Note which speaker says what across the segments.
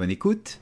Speaker 1: Bonne écoute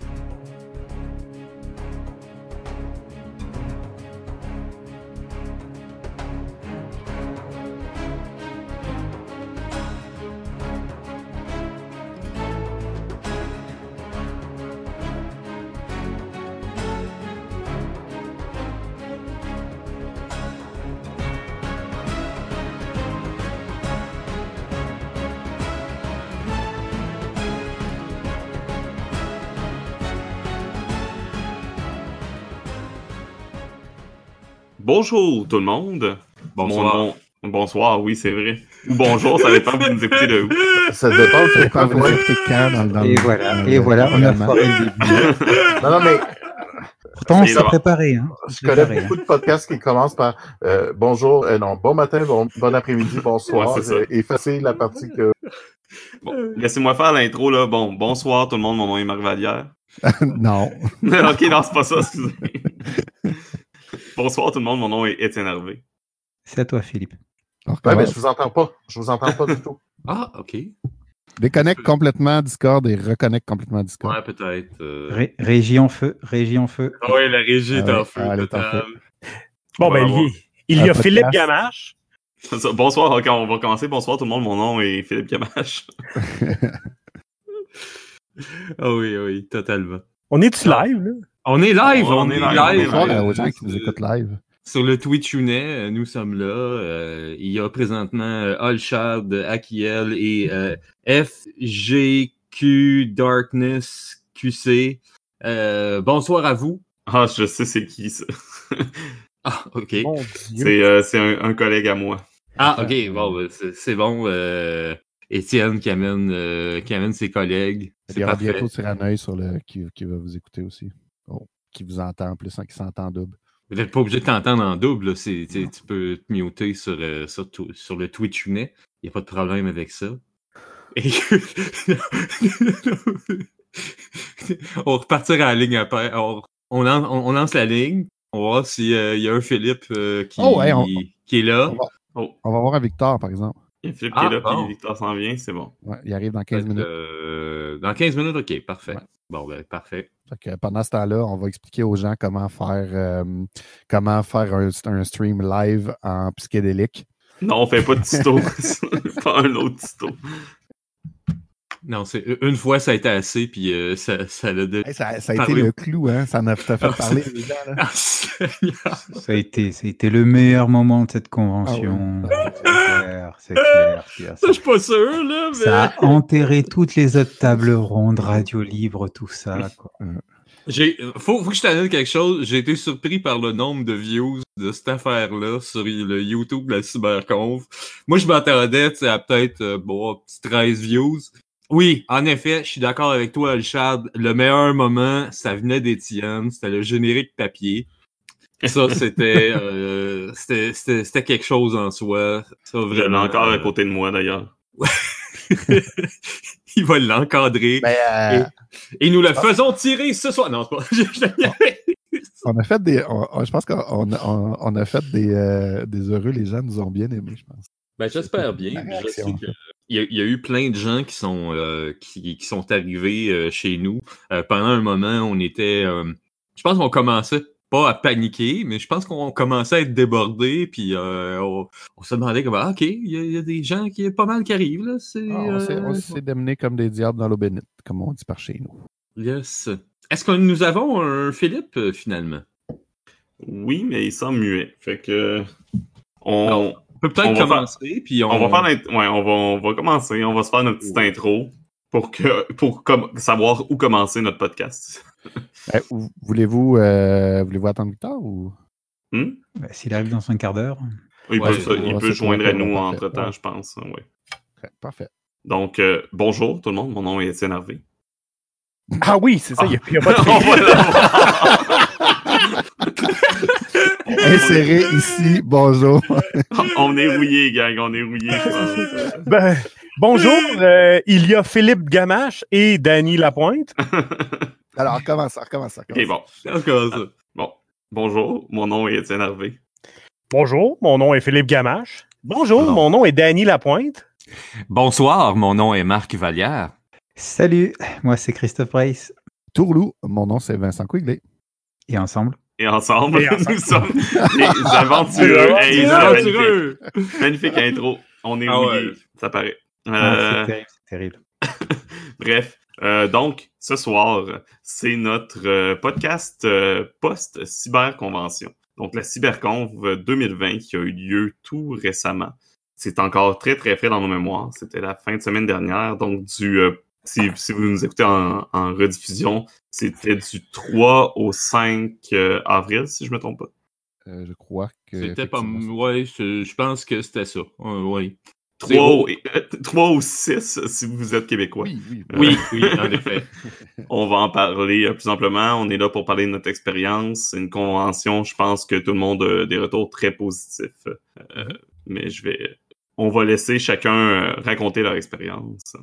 Speaker 2: Bonjour tout le monde. Bonsoir. Bonsoir, oui, c'est vrai. Ou bonjour, ça dépend de vous nous écoutez de où.
Speaker 3: Ça dépend de vous écoutez quand dans, dans
Speaker 1: Et voilà, et voilà, on a foiré le début.
Speaker 3: Non, non, mais
Speaker 1: Pourtant, on s'est préparé. Hein.
Speaker 3: je connais beaucoup de podcasts qui commencent par euh, bonjour, euh, non, bon matin, bon, bon après-midi, bonsoir.
Speaker 2: Ouais, c'est ça.
Speaker 3: euh, effacez la partie que.
Speaker 2: Bon, laissez-moi faire l'intro, là. Bon, bonsoir tout le monde, mon nom est Marc Vallière.
Speaker 4: non.
Speaker 2: ok, non, c'est pas ça, excusez. bonsoir tout le monde, mon nom est Étienne Hervé.
Speaker 1: C'est à toi, Philippe.
Speaker 3: Ouais, mais je vous entends pas. Je vous entends pas du tout.
Speaker 5: Ah, ok.
Speaker 4: Déconnecte complètement Discord et reconnecte complètement Discord.
Speaker 5: Ouais, peut-être. euh.
Speaker 1: Ré- régie en feu, régie en feu.
Speaker 5: Ah ouais, la régie est
Speaker 4: Ah ouais,
Speaker 5: en feu.
Speaker 4: ah, elle est en
Speaker 5: total.
Speaker 6: Bon, ben, il, il y a
Speaker 4: podcast.
Speaker 6: Philippe Gamache.
Speaker 2: Bonsoir, on va commencer. Bonsoir tout le monde, mon nom est Philippe Gamache.
Speaker 5: Ah oui, oui, totalement.
Speaker 6: On est-tu live, là?
Speaker 5: On est live,
Speaker 2: On
Speaker 5: on,
Speaker 2: est
Speaker 5: est
Speaker 2: live,
Speaker 5: live.
Speaker 2: on est
Speaker 4: Bonsoir
Speaker 2: live.
Speaker 4: aux gens qui nous écoutent live.
Speaker 5: Sur le Twitch Unet, euh, nous sommes là. Euh, il y a présentement euh, Alshad, Akiel et euh, FGQ Darkness QC. Euh, bonsoir à vous.
Speaker 2: Ah, je sais c'est qui ça.
Speaker 5: Ah, ok.
Speaker 2: C'est euh, c'est un, un collègue à moi.
Speaker 5: Ah, ok, bon, ben, c'est bon. Euh, Étienne qui amène, euh, qui amène ses collègues.
Speaker 4: Il
Speaker 5: C'est
Speaker 4: y aura bientôt Cyranoï sur le qui, qui va vous écouter aussi. Oh, qui vous entend en plus, hein, qui s'entend double.
Speaker 5: Vous n'êtes pas obligé de t'entendre en double. là. C'est- tu tu peux te muter sur, euh, sur, le Twitch Unet. Il n'y a pas de problème avec ça. Et... on va repartir à la ligne après. On, on, lan- on- on lance la ligne. On va voir s'il y a un Philippe euh, qui,
Speaker 4: Oh ouais, on-
Speaker 5: qui est là.
Speaker 4: On va,
Speaker 2: Oh,
Speaker 4: on va voir un Victor, par exemple.
Speaker 2: il y a Philippe
Speaker 5: Ah,
Speaker 2: qui est là,
Speaker 5: bon.
Speaker 2: puis Victor s'en vient, c'est bon.
Speaker 4: Ouais, il arrive dans 15 minutes.
Speaker 5: Euh, dans 15 minutes, ok, parfait.
Speaker 4: Ouais.
Speaker 5: Bon, ben, parfait.
Speaker 4: Que pendant ce temps-là, on va expliquer aux gens comment faire, euh, comment faire un, un stream live en psychédélique.
Speaker 2: Non, on fait pas de tuto. pas un autre tuto.
Speaker 5: Non, c'est une fois, ça a été assez, puis euh, ça, ça l'a donné.
Speaker 4: Hey, ça, ça a été le clou, hein? Ça en a a fait
Speaker 5: Ah,
Speaker 4: parler les gens. Là.
Speaker 5: Ah.
Speaker 1: Ça a été, ça a été le meilleur moment de cette convention. C'est clair, c'est clair.
Speaker 5: Ça, je suis pas sûr, là, mais...
Speaker 1: Ça a enterré toutes les autres tables rondes, radio libre, tout ça. Quoi.
Speaker 5: J'ai, faut, faut que je t'annonce quelque chose. J'ai été surpris par le nombre de views de cette affaire-là sur le YouTube de la Cyberconf. Moi, je m'attendais, tu sais, à peut-être, euh, bon, petit 13 views. Oui, en effet, je suis d'accord avec toi, Alchad. Le meilleur moment, ça venait d'Étienne. C'était le générique papier. Ça, c'était, euh, c'était, c'était, c'était quelque chose en soi. Ça,
Speaker 2: Je l'ai
Speaker 5: vraiment.
Speaker 2: encore à
Speaker 5: euh,
Speaker 2: côté de moi, d'ailleurs.
Speaker 5: Il va l'encadrer.
Speaker 4: Ben, euh,
Speaker 5: Et nous le faisons tirer ce soir. Non, c'est pas. je- je-
Speaker 4: on a fait des. on- on- je pense qu'on on, on- a fait des, euh, des heureux. Les gens nous ont bien aimés, je pense.
Speaker 5: Ben, j'espère bien. Je sais que il, y a, il y a eu plein de gens qui sont, euh, qui, qui sont arrivés euh, chez nous. Euh, pendant un moment, on était. euh, je pense qu'on commençait pas à paniquer, mais je pense qu'on commençait à être débordés. Puis euh, on, on se demandait comme ah, OK, il y, a, il y a des gens qui pas mal qui arrivent. Là. C'est,
Speaker 4: Ah, on s'est-
Speaker 5: euh,
Speaker 4: on s'est démené comme des diables dans l'eau bénite, comme on dit par chez nous.
Speaker 5: yes. Est-ce que nous avons un Philippe finalement?
Speaker 2: Oui, mais il semble muet. Fait que. On,
Speaker 5: Non. On peut peut-être commencer, puis on,
Speaker 2: on va faire ouais, on va, on va commencer. On va se faire notre petite intro pour que pour com- savoir où commencer notre podcast.
Speaker 4: Ou- voulez-vous euh, voulez-vous attendre Victor ou?
Speaker 2: Hmm?
Speaker 1: Bah, S'il arrive dans un quart d'heure.
Speaker 2: Il
Speaker 5: Ouais,
Speaker 2: peut, se- il peut joindre à nous
Speaker 4: parfait.
Speaker 2: entre temps,
Speaker 4: Ouais.
Speaker 2: je pense.
Speaker 4: Parfait.
Speaker 2: Donc, euh, bonjour tout le monde. Mon nom est Étienne Harvey.
Speaker 6: Ah oui, c'est ça, il n'y a, il y a pas de.
Speaker 4: Inséré ici, bonjour.
Speaker 2: on est rouillé, gang, on est rouillé, je pense.
Speaker 6: Ben, bonjour, euh, il y a Philippe Gamache et Danny Lapointe.
Speaker 4: Alors, recommence ça, recommence ça.
Speaker 2: Ok, bon.
Speaker 5: Ça.
Speaker 2: Bon. Bonjour, mon nom est Étienne Harvey.
Speaker 6: Bonjour, mon nom est Philippe Gamache. Bonjour,
Speaker 5: Non.
Speaker 6: mon nom est Danny Lapointe.
Speaker 5: Bonsoir, mon nom est Marc Vallière.
Speaker 1: Salut, moi c'est Christophe
Speaker 4: ça. Tourlou, mon nom c'est Vincent Quigley.
Speaker 1: Et ensemble,
Speaker 2: Et ensemble,
Speaker 6: Et ensemble.
Speaker 2: nous sommes les aventureux.
Speaker 6: Les
Speaker 5: aventureux.
Speaker 2: magnifique. Magnifique intro. On est
Speaker 5: Ah ouais.
Speaker 2: ça paraît.
Speaker 1: Ah,
Speaker 2: Euh,
Speaker 1: c'est terrible, c'est terrible.
Speaker 2: Bref, euh, donc, ce soir, c'est notre euh, podcast euh, post-cyberconvention. Donc, la CyberConv 2020 qui a eu lieu tout récemment. C'est encore très, très frais dans nos mémoires. C'était la fin de semaine dernière. Donc, du euh, si, si vous nous écoutez en, en rediffusion, c'était du 3 au 5 euh, avril, si je me trompe pas.
Speaker 4: Euh, je crois que.
Speaker 5: C'était pas. Ouais, je, je pense que c'était ça. Ouais, ouais.
Speaker 2: 3
Speaker 5: Zéro.
Speaker 2: ou, euh, 3 ou 6 si vous êtes québécois.
Speaker 4: Oui, oui.
Speaker 5: Oui, oui, en effet.
Speaker 2: On va en parler euh, plus amplement. On est là pour parler de notre expérience. C'est une convention, je pense que tout le monde a des retours très positifs. Euh, mais je vais. On va laisser chacun euh, raconter leur expérience.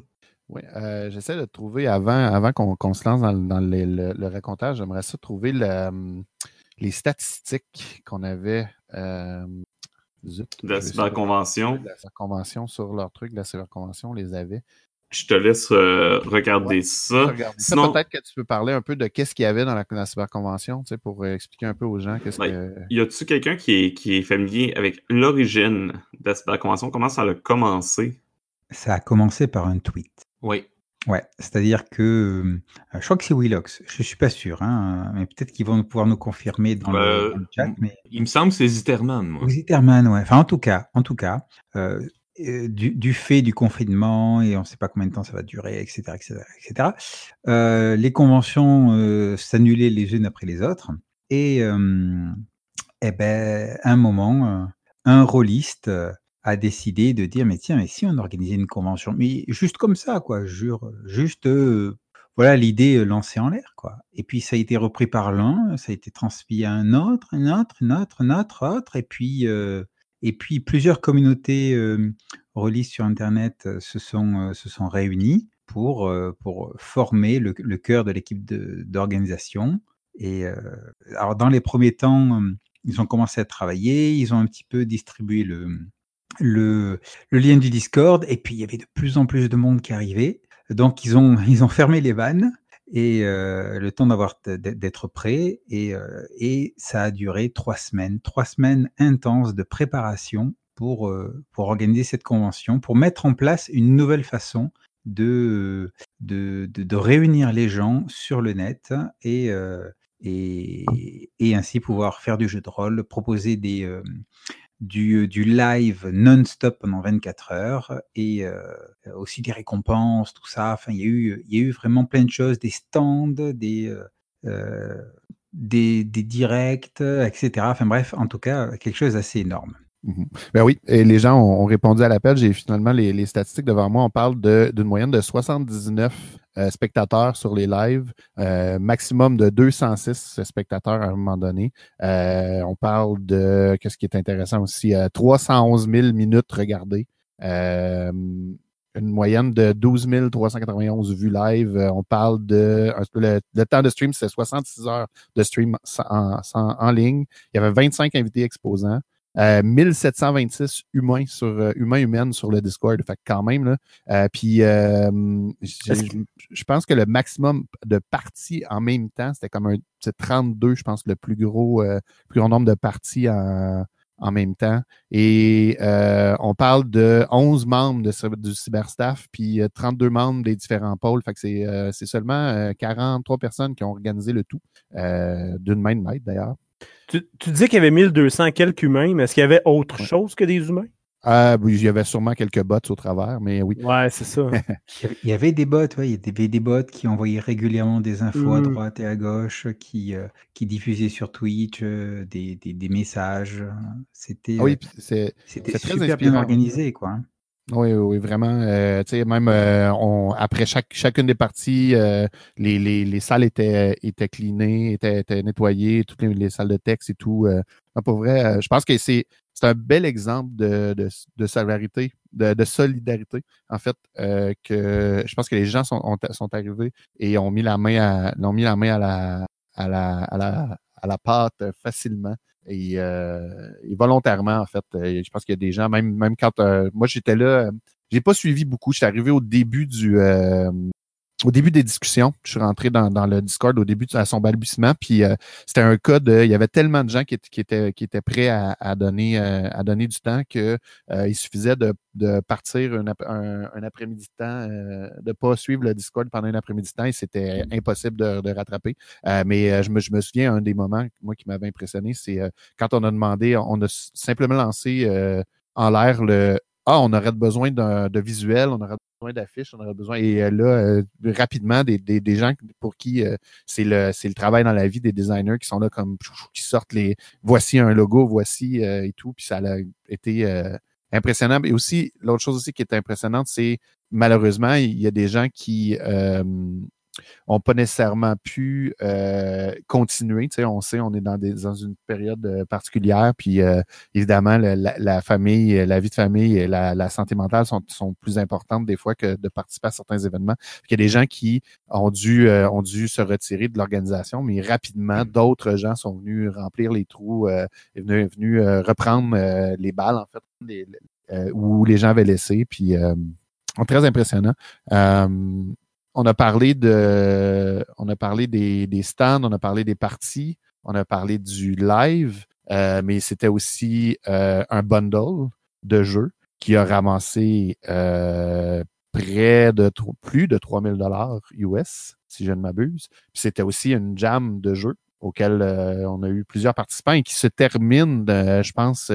Speaker 4: Oui, euh, j'essaie de trouver avant, avant qu'on se lance dans, le- dans le, le- le racontage, j'aimerais ça trouver le, hum, les statistiques qu'on avait. Euh, zut,
Speaker 2: De la cyberconvention.
Speaker 4: de la cyberconvention sur leur truc, de la cyberconvention, on les avait.
Speaker 2: Je te laisse euh, regarder
Speaker 4: Ouais.
Speaker 2: ça.
Speaker 4: Regardez ça,
Speaker 2: Sinon,
Speaker 4: peut-être que tu peux parler un peu de qu'est-ce qu'il y avait dans la, cyberconvention, tu sais, pour euh, expliquer un peu aux gens qu'est-ce
Speaker 2: Ouais.
Speaker 4: que.
Speaker 2: y a-tu quelqu'un qui est, qui est familier avec l'origine de la cyberconvention? Comment ça a commencé?
Speaker 1: Ça a commencé par un tweet.
Speaker 5: Oui.
Speaker 1: Ouais, c'est-à-dire que euh, je crois que c'est Willox, je suis pas sûr, hein, mais peut-être qu'ils vont pouvoir nous confirmer dans, le, dans le chat. Mais
Speaker 5: Il me semble que c'est Zitterman, moi.
Speaker 1: Zitterman, ouais. Enfin, en tout cas, en tout cas, euh, euh, du, du fait du confinement et on ne sait pas combien de temps ça va durer, etc., etc., etc. euh, les conventions euh, s'annulaient les unes après les autres et, euh, eh ben, à un moment, un rôliste a décidé de dire mais tiens, mais si on organisait une convention, mais juste comme ça, quoi, jure, juste euh, voilà l'idée euh, lancée en l'air, quoi. Et puis ça a été repris par l'un, ça a été transmis à un autre, un autre, un autre, un autre, autre, et puis euh, et puis plusieurs communautés euh, sur Internet se sont se sont réunies pour pour former le, le cœur de l'équipe d'organisation. Et alors dans les premiers temps, ils ont commencé à travailler, ils ont un petit peu distribué le le, lien du Discord, et puis il y avait de plus en plus de monde qui arrivait. Donc ils ont, ils ont fermé les vannes et euh, le temps d'avoir d'être prêt et, euh, et ça a duré trois semaines, trois semaines intenses de préparation pour euh, pour organiser cette convention, pour mettre en place une nouvelle façon de de, de, de réunir les gens sur le net et et, et ainsi pouvoir faire du jeu de rôle, proposer des du, du live non-stop pendant 24 heures et euh, aussi des récompenses, tout ça. Enfin, il y a eu, il y a eu vraiment plein de choses, des stands, des, euh, des, des directs, etc. Enfin bref, en tout cas, quelque chose d'assez énorme.
Speaker 4: Mhm. Ben oui, les gens ont, répondu à l'appel. J'ai finalement les, statistiques devant moi. On parle d'une moyenne de 79 euh, spectateurs sur les lives, euh, maximum de 206 spectateurs à un moment donné. Euh, on parle de, qu'est-ce qui est intéressant aussi, euh, 311 000 minutes regardées. Une moyenne de 12 391 vues live. On parle de. Le, temps de stream, c'est 66 heures de stream en ligne. Il y avait 25 invités exposants. Euh, 1726 humains sur euh, humains humaines sur le Discord. Fait que quand même là. Euh, puis euh, je, pense que le maximum de parties en même temps, c'était comme un c'est 32, je pense, le plus gros euh, plus grand nombre de parties en, en même temps. Et euh, on parle de 11 membres de, du cyberstaff, puis euh, 32 membres des différents pôles. Fait que c'est euh, c'est seulement euh, 43 personnes qui ont organisé le tout, euh, d'une main de maître d'ailleurs.
Speaker 6: Tu, tu disais qu'il y avait 1200 quelques humains, mais est-ce qu'il y avait autre
Speaker 4: Ouais.
Speaker 6: chose que des humains?
Speaker 4: Ah, oui, il y avait sûrement quelques bots au travers, mais oui.
Speaker 6: Ouais, c'est ça.
Speaker 1: Il y avait- des bots, ouais, il y avait des bots qui envoyaient régulièrement des infos à
Speaker 6: Mm.
Speaker 1: droite et à gauche, qui, euh, qui diffusaient sur Twitch euh, des, des, des messages. C'était
Speaker 4: Ah oui,
Speaker 1: c'était super bien organisé, quoi.
Speaker 4: Oui, oui, vraiment. Euh, même euh, après chaque, chacune des parties, euh, les, les, les, salles étaient, étaient cleanées, étaient, étaient nettoyées, toutes les, les, salles de texte et tout. Euh, pour vrai, je pense que c'est c'est un bel exemple de, de, de solidarité, de, de, solidarité, en fait, que je pense que les gens sont, ont, sont arrivés et ont mis la main à, ont mis la main à la, à la, à la, à la pâte facilement et, euh, et, volontairement, en fait. Euh, je pense qu'il y a des gens, même, même quand euh, moi j'étais là, j'ai pas suivi beaucoup. Je suis arrivé au début du au début des discussions, je suis rentré dans, dans le Discord au début à son balbutiement, puis euh, c'était un cas de, il y avait tellement de gens qui, qui étaient, qui étaient prêts à, à donner, euh, à donner du temps que euh, il suffisait de, de partir un, un, un après-midi de temps, de pas suivre le Discord pendant un après-midi de temps et c'était impossible de, de rattraper. mais je me, je me souviens, un des moments, moi, qui m'avait impressionné, c'est quand on a demandé, on a simplement lancé en l'air le ah, on aurait besoin de visuel, on aurait besoin d'affiches, on aurait besoin. Et euh, là, euh, rapidement, des, des, des, gens pour qui euh, c'est le le travail dans la vie des designers qui sont là comme qui sortent les voici un logo, voici et tout. Puis ça a été impressionnant. Et aussi, l'autre chose aussi qui est impressionnante, c'est malheureusement, il y a des gens qui n'ont pas nécessairement pu euh, continuer. Tu sais, on sait, on est dans, des, dans une période euh, particulière, puis euh, évidemment, la, la, famille, la vie de famille et la, la, santé mentale sont, sont plus importantes des fois que de participer à certains événements. Il y a des gens qui ont dû, euh, ont dû se retirer de l'organisation, mais rapidement, mmh. d'autres gens sont venus remplir les trous, et venus, venus reprendre les balles, en fait, les, où les gens avaient laissé, puis très impressionnant on a parlé de, on a parlé des, stands, on a parlé des parties, on a parlé du live, euh, mais c'était aussi euh, un bundle de jeux qui a ramassé euh, près de plus de 3000 dollars US, si je ne m'abuse. C'était aussi une jam de jeux auquel on a eu plusieurs participants et qui se termine, je pense,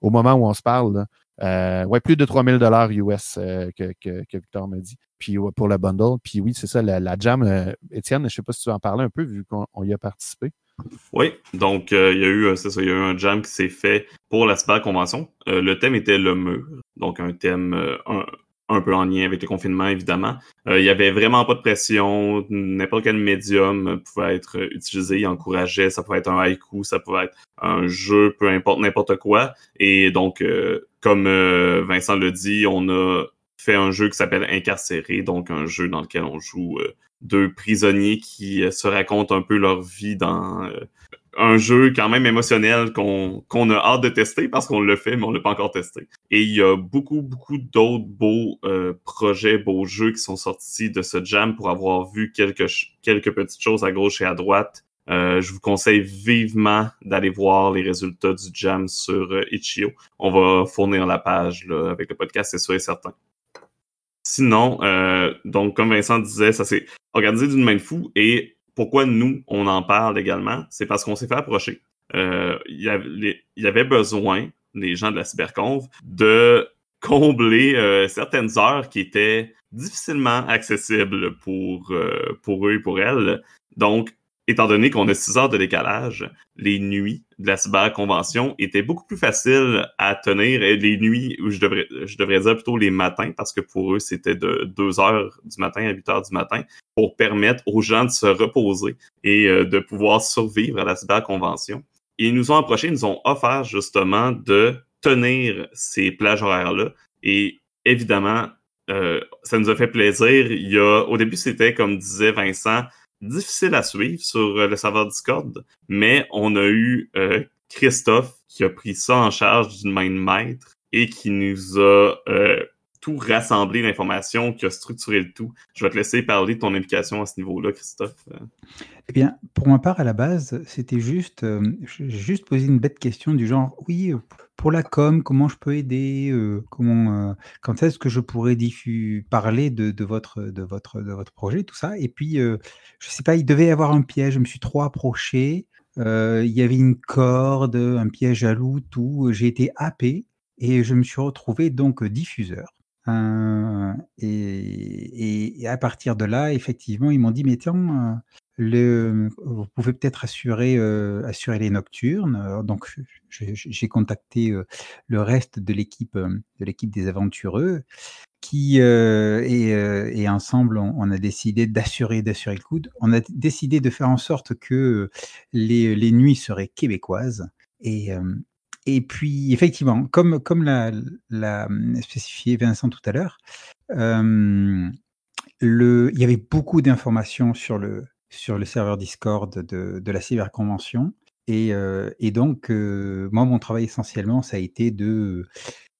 Speaker 4: au moment où on se parle. Euh, ouais, plus de 3000 dollars US euh, que, que, que, Victor m'a dit. Puis pour le bundle. Puis oui, c'est ça, la, la jam. Euh, Étienne, je ne sais pas si tu en parler un peu vu qu'on y a participé.
Speaker 2: Oui, donc euh, il y a eu, c'est ça, il y a eu un jam qui s'est fait pour la Super Convention. le thème était le mur, donc un thème un, un, peu en lien avec le confinement, évidemment. il y avait vraiment pas de pression, n'importe quel médium pouvait être utilisé, il encourageait, ça pouvait être un haïku, ça pouvait être un jeu, peu importe, n'importe quoi. Et donc, comme euh, Vincent le dit, on a fait un jeu qui s'appelle Incarcéré, donc un jeu dans lequel on joue euh, deux prisonniers qui euh, se racontent un peu leur vie dans un jeu quand même émotionnel qu'on qu'on a hâte de tester parce qu'on le fait, mais on l'a pas encore testé. Et il y a beaucoup, beaucoup d'autres beaux projets, beaux jeux qui sont sortis de ce jam pour avoir vu quelques, quelques petites choses à gauche et à droite euh, je vous conseille vivement d'aller voir les résultats du jam sur euh, Itch.io. On va fournir la page là, avec le podcast, c'est sûr et certain. Sinon, euh, donc comme Vincent disait, ça s'est organisé d'une main de fou. Et pourquoi nous, on en parle également, c'est parce qu'on s'est fait approcher. Euh, il, y avait, besoin, les gens de la cyberconf, de combler certaines heures qui étaient difficilement accessibles pour, pour eux et pour elles. Donc, étant donné qu'on a six heures de décalage, les nuits de la cyberconvention étaient beaucoup plus faciles à tenir. Les nuits, je devrais, je devrais dire plutôt les matins, parce que pour eux, c'était de 2 heures du matin à 8 heures du matin, pour permettre aux gens de se reposer et euh, de pouvoir survivre à la cyberconvention. Ils nous ont approchés, ils nous ont offert justement de tenir ces plages horaires-là. Et évidemment, euh, ça nous a fait plaisir. Il y a, au début, c'était, comme disait Vincent, difficile à suivre sur euh, le serveur Discord, mais on a eu euh, Christophe qui a pris ça en charge d'une main de maître et qui nous a euh, tout rassemblé l'information, qui a structuré le tout. Je vais te laisser parler de ton implication à ce niveau-là, Christophe.
Speaker 1: Eh bien, pour ma part, à la base, c'était juste, j'ai juste posé une bête question du genre, oui, pour la com, comment je peux aider euh, comment, euh, Quand est-ce que je pourrais parler de, votre, de, votre, de votre projet, tout ça Et puis, euh, je sais pas, il devait y avoir un piège, je me suis trop approché, il y avait une corde, un piège à loup, tout, j'ai été happé et je me suis retrouvé donc diffuseur. Euh, et, à partir de là, effectivement, ils m'ont dit, mais tiens, euh, vous pouvez peut-être assurer, euh, assurer les nocturnes. Donc, j'ai contacté le reste de l'équipe de des aventureux, qui et, ensemble, on, a décidé d'assurer le coup. On a décidé de faire en sorte que les, les nuits seraient québécoises. Et, et puis, effectivement, comme, comme l'a, spécifié Vincent tout à l'heure, euh, il y avait beaucoup d'informations sur le, sur le serveur Discord de, de la cyberconvention. Et, euh, et donc, euh, moi, mon travail essentiellement, ça a été de,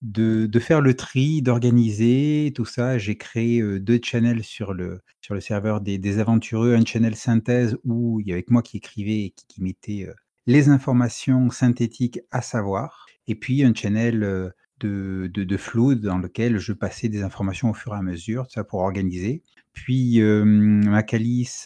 Speaker 1: de, faire le tri, d'organiser tout ça. J'ai créé deux channels sur le, sur le serveur des, des aventureux, un channel synthèse où il y avait moi qui écrivais et qui, qui mettait les informations synthétiques à savoir, et puis un channel de, de, de flow dans lequel je passais des informations au fur et à mesure, ça pour organiser. Puis euh, Macalis,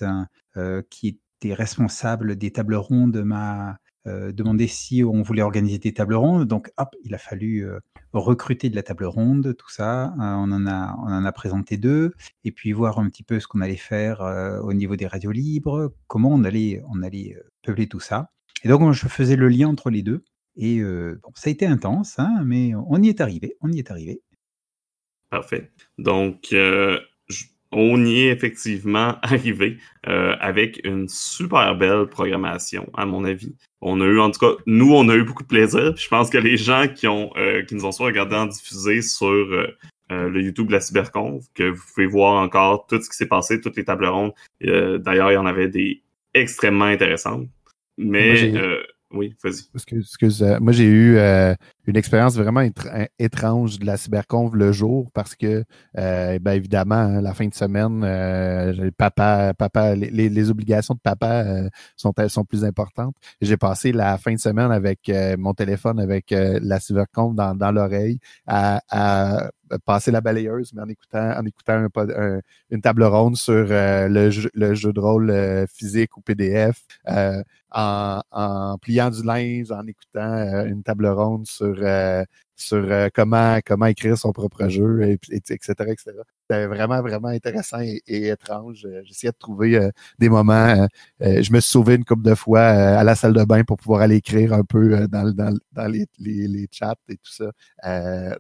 Speaker 1: qui était responsable des tables rondes, m'a demandé si on voulait organiser des tables rondes. Donc, hop, il a fallu recruter de la table ronde, tout ça. on, en a, on en a présenté deux, et puis voir un petit peu ce qu'on allait faire au niveau des radios libres, comment on allait, on allait peupler tout ça. Et donc, je faisais le lien entre les deux. Et bon, ça a été intense, hein, mais on y est arrivé. On y est arrivé.
Speaker 2: Parfait. Donc, euh, on y est effectivement arrivé euh, avec une super belle programmation, à mon avis. On a eu, en tout cas, nous, on a eu beaucoup de plaisir. je pense que les gens qui, ont, euh, qui nous ont soit regardés en diffusé sur le YouTube de la Cyberconf, que vous pouvez voir encore tout ce qui s'est passé, toutes les tables rondes. D'ailleurs, il y en avait des extrêmement intéressantes. Mais euh, oui, vas-y.
Speaker 4: Excuse, euh, moi, j'ai eu euh, une expérience vraiment étrange de la cyberconf le jour parce que, ben, évidemment, hein, la fin de semaine, papa, papa, les, obligations de papa sont, sont plus importantes. J'ai passé la fin de semaine avec mon téléphone, avec la cyberconf dans, dans l'oreille, à, à passer la balayeuse, mais en écoutant, en écoutant une table ronde sur le, jeu, le, jeu, de rôle physique ou PDF, en, en, pliant du linge, en écoutant euh, une table ronde sur, euh, sur euh, comment, comment écrire son propre jeu, et, etc., etc. C'était vraiment, vraiment intéressant et, étrange. J'essayais de trouver des moments. je me suis sauvé une couple de fois à la salle de bain pour pouvoir aller écrire un peu dans, dans, dans les, les, les, chats et tout ça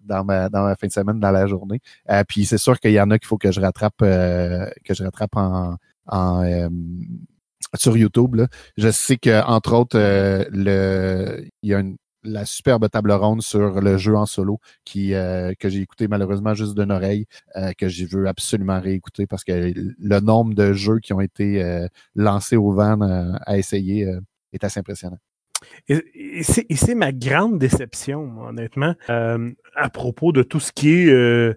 Speaker 4: dans, ma, dans ma fin de semaine, dans la journée. puis c'est sûr qu'il y en a qu'il faut que je rattrape que je rattrape en, en sur YouTube. Je sais que entre autres, euh, il y a une, la superbe table ronde sur le jeu en solo qui euh, que j'ai écouté malheureusement juste d'une oreille, euh, que j'ai veux absolument réécouter parce que le nombre de jeux qui ont été lancés au vent à essayer est assez impressionnant.
Speaker 6: Et, c'est ma grande déception, honnêtement, à propos de tout ce qui est.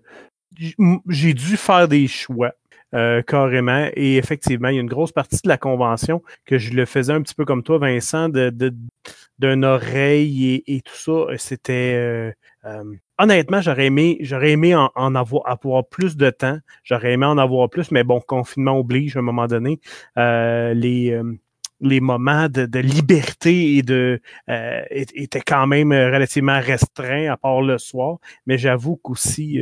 Speaker 6: j'ai dû faire des choix. Euh, carrément. Et effectivement, il y a une grosse partie de la convention que je le faisais un petit peu comme toi, Vincent, de, d'une oreille et, tout ça. C'était euh, euh, honnêtement, j'aurais aimé, j'aurais aimé en, avoir, avoir plus de temps. J'aurais aimé en avoir plus, mais bon, confinement oblige à un moment donné. les les moments de, liberté et de étaient quand même relativement restreints à part le soir. Mais j'avoue qu'aussi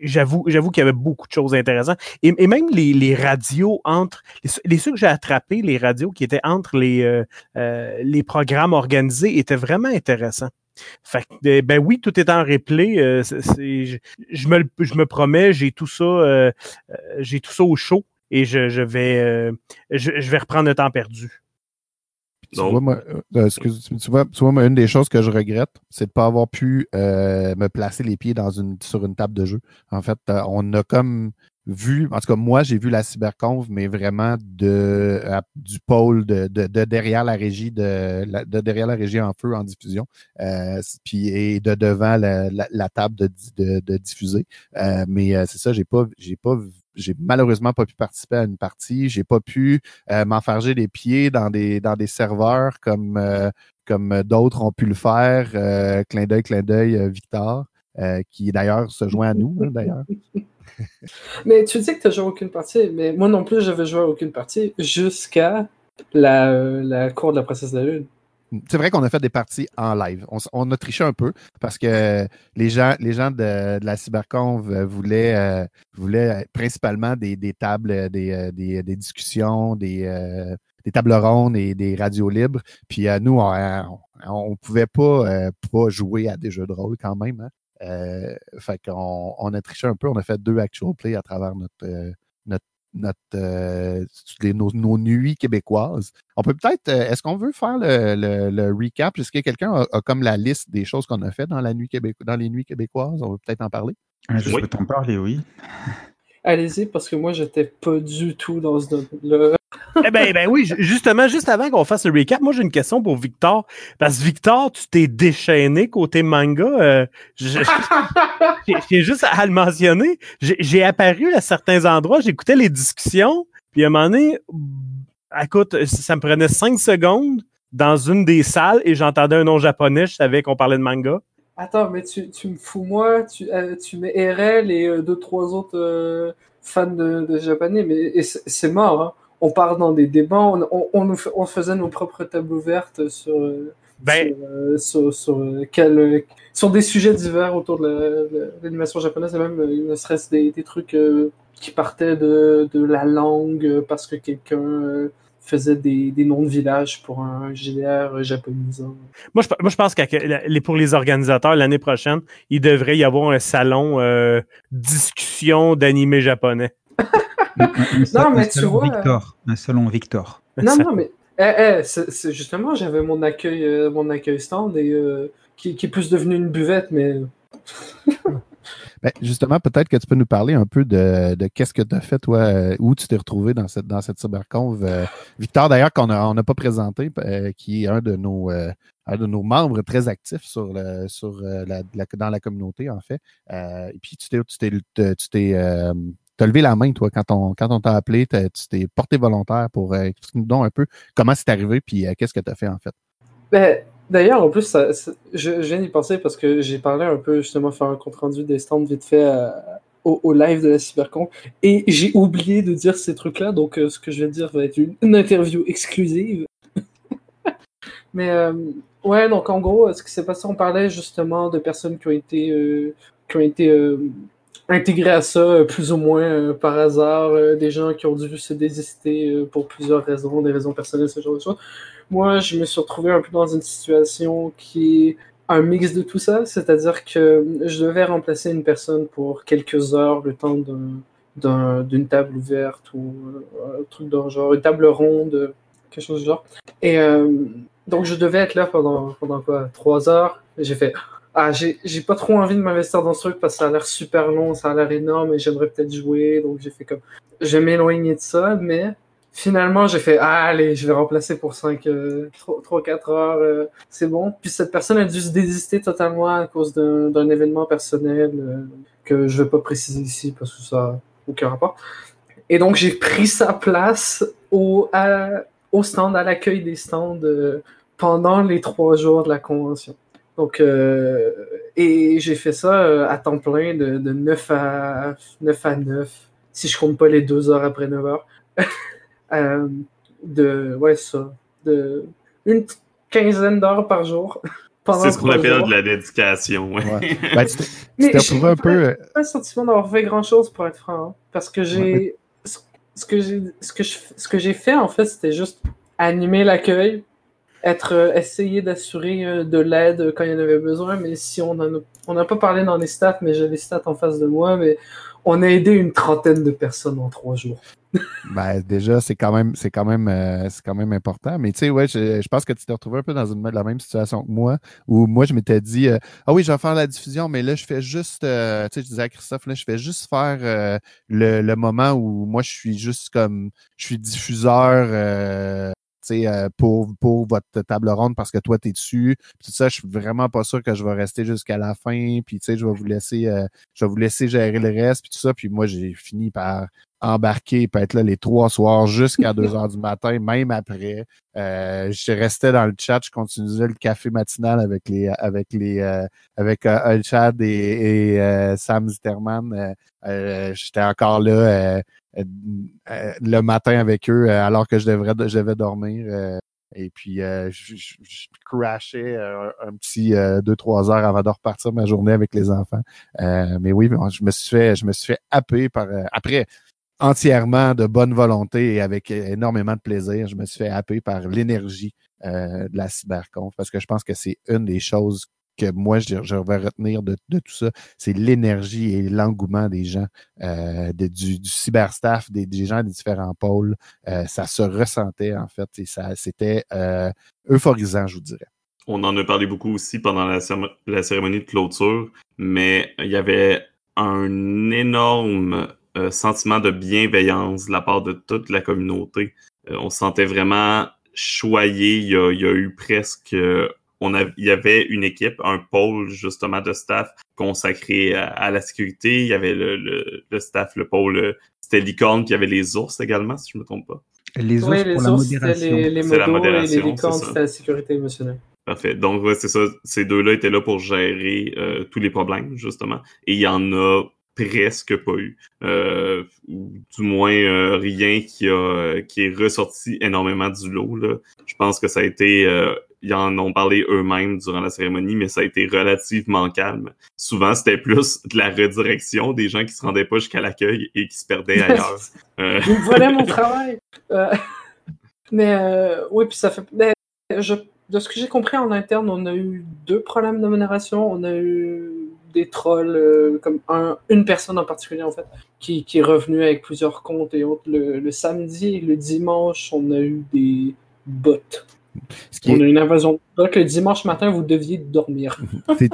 Speaker 6: j'avoue, j'avoue qu'il y avait beaucoup de choses intéressantes. Et, même les, radios entre les, ceux que j'ai attrapés, les radios qui étaient entre les, euh, euh, les programmes organisés étaient vraiment intéressants. Fait que, ben oui, tout est en replay. Euh, je, me, je me promets, j'ai tout ça, j'ai tout ça au chaud et je, je vais, je, vais reprendre le temps perdu.
Speaker 4: Tu vois, moi, euh, excuse, tu vois, tu vois une des choses que je regrette, c'est de ne pas avoir pu euh, me placer les pieds dans une, sur une table de jeu. En fait, euh, on a comme vu, en tout cas, moi, j'ai vu la cyberconf, mais vraiment de, du pôle de, de, derrière la régie, de, de, derrière la régie en feu en diffusion, puis et de devant la, la, table de, de, de diffuser. mais c'est ça, j'ai pas, j'ai pas j'ai malheureusement pas pu participer à une partie. J'ai pas pu euh, m'enfarger les pieds dans des dans des serveurs comme euh, comme d'autres ont pu le faire. Euh, clin d'œil, clin d'œil, euh, Victor, qui d'ailleurs se joint à nous, hein, d'ailleurs.
Speaker 7: mais tu dis que tu n'as joué aucune partie, mais moi non plus, j'avais joué à aucune partie jusqu'à la, la cour de la princesse de la Lune.
Speaker 4: c'est vrai qu'on a fait des parties en live. On, a triché un peu parce que les gens, les gens de, la cyberconv euh, voulaient, euh, voulaient principalement des, des tables, des, euh, des, discussions, des, euh, des tables rondes et des radios libres. Puis nous, on, on pouvait pas, pas jouer à des jeux de rôle quand même. Hein. Euh, fait qu'on on a triché un peu. On a fait deux actual play à travers notre, euh, notre, notre euh, les- nos, nos nuits québécoises. On peut peut-être, euh, est-ce qu'on veut faire le, le, le recap? Est-ce que quelqu'un a, a comme la liste des choses qu'on a fait dans la nuit québéco dans les nuits québécoises? On veut peut-être en parler?
Speaker 1: Ah, Je
Speaker 2: Oui.
Speaker 1: peux t'en parler, oui.
Speaker 7: Allez-y, parce que moi, j'étais pas du tout dans ce domaine-là.
Speaker 6: Eh ben, ben oui, ju- justement, juste avant qu'on fasse le recap, moi j'ai une question pour Victor. Parce que Victor, tu t'es déchaîné côté manga. euh, J'ai juste à le mentionner. J'ai apparu à certains endroits, j'écoutais les discussions, puis à un moment donné, écoute, ça me prenait cinq secondes dans une des salles et j'entendais un nom japonais, je savais qu'on parlait de manga.
Speaker 7: Attends, mais tu, tu me fous moi, tu, euh, tu mets RL et euh, deux, trois autres euh, fans de, de japonais, mais c'est mort. Hein. On part dans des débats, on, on, on, nous on faisait nos propres tables ouvertes sur,
Speaker 6: Ben,
Speaker 7: sur, sur, sur, quel, sur des sujets divers autour de la- la- l'animation japonaise, et même euh, ne serait-ce des, des trucs euh, qui partaient de, de la langue parce que quelqu'un euh, faisait des, des noms de villages pour un GDR japonisant.
Speaker 6: moi, je, moi, je pense que pour les organisateurs, l'année prochaine, il devrait y avoir un salon euh, discussion d'animé japonais.
Speaker 1: Un- un sa-
Speaker 7: mais tu
Speaker 1: salon
Speaker 7: vois,
Speaker 1: Victor. Un salon Victor.
Speaker 7: Non, non, mais eh, eh, c'est- c'est justement, j'avais mon accueil, euh, mon accueil stand et euh, qui, qui est plus devenu une buvette, mais
Speaker 4: Ben, justement, peut-être que tu peux nous parler un peu de, qu'est-ce que tu as fait, toi, euh, où tu t'es retrouvé dans cette, dans cette cyberconv. Euh, Victor, d'ailleurs, qu'on n'a on pas présenté, euh, qui est un de nos, un de nos membres très actifs sur le, sur, la, dans la communauté, en fait. Et puis, tu t'es, tu t'es, te- tu t'es, levé la main, toi, quand on, quand on t'a appelé, tu t'es porté volontaire pour explique-nous donc un peu comment c'est arrivé, puis qu'est-ce que tu as fait, en fait?
Speaker 7: ben, d'ailleurs, en plus, ça, je, viens d'y penser parce que j'ai parlé un peu justement faire un compte rendu des stands vite fait à- au, live de la Cybercon et j'ai oublié de dire ces trucs-là, donc euh, ce que je vais dire va être une, interview exclusive. Mais euh, ouais, donc en gros, ce qui s'est passé, on parlait justement de personnes qui ont été, euh, qui ont été euh, intégrées à ça euh, plus ou moins euh, par hasard, euh, des gens qui ont dû se désister euh, pour plusieurs raisons, des raisons personnelles, ce genre de choses. Moi, je me suis retrouvé un peu dans une situation qui est un mix de tout ça, c'est-à-dire que je devais remplacer une personne pour quelques heures, le temps d'un- d'un- d'une table ouverte ou euh, un truc dans le genre, une table ronde, quelque chose du genre. Et euh, donc, je devais être là pendant, pendant quoi, trois heures. J'ai fait, ah, j'ai pas trop envie de m'investir dans ce truc parce que ça a l'air super long, ça a l'air énorme et j'aimerais peut-être jouer. Donc, j'ai fait comme, je vais m'éloigner de ça, mais finalement, j'ai fait, ah, allez, je vais remplacer pour 5, 3-4 heures, euh, c'est bon. Puis cette personne a dû se désister totalement à cause d'un d'un événement personnel euh, que je vais pas préciser ici parce que ça n'a aucun rapport. Et donc, j'ai pris sa place au, à- au stand, à l'accueil des stands euh, pendant les trois jours de la convention. Donc, euh, et j'ai fait ça euh, à temps plein de, de 9, à, 9 à 9, si je compte pas les deux heures après 9 heures. Euh, de, ouais, ça, de une quinzaine d'heures par jour. pendant
Speaker 2: C'est ce qu'on appelle
Speaker 7: jours.
Speaker 2: de la dédication. ouais.
Speaker 4: Ouais. Ben, tu t'es- retrouvé un
Speaker 7: pas-
Speaker 4: peu. euh,
Speaker 7: pas le sentiment d'avoir fait grand chose pour être franc. hein, parce que j'ai. Ce ce que j'ai ce que je- ce que j'ai fait en fait, c'était juste animer l'accueil, être euh, essayer d'assurer euh, de l'aide quand il y en avait besoin. Mais si on en a, on n'a pas parlé dans les stats, mais j'ai les stats en face de moi, mais on a aidé une trentaine de personnes en trois jours.
Speaker 4: Ben, déjà, c'est quand même, c'est quand même, euh, c'est quand même important. Mais tu sais, ouais, je, je pense que tu t'es retrouvé un peu dans une, la même situation que moi, où moi, je m'étais dit, euh, ah oui, je vais faire la diffusion, mais là, je fais juste, euh, tu sais, je disais à Christophe, là, je fais juste faire euh, le, le moment où moi, je suis juste comme, je suis diffuseur. Euh, pour, pour votre table ronde parce que toi, tu es dessus. Puis tout ça, je suis vraiment pas sûr que je vais rester jusqu'à la fin. Puis, tu sais, je vais vous laisser, euh, je vais vous laisser gérer le reste. Puis tout ça. Puis moi, j'ai fini par embarquer, peut être là les trois soirs jusqu'à 2 heures du matin, même après. Euh, je restais dans le chat, je continuais le café matinal avec les avec les euh, avec euh, Ulchad et, et euh, Sam Zitterman. Euh, euh, J'étais encore là le matin avec eux euh, alors que je devrais je devais dormir. Euh, Et puis, euh, je, je, je crashais un, un petit 2-3 heures avant de repartir ma journée avec les enfants. mais oui, je me suis fait, je me suis fait happer par. après, entièrement de bonne volonté et avec énormément de plaisir, je me suis fait happer par l'énergie de la cyberconf parce que je pense que c'est une des choses que moi, je, vais retenir de, tout ça, c'est l'énergie et l'engouement des gens, euh, du, du cyberstaff, des, des, gens des différents pôles. Euh, ça se ressentait, en fait, et c'était euh, euphorisant, je vous dirais.
Speaker 2: On en a parlé beaucoup aussi pendant la, la cérémonie de clôture, mais il y avait un énorme sentiment de bienveillance de la part de toute la communauté. on se sentait vraiment choyé. Il y a, il y a eu presque on il y avait une équipe, un pôle justement de staff consacré à, la sécurité. Il y avait le, staff, le pôle, c'était licorne, qui avait les ours également, si je ne me trompe pas.
Speaker 7: Les ours pour la modération. Les, les la modération, et les licornes, c'était la sécurité émotionnelle.
Speaker 2: Parfait. Donc, ouais, c'est ça. Ces deux-là étaient là pour gérer euh, tous les problèmes, justement. Et il y en a presque pas eu. Euh, ou du moins euh, rien qui a qui est ressorti énormément du lot. Là. Je pense que ça a été ils en ont parlé eux-mêmes durant la cérémonie, mais ça a été relativement calme. Souvent, c'était plus de la redirection des gens qui se rendaient pas jusqu'à l'accueil et qui se perdaient ailleurs.
Speaker 7: euh... Ils volaient mon travail. Euh, mais euh, oui, puis ça fait. De ce que j'ai compris en interne, on a eu deux problèmes de modération. On a eu des trolls, euh, comme un, une personne en particulier en fait, qui, qui est revenue avec plusieurs comptes et autres. Le, le samedi et le dimanche, on a eu des bots on a une invasion. Donc, le dimanche matin, vous deviez dormir.
Speaker 4: C'est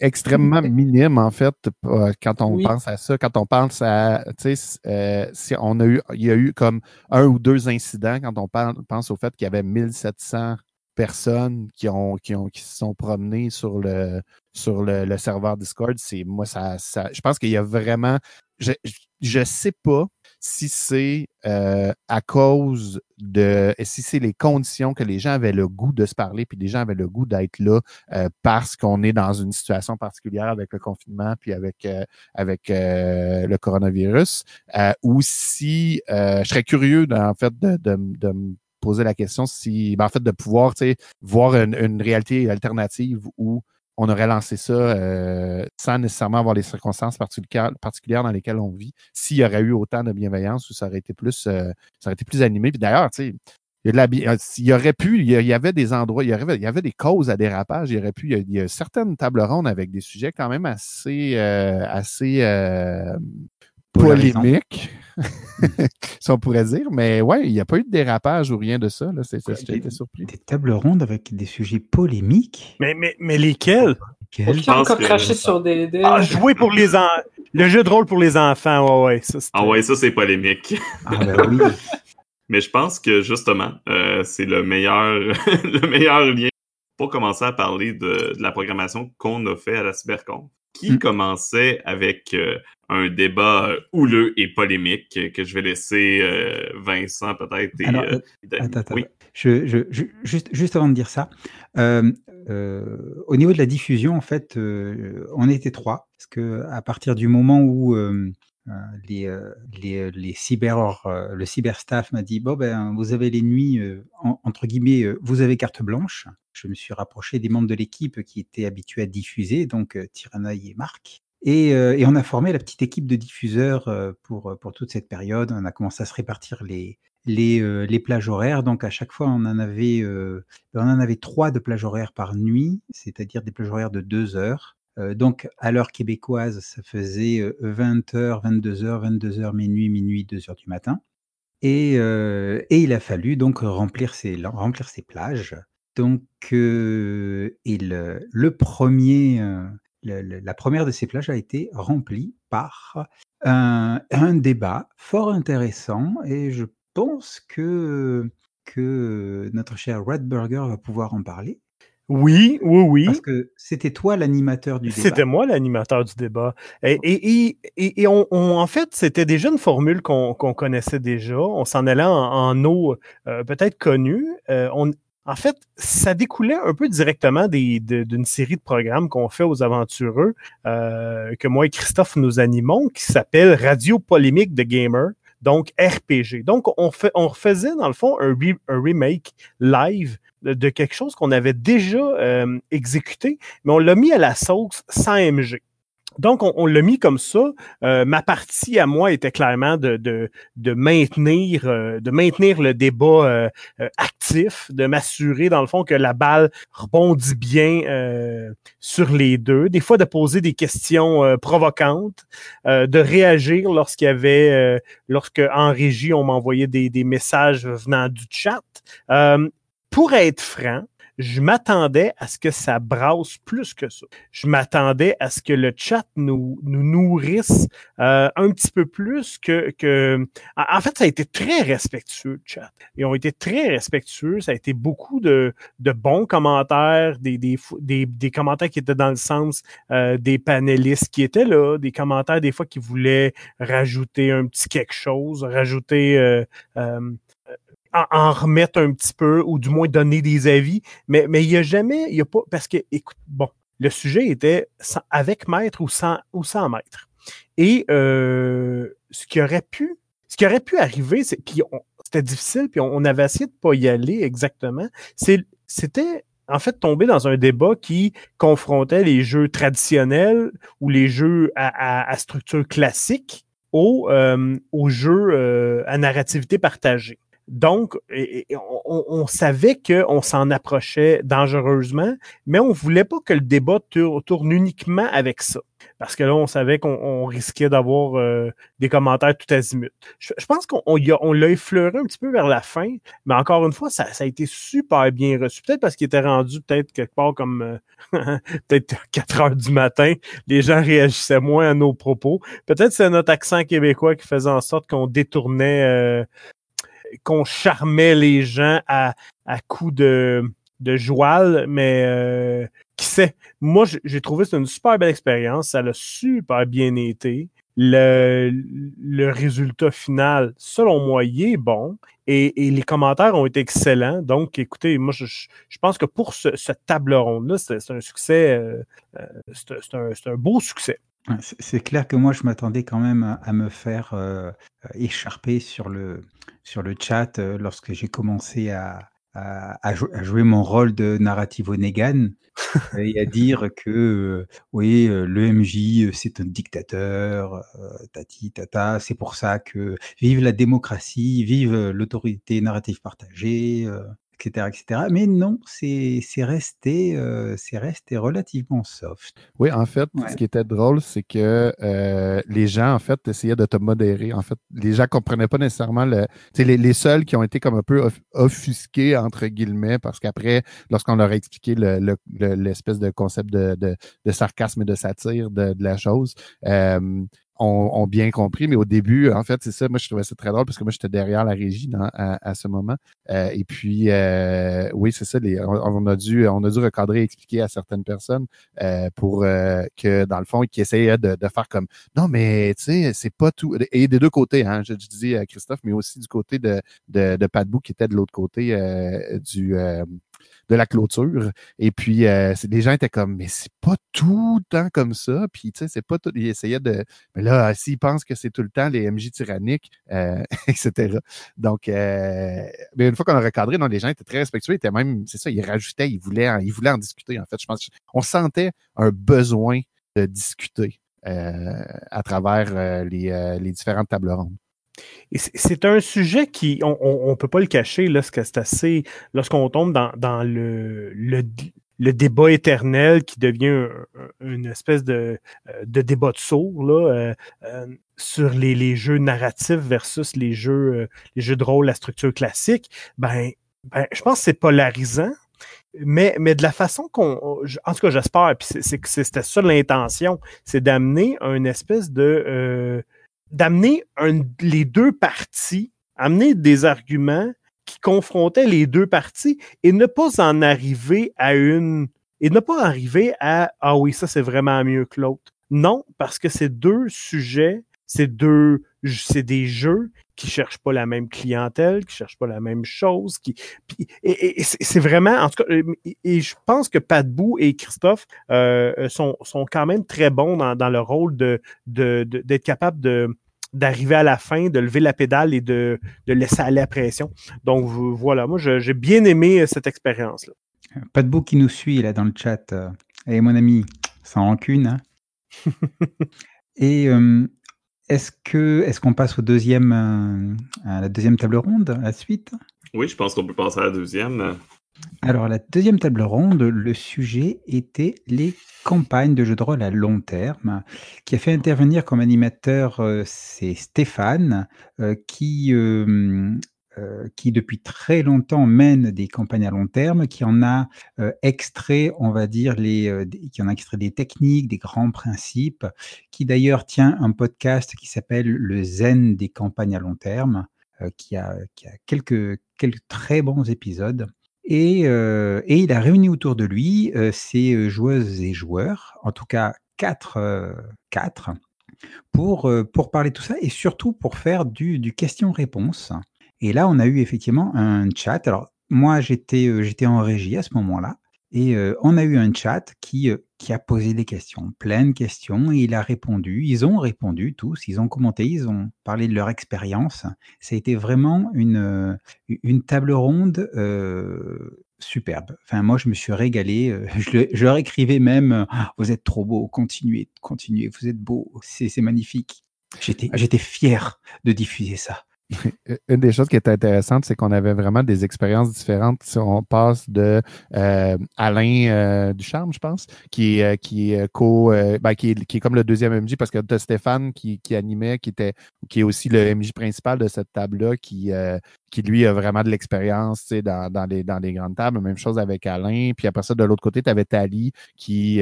Speaker 4: extrêmement minime, en fait, euh, quand on pense à ça. Quand on pense à. Tu sais, euh, si on a eu, il y a eu comme un ou deux incidents quand on pense au fait qu'il y avait 1700 personnes qui ont qui ont qui se sont promenées sur le sur le, serveur Discord c'est moi ça, ça je pense qu'il y a vraiment je je sais pas si c'est euh, à cause de, si c'est les conditions que les gens avaient le goût de se parler, puis les gens avaient le goût d'être là euh, parce qu'on est dans une situation particulière avec le confinement, puis avec euh, avec le coronavirus, ou si je serais curieux en fait de, de, me poser la question si, ben, en fait, de pouvoir voir une, réalité alternative où on aurait lancé ça euh, sans nécessairement avoir les circonstances particulières, dans lesquelles on vit, s'il y aurait eu autant de bienveillance ou ça aurait été plus, euh, ça aurait été plus animé. Puis d'ailleurs, tu sais, il y, a euh, il y aurait pu, il y avait des endroits, il y avait, il y avait des causes à dérapage. Il y aurait pu, il y a, certaines tables rondes avec des sujets quand même assez, assez polémiques. si on pourrait dire. Mais ouais, il n'y a pas eu de dérapage ou rien de ça. Surpris.
Speaker 1: Des tables rondes avec des sujets polémiques?
Speaker 6: Mais, mais, mais lesquels?
Speaker 7: Qui a encore craché sur des,
Speaker 6: Ah, jouer pour les enfants. Le jeu de rôle pour les enfants, ouais, ouais. Ça,
Speaker 2: ah ouais, ça, c'est polémique.
Speaker 1: Ah ben oui.
Speaker 2: Mais je pense que justement, euh, c'est le meilleur, le meilleur lien pour commencer à parler de, de la programmation qu'on a fait à la Cybercon qui mm. commençait avec euh, un débat euh, houleux et polémique que je vais laisser euh, Vincent peut-être.
Speaker 1: oui. Je, je, juste, juste avant de dire ça, au niveau de la diffusion, en fait, on était trois parce que à partir du moment où les, les, les cyber, le cyberstaff m'a dit bon ben vous avez les nuits entre guillemets vous avez carte blanche je me suis rapproché des membres de l'équipe qui étaient habitués à diffuser, donc euh, Tiranaï et Marc. Et, euh, et, on a formé la petite équipe de diffuseurs euh, pour, pour toute cette période. On a commencé à se répartir les, les, les plages horaires. Donc à chaque fois, on en avait, on en avait trois de plages horaires par nuit, c'est-à-dire des plages horaires de deux heures. donc à l'heure québécoise, ça faisait 20h, 22h, 22h minuit, minuit, 2h du matin. Et, et il a fallu donc remplir ces, remplir ces plages. Donc, euh, le, premier, euh, la première de ces plages a été remplie par un, débat fort intéressant et je pense que, que notre cher Redburger va pouvoir en parler.
Speaker 6: Oui, oui, oui.
Speaker 1: Parce que c'était toi l'animateur du débat.
Speaker 6: C'était moi l'animateur du débat. Et, et, et, on, en fait, c'était déjà une formule qu'on connaissait déjà. On s'en allait en, eau euh, peut-être connue. on, en fait, ça découlait un peu directement d'une série de programmes qu'on fait aux aventureux, euh, que moi et Christophe nous animons, qui s'appelle Radio Polémique de Gamer. donc RPG. Donc, on, refaisait, dans le fond, un, re- un remake live de, quelque chose qu'on avait déjà euh, exécuté, mais on l'a mis à la sauce sans MG. Donc, on, on l'a mis comme ça. Euh, ma partie à moi était clairement de, de, de maintenir, euh, de maintenir le débat euh, actif, de m'assurer, dans le fond, que la balle rebondit bien sur les deux. Des fois, de poser des questions provocantes, de réagir lorsqu'il y avait, lorsque en régie, on m'envoyait des, des messages venant du chat. Pour être franc, je m'attendais à ce que ça brasse plus que ça. Je m'attendais à ce que le chat nous, nous nourrisse euh, un petit peu plus que, que... En fait, ça a été très respectueux, le chat. Ils ont été très respectueux. Ça a été beaucoup de, de bons commentaires, des, des, des, des commentaires qui étaient dans le sens euh, des panélistes qui étaient là, des commentaires des fois qui voulaient rajouter un petit quelque chose, rajouter... euh, euh, en, remettre un petit peu ou du moins donner des avis. Mais mais il n'y a jamais, il y a pas parce que écoute, bon, le sujet était sans- avec maître ou sans ou sans maître. Et euh, ce qui aurait pu, ce qui aurait pu arriver, c'est puis c'était difficile, puis on, avait essayé de pas y aller exactement. C'est c'était en fait tomber dans un débat qui confrontait les jeux traditionnels ou les jeux à, à- à structure classique aux, euh, aux jeux euh, à narrativité partagée. Donc, et- on, on- savait qu'on s'en approchait dangereusement, mais on voulait pas que le débat tour- tourne uniquement avec ça. Parce que là, on savait qu'on on risquait d'avoir euh, des commentaires tout azimut. Je, je pense qu'on on l'a effleuré un petit peu vers la fin, mais encore une fois, ça, ça a été super bien reçu. Peut-être parce qu'il était rendu peut-être quelque part comme euh, peut-être 4 heures du matin. Les gens réagissaient moins à nos propos. Peut-être c'est notre accent québécois qui faisait en sorte qu'on détournait, euh, qu'on charmait les gens à, coups de, de mais euh, qui sait? Moi, j'ai trouvé que c'était une super belle expérience. Ça a super bien été. Le, résultat final, selon moi, il est bon. Et, les commentaires ont été excellents. Donc, écoutez, moi, je, pense que pour ce, cette table ronde-là, c'est c'est un succès. euh, euh, c'est c'est c'est un beau succès.
Speaker 1: C'est c'est clair que moi, je m'attendais quand même à, à me faire euh, euh, écharper sur le, sur le chat euh, lorsque j'ai commencé à, à, à jou- à jouer mon rôle de narrativo Negan et à dire que euh, oui, euh, le MJ, euh, c'est un dictateur, euh, tati, tata, c'est pour ça que vive la démocratie, vive l'autorité narrative partagée, euh, etc., etc. Mais non, c'est resté, euh, resté relativement soft.
Speaker 4: Oui, en fait,
Speaker 1: Ouais.
Speaker 4: ce qui était drôle, c'est que euh, les gens, en fait, essayaient de te modérer. En fait, les gens comprenaient pas nécessairement le. Les, les seuls qui ont été comme un peu off- offusqués, entre guillemets, parce qu'après, lorsqu'on leur a expliqué le- le- le- l'espèce de concept de, de, de sarcasme et de satire de, de la chose, euh, ont, bien compris. Mais au début, en fait, c'est ça. Moi, je trouvais ça très drôle parce que moi, j'étais derrière la régie à, à ce moment. Euh, et puis, euh, oui, c'est ça. On, a dû, on a dû recadrer et expliquer à certaines personnes euh, pour euh, que, dans le fond, qui essayaient de, de faire comme non, mais tu sais, c'est pas tout. Et des deux côtés, hein, je, disais à Christophe, mais aussi du côté de, de, de Pat Bou, qui était de l'autre côté du. De la clôture. Et puis, euh, les gens étaient comme, mais c'est pas tout le temps comme ça. Puis, tu sais, c'est pas tout. Ils essayaient de. Mais là, s'ils pensent que c'est tout le temps les MJ tyranniques, euh, etc. Donc, euh, mais une fois qu'on a recadré, non, les gens étaient très respectueux. Ils étaient même, c'est ça, ils rajoutaient, ils voulaient, en- ils voulaient en discuter. En fait, je pense, on sentait un besoin de discuter à travers les, les différentes tables rondes.
Speaker 6: C'est- un sujet qui, on, on peut pas le cacher, c'est assez, lorsqu'on tombe dans, le, débat éternel qui devient un- un- une espèce de, euh, débat de sourd, euh, euh, sur les, jeux narratifs versus les jeux, de rôle à structure classique, ben, ben je pense que c'est polarisant. Mais, de la façon qu'on. En tout cas, j'espère, puis c'était ça l'intention, c'est d'amener une espèce de. Euh, d'amener les deux parties, amener des arguments qui confrontaient les deux parties et ne pas en arriver à une. et ne pas arriver à Ah oui, ça c'est vraiment mieux que l'autre. Non, parce que c'est deux sujets, c'est deux. C'est des jeux qui cherchent pas la même clientèle, qui cherchent pas la même chose, qui. et et- et c'est vraiment, en tout cas, euh, et, je pense que Pat Bou et Christophe euh, sont, sont quand même très bons dans, dans le rôle de- de- d'être capable de d'arriver à la fin, de lever la pédale et de, de laisser aller la pression. Donc voilà, moi j'ai bien aimé cette expérience-là.
Speaker 1: Pas de beau qui nous suit là dans le chat. Et mon ami, sans rancune. Hein. et est-ce que est-ce qu'on passe au deuxième à la deuxième table ronde, à la suite?
Speaker 2: Oui, je pense qu'on peut passer à la deuxième.
Speaker 1: Alors, la deuxième table ronde, le sujet était les campagnes de jeux de rôle à long terme. Qui a fait intervenir comme animateur, euh, c'est Stéphane, euh, qui, euh, qui depuis très longtemps mène des campagnes à long terme, qui en a extrait, on va dire, les, qui en a extrait des techniques, des grands principes, qui d'ailleurs tient un podcast qui s'appelle Le Zen des campagnes à long terme, qui a, qui a quelques, quelques très bons épisodes. Et, euh, et, il a réuni autour de lui euh, ses joueuses et joueurs, en tout cas quatre, euh, quatre pour, pour parler de tout ça et surtout pour faire du, du question-réponse. Et là, on a eu effectivement un chat. Alors, moi, j'étais j'étais en régie à ce moment-là. Et on a eu un chat qui, qui a posé des questions, plein de questions, et il a répondu. Ils ont répondu tous, ils ont commenté, ils ont parlé de leur expérience. Ça a été vraiment une, une table ronde superbe. Enfin, moi, je me suis régalé. Je, je leur écrivais même «Ah, Vous êtes trop beau, continuez, continuez, vous êtes beau, c'est magnifique. J'étais fier de diffuser ça.
Speaker 4: Une des choses qui est intéressante, c'est qu'on avait vraiment des expériences différentes. Si on passe de euh, Alain euh, Ducharme, je pense, qui, est, qui est co, ben, qui, est, qui est comme le deuxième MJ, parce que as Stéphane qui, qui animait, qui était qui est aussi le MJ principal de cette table-là, qui, euh, qui lui a vraiment de l'expérience dans, dans, les, dans les grandes tables. Même chose avec Alain. Puis après ça, de l'autre côté, tu avais Tali, qui,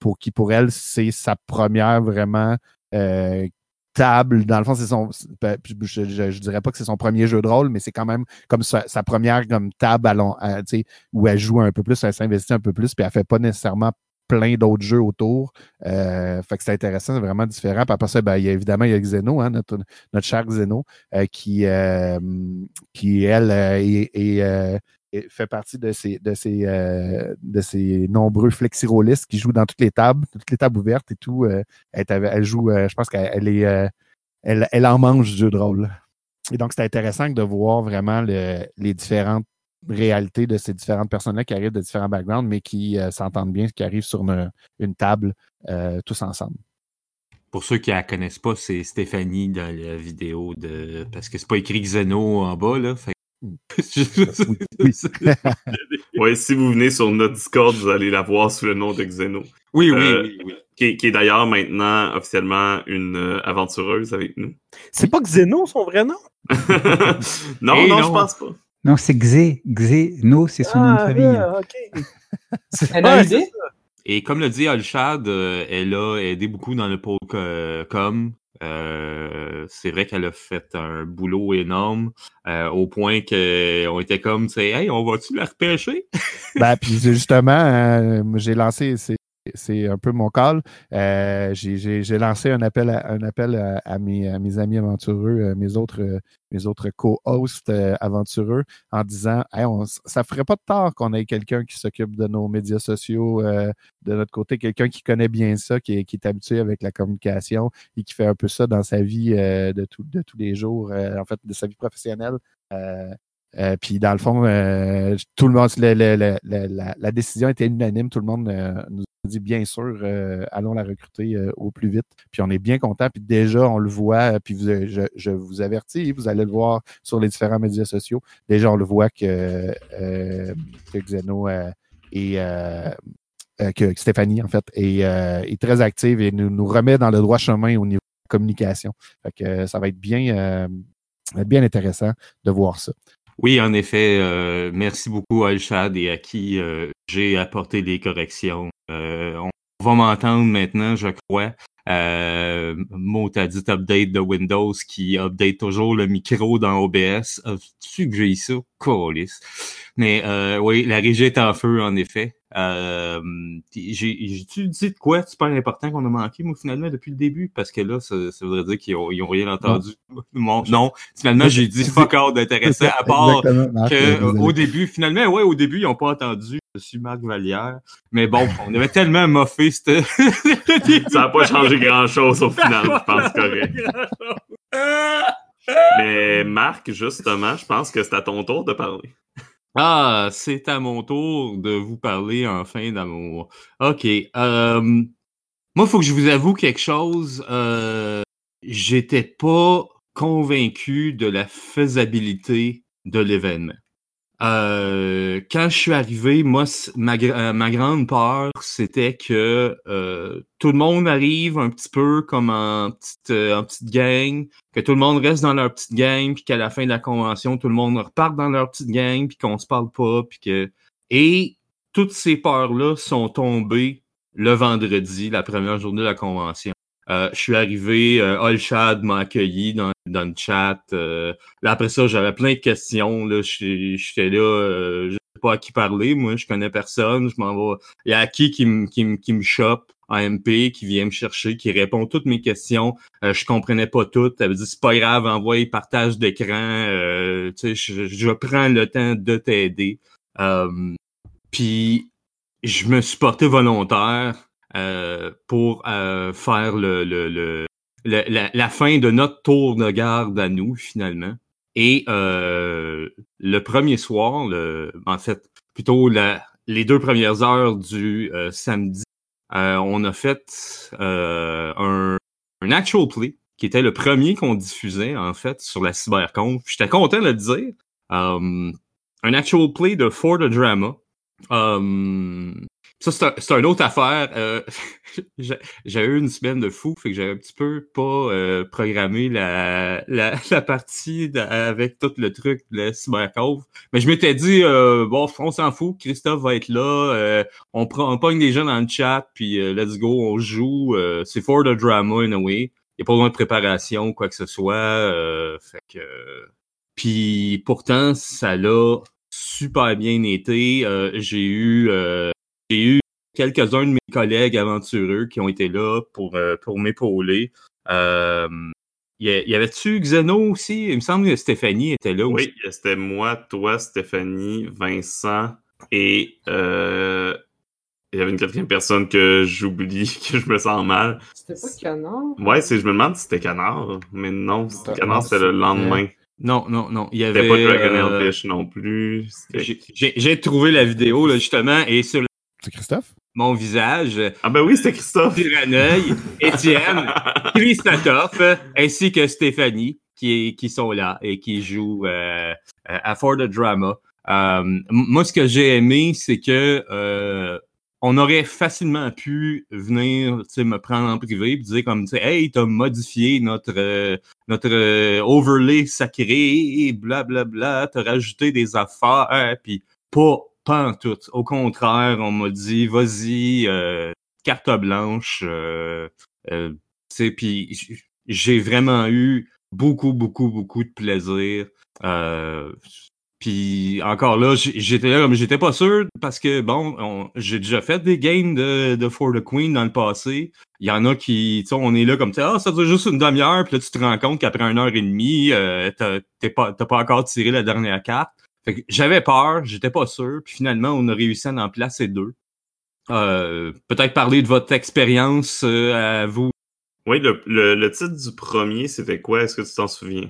Speaker 4: pour, qui pour elle, c'est sa première vraiment table. Dans le fond, c'est son. Ben, je, je, dirais pas que c'est son premier jeu de rôle, mais c'est quand même comme sa, première comme table à où elle joue un peu plus, elle s'investit un peu plus, puis elle fait pas nécessairement plein d'autres jeux autour. Euh, fait que c'est intéressant, c'est vraiment différent. Puis après ça, ben, il y a, évidemment, il y a Xeno, hein, notre, notre cher Xeno, euh, qui, euh, qui, elle, est, fait partie de ces, de ces, de ces nombreux flexirollistes qui jouent dans toutes les tables, toutes les tables ouvertes et tout. Elle, elle, joue, je pense qu'elle est, elle, elle, en mange du jeu de rôle. Et donc, c'est intéressant de voir vraiment les différentes réalités de ces différentes personnes-là qui arrivent de différents backgrounds, mais qui s'entendent bien, qui arrivent sur une, table tous ensemble.
Speaker 5: Pour ceux qui la connaissent pas, c'est Stéphanie dans la vidéo de. Parce que c'est pas écrit Xeno en bas, là.
Speaker 2: Oui. si vous venez sur notre Discord, vous allez la voir sous le nom de Xeno.
Speaker 5: Oui, oui, euh, oui,
Speaker 2: Qui, est d'ailleurs maintenant officiellement une euh, aventureuse avec nous.
Speaker 6: C'est pas Xeno son vrai nom?
Speaker 2: non, non, je pense pas.
Speaker 1: Non, c'est Xé. Xeno, c'est son nom de ah, famille. Ah,
Speaker 7: Elle a une idée?
Speaker 5: Et comme le dit Alshad, euh, elle a aidé beaucoup dans le pôle com. Euh, c'est vrai qu'elle a fait un boulot énorme euh, au point qu'on était comme, hey, on va-tu la repêcher?
Speaker 4: ben, puis justement, j'ai lancé, c'est un peu mon call. Euh, j'ai lancé un appel à, mes, amis aventureux, euh, mes autres, euh, mes autres co-hosts aventureux, en disant hey, on, ça ferait pas de tort qu'on ait quelqu'un qui s'occupe de nos médias sociaux de notre côté, quelqu'un qui connaît bien ça, qui est, habitué avec la communication et qui fait un peu ça dans sa vie de, tous les jours, en fait, de sa vie professionnelle. Euh, puis dans le fond, euh, tout le monde, la, décision était unanime. Tout le monde euh, nous a dit bien sûr, allons la recruter au plus vite. Puis on est bien content. Puis déjà, on le voit. Puis je, vous avertis, vous allez le voir sur les différents médias sociaux. Déjà, on le voit que, que Xeno et que Stéphanie, en fait, est, très active et nous, nous remet dans le droit chemin au niveau de la communication. Fait que ça va être bien, bien intéressant de voir ça.
Speaker 5: Oui, en effet. Euh, merci beaucoup à Alshad et à qui euh, j'ai apporté des corrections. Euh, on va m'entendre maintenant, je crois. Euh, mot à dit update de Windows qui update toujours le micro dans OBS. tu que ça? Mais euh, oui, la régie est en feu, en effet. Euh, J'ai-tu dit de quoi super important qu'on a manqué, moi, finalement, depuis le début? Parce que là, ça, ça voudrait dire qu'ils ont, ont, rien entendu. Non, non finalement, j'ai dit fuck all d'intéressant, à part que, au début, finalement, ouais, au début, ils n'ont pas entendu. Je suis Marc Vallière. Mais bon, on avait tellement moffé,
Speaker 2: ça n'a pas changé grand-chose au final, je pense, correct. Mais Marc, justement, je pense que c'est à ton tour de parler.
Speaker 5: Ah, c'est à mon tour de vous parler enfin d'amour. OK. Euh, moi, il faut que je vous avoue quelque chose. Euh, J'étais pas convaincu de la faisabilité de l'événement. Euh, quand je suis arrivé, moi, ma, euh, ma grande peur, c'était que euh, tout le monde arrive un petit peu comme en petite, en petite gang, que tout le monde reste dans leur petite gang, puis qu'à la fin de la convention, tout le monde repart dans leur petite gang, puis qu'on se parle pas, puis que... Et toutes ces peurs-là sont tombées le vendredi, la première journée de la convention. Euh, je suis arrivé, euh, Olshad m'a accueilli dans, dans le chat. Euh, là, après ça, j'avais plein de questions. Là, j'étais là, euh, je sais pas à qui parler. Moi, je connais personne. Je m'en vais. Il y a qui qui me qui qui me chope en MP, qui vient me chercher, qui répond toutes mes questions. Euh, je comprenais pas toutes. Elle me dit c'est pas grave, envoie partage d'écran. Euh, tu sais, je, je prends le temps de t'aider. Puis je me suis porté volontaire pour euh, faire le, le, le, la, la, fin de notre tour de garde à nous, finalement. Et euh, le premier soir, le, en fait, plutôt la, les deux premières heures du euh, samedi, euh, on a fait un, un actual play qui était le premier qu'on diffusait, en fait, sur la cyberconf. J'étais content de le dire. Un actual play de For the Drama. Ça, c'est un, une autre affaire. Euh, j'ai eu une semaine de fou, fait que j'avais un petit peu pas euh, programmé la, la, la partie avec tout le truc de la cybercove. Mais je m'étais dit, euh, bon, on s'en fout, Christophe va être là, euh, on prend on pogne des gens dans le chat, puis euh, let's go, on joue. c'est for the drama in a way. Il n'y a pas besoin de préparation, quoi que ce soit. fait que. Puis pourtant, ça l'a super bien été. j'ai eu j'ai eu quelques-uns de mes collègues aventureux qui ont été là pour, euh, pour m'épauler. Euh, y, avait-tu Xeno aussi? Il me semble que Stéphanie était là
Speaker 2: aussi. Oui, c'était moi, toi, Stéphanie, Vincent et euh, il y avait une quatrième personne que j'oublie, que je me sens mal.
Speaker 7: C'était pas Canard?
Speaker 2: Ouais, je me demande si c'était Canard, mais non, Canard, c'était le lendemain.
Speaker 5: Non, non, non. Il y avait.
Speaker 2: C'était pas Dragon Fish non plus.
Speaker 5: J'ai trouvé la vidéo, là, justement, et sur
Speaker 4: c'est Christophe?
Speaker 5: Mon visage.
Speaker 2: Ah ben oui, c'était Christophe.
Speaker 5: Tiraneuil, Étienne, Christophe, ainsi que Stéphanie, qui, qui sont là et qui jouent euh, à For the Drama. Euh, moi, ce que j'ai aimé, c'est que euh, on aurait facilement pu venir me prendre en privé et dire comme Hey, t'as modifié notre notre overlay sacré, blablabla, bla, bla, t'as rajouté des affaires, puis pas pas en tout. Au contraire, on m'a dit, vas-y, euh, carte blanche. Euh, euh, puis j'ai vraiment eu beaucoup, beaucoup, beaucoup de plaisir. Euh, puis encore là, j'étais là, mais j'étais pas sûr parce que bon, j'ai déjà fait des games de, de For the Queen dans le passé. Il y en a qui, tu sais, on est là comme ça, ah, ça dure juste une demi-heure, puis là tu te rends compte qu'après une heure et demie, euh, t'as pas, pas encore tiré la dernière carte j'avais peur, j'étais pas sûr, puis finalement, on a réussi à en placer deux. Euh, Peut-être parler de votre expérience euh, à vous.
Speaker 2: Oui, le, le, titre du premier, c'était quoi? Est-ce que tu t'en souviens?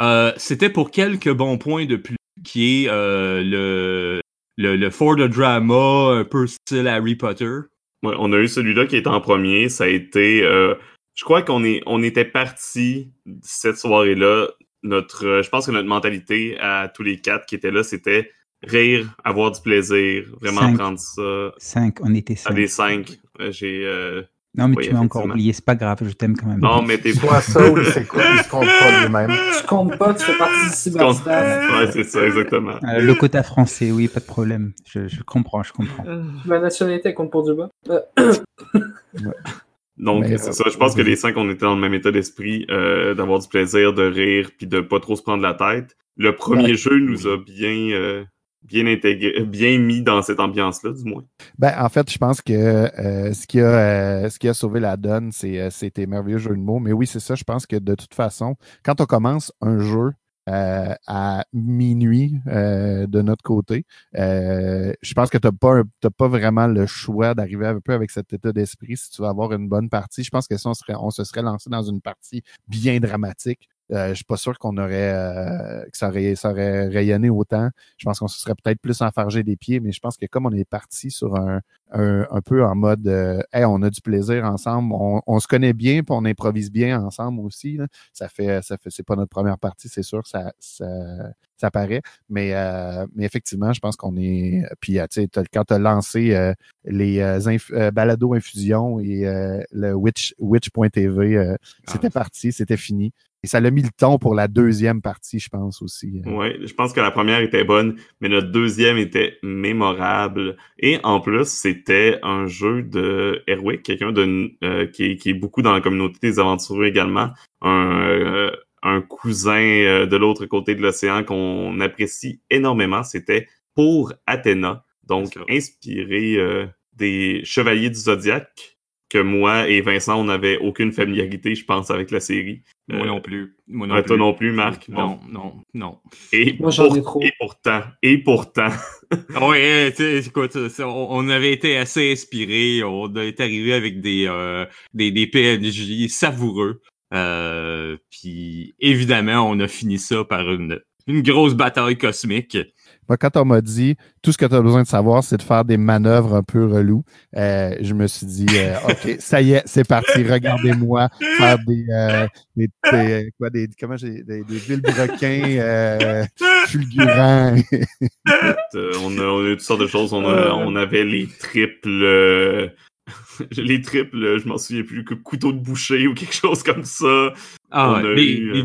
Speaker 5: Euh, c'était pour quelques bons points de plus, qui est le, le, le For the Drama, un peu style Harry Potter.
Speaker 2: Ouais, on a eu celui-là qui était en premier. Ça a été... je crois qu'on est, on était parti cette soirée-là notre, euh, je pense que notre mentalité à tous les quatre qui étaient là, c'était rire, avoir du plaisir, vraiment prendre ça.
Speaker 1: Cinq, on était
Speaker 2: cinq. À des cinq. Euh, j'ai. Euh...
Speaker 1: Non, mais tu m'as encore oublié, c'est pas grave, je t'aime quand même.
Speaker 2: Non, mais t'es
Speaker 3: pas ça ou c'est quoi, il se compte pas lui-même.
Speaker 7: Tu comptes pas, tu fais partie du cyberstaff.
Speaker 2: Ouais, c'est ça, exactement.
Speaker 1: Euh, le quota français, oui, pas de problème. Je, je comprends, je comprends.
Speaker 7: Ma nationalité compte pour du bas.
Speaker 2: Donc, c'est ça. Je pense que les cinq, on était dans le même état d'esprit, euh, d'avoir du plaisir, de rire, puis de pas trop se prendre la tête. Le premier jeu nous a bien, euh, bien intégré, bien mis dans cette ambiance-là, du moins.
Speaker 4: Ben, en fait, je pense que euh, ce, qui a, ce qui a sauvé la donne, c'est tes merveilleux jeux de mots. Mais oui, c'est ça. Je pense que de toute façon, quand on commence un jeu, euh, à minuit euh, de notre côté. Euh, je pense que tu n'as pas, pas vraiment le choix d'arriver un peu avec cet état d'esprit si tu veux avoir une bonne partie. Je pense que si on, serait, on se serait lancé dans une partie bien dramatique, euh, je suis pas sûr qu'on aurait euh, que ça aurait, ça aurait rayonné autant. Je pense qu'on se serait peut-être plus enfargé des pieds, mais je pense que comme on est parti sur un, un, un peu en mode euh, Hey, on a du plaisir ensemble, on, on se connaît bien, puis on improvise bien ensemble aussi. là. Ça fait, ça fait, c'est pas notre première partie, c'est sûr, ça, ça, ça paraît. Mais, euh, mais effectivement, je pense qu'on est. Puis, euh, tu sais, quand tu as lancé euh, les inf- Balado Infusion et euh, le Witch, Witch.tv, euh, c'était parti, c'était fini. Et ça l'a mis le ton pour la deuxième partie, je pense aussi. euh.
Speaker 2: Ouais, je pense que la première était bonne, mais notre deuxième était mémorable. Et en plus, c'était un jeu de Erwick, quelqu'un de euh, qui, est- qui est beaucoup dans la communauté des aventureux également, un, euh, un cousin euh, de l'autre côté de l'océan qu'on apprécie énormément. C'était pour Athéna, donc inspiré euh, des Chevaliers du Zodiaque que moi et Vincent, on n'avait aucune familiarité, je pense, avec la série.
Speaker 5: Moi
Speaker 2: Euh,
Speaker 5: non plus. Moi non
Speaker 2: ouais,
Speaker 5: plus.
Speaker 2: toi non plus, Marc. Bon.
Speaker 5: Non, non, non.
Speaker 2: Et,
Speaker 7: Moi, ai trop.
Speaker 2: et pourtant, et pourtant,
Speaker 5: Oui, tu sais, écoute, ça, on, on avait été assez inspirés. On est arrivé avec des, euh, des, des PNJ savoureux. Euh, puis évidemment, on a fini ça par une, une grosse bataille cosmique.
Speaker 4: Moi, quand on m'a dit tout ce que tu as besoin de savoir, c'est de faire des manœuvres un peu reloues, euh, je me suis dit euh, OK, ça y est, c'est parti, regardez-moi faire des, euh, des, des- quoi, des comment j'ai des, des vilebrequins euh, fulgurants.
Speaker 2: euh, on, a, on a eu toutes sortes de choses. On, a- on avait les triples. euh, les triples, je m'en souviens plus, que couteau de boucher ou quelque chose comme ça.
Speaker 5: Ah, les,
Speaker 2: eu,
Speaker 5: les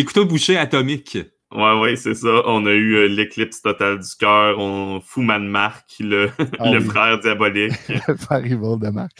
Speaker 2: euh,
Speaker 5: couteaux bouchés atomiques.
Speaker 2: Ouais, ouais, c'est ça. On a eu euh, l'éclipse totale du cœur. On Fouman Mark, le,
Speaker 4: Ah
Speaker 2: le
Speaker 4: oui.
Speaker 2: frère diabolique.
Speaker 4: faire Evil de Marc.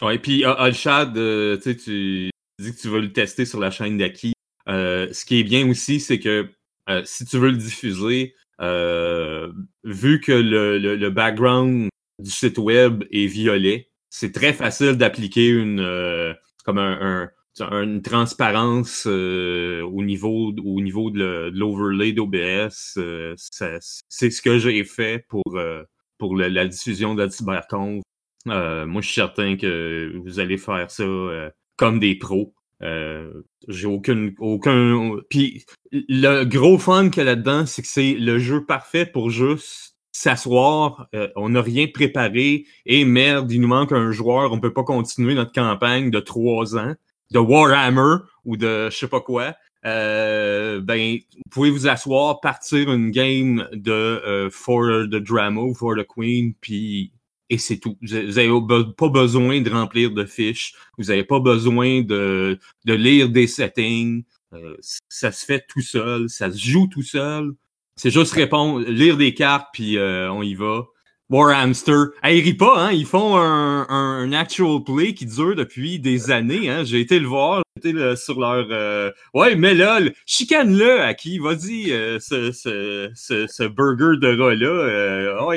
Speaker 5: Ouais, puis euh, Alshad, euh, tu sais, tu dis que tu vas le tester sur la chaîne d'Aki. Euh, ce qui est bien aussi, c'est que euh, si tu veux le diffuser, euh, vu que le, le, le background du site web est violet, c'est très facile d'appliquer une euh, comme un, un- une transparence euh, au niveau au niveau de l'overlay d'OBS. euh, c'est ce que j'ai fait pour euh, pour la diffusion de la cyberconf. Euh, moi, je suis certain que vous allez faire ça euh, comme des pros. Euh, j'ai aucune aucun puis le gros fun qu'il y a là-dedans c'est que c'est le jeu parfait pour juste s'asseoir euh, on n'a rien préparé et merde il nous manque un joueur on peut pas continuer notre campagne de trois ans de Warhammer ou de je sais pas quoi euh, ben vous pouvez vous asseoir partir une game de euh, For the Drama ou For the Queen puis et c'est tout. Vous avez vous avez be- pas besoin de remplir de fiches. Vous n'avez pas besoin de, de lire des settings. Euh, ça se fait tout seul. Ça se joue tout seul. C'est juste répondre, lire des cartes, puis euh, on y va. Warhamster. Hey, ils rient pas, hein? Ils font un, un, un actual play qui dure depuis des années, hein? J'ai été le voir, j'ai été le- sur leur... euh, Ouais, mais là, le- chicane-le à qui? Vas-y, euh, ce, ce, ce, ce burger de rat-là. euh, ouais.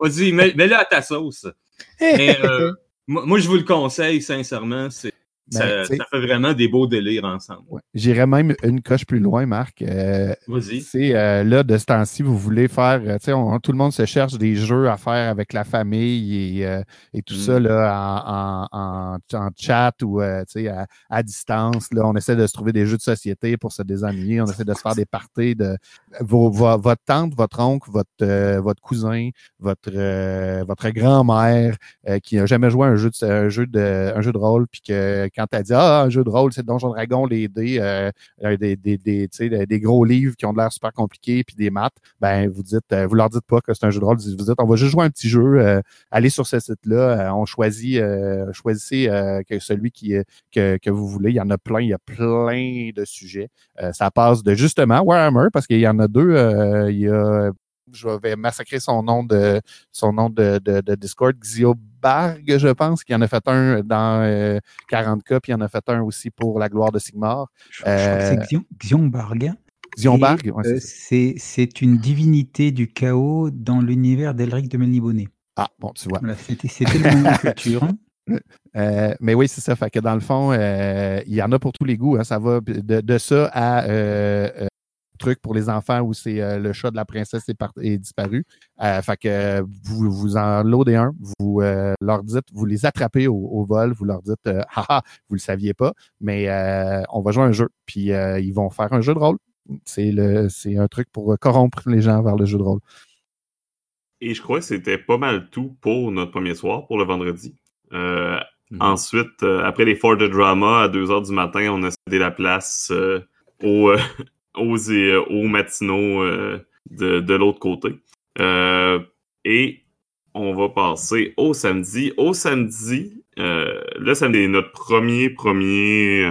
Speaker 5: Vas-y, mets- mets-le à ta sauce. Mais euh, moi, je vous le conseille, sincèrement. C'est, ça,
Speaker 4: tu sais-
Speaker 5: ça fait vraiment des beaux délires ensemble.
Speaker 4: Ouais. J'irais même une coche plus loin, Marc. Euh,
Speaker 5: Vas-y.
Speaker 4: C'est euh, là, de ce temps-ci, vous voulez faire, euh, tu sais, on- tout le monde se cherche des jeux à faire avec la famille et, euh, et tout
Speaker 5: Mm.
Speaker 4: ça là, en, en, en, en chat ou à, à distance. Là, on essaie de se trouver des jeux de société pour se désennuyer. On essaie de se faire des parties de vos, votre tante, votre oncle, votre, votre cousin, votre, votre grand-mère qui n'a jamais joué à un jeu de, un jeu de, un jeu de rôle, puis que quand tu as dit Ah, un jeu de rôle, c'est Donjon Dragon, les dés, euh, euh, des, des, des, des, gros livres qui ont l'air super compliqués, puis des maths, ben vous dites, euh, vous leur dites pas que c'est un jeu de rôle, vous dites, on va juste jouer un petit jeu, euh, allez sur ce site-là, euh, on choisit, euh, choisissez que celui qui que, que vous voulez. Il y en a plein, il y a plein de sujets. Ça passe de justement Warhammer, parce qu'il y en a deux, il y a je vais massacrer son nom de son nom de, de, de Discord, Xiobarg, je pense, qui en a fait un dans euh, 40K, puis il en a fait un aussi pour la gloire de Sigmar.
Speaker 1: Je, je crois que c'est
Speaker 4: Euh,
Speaker 1: Xion-. Xionbarg, Et,
Speaker 4: ouais,
Speaker 1: euh,
Speaker 4: c'est
Speaker 1: c'est une divinité du chaos dans l'univers d'Elric de Melniboné.
Speaker 4: Ah, bon, tu vois.
Speaker 1: Voilà, c'était c'était le nomenclature.
Speaker 4: Euh, mais oui, c'est ça. Fait que dans le fond, euh, il y en a pour tous les goûts. hein. Ça va de, de ça à euh, euh, truc pour les enfants où c'est euh, le chat de la princesse est, par- est disparu. Euh, fait que vous, vous en loadez un, vous euh, leur dites, vous les attrapez au, au vol, vous leur dites, haha, vous le saviez pas, mais on va jouer un jeu. Puis ils vont faire un jeu de rôle. C'est le, c'est un truc pour corrompre les gens vers le jeu de rôle.
Speaker 2: Et je crois que c'était pas mal tout pour notre premier soir, pour le vendredi.
Speaker 1: Mhm.
Speaker 2: Ensuite, après les Ford de Drama, à 2 h du matin, on a cédé la place euh, aux, euh, aux, aux matinaux euh, de, de l'autre côté. Euh, et on va passer au samedi. Au samedi, le samedi, notre premier, premier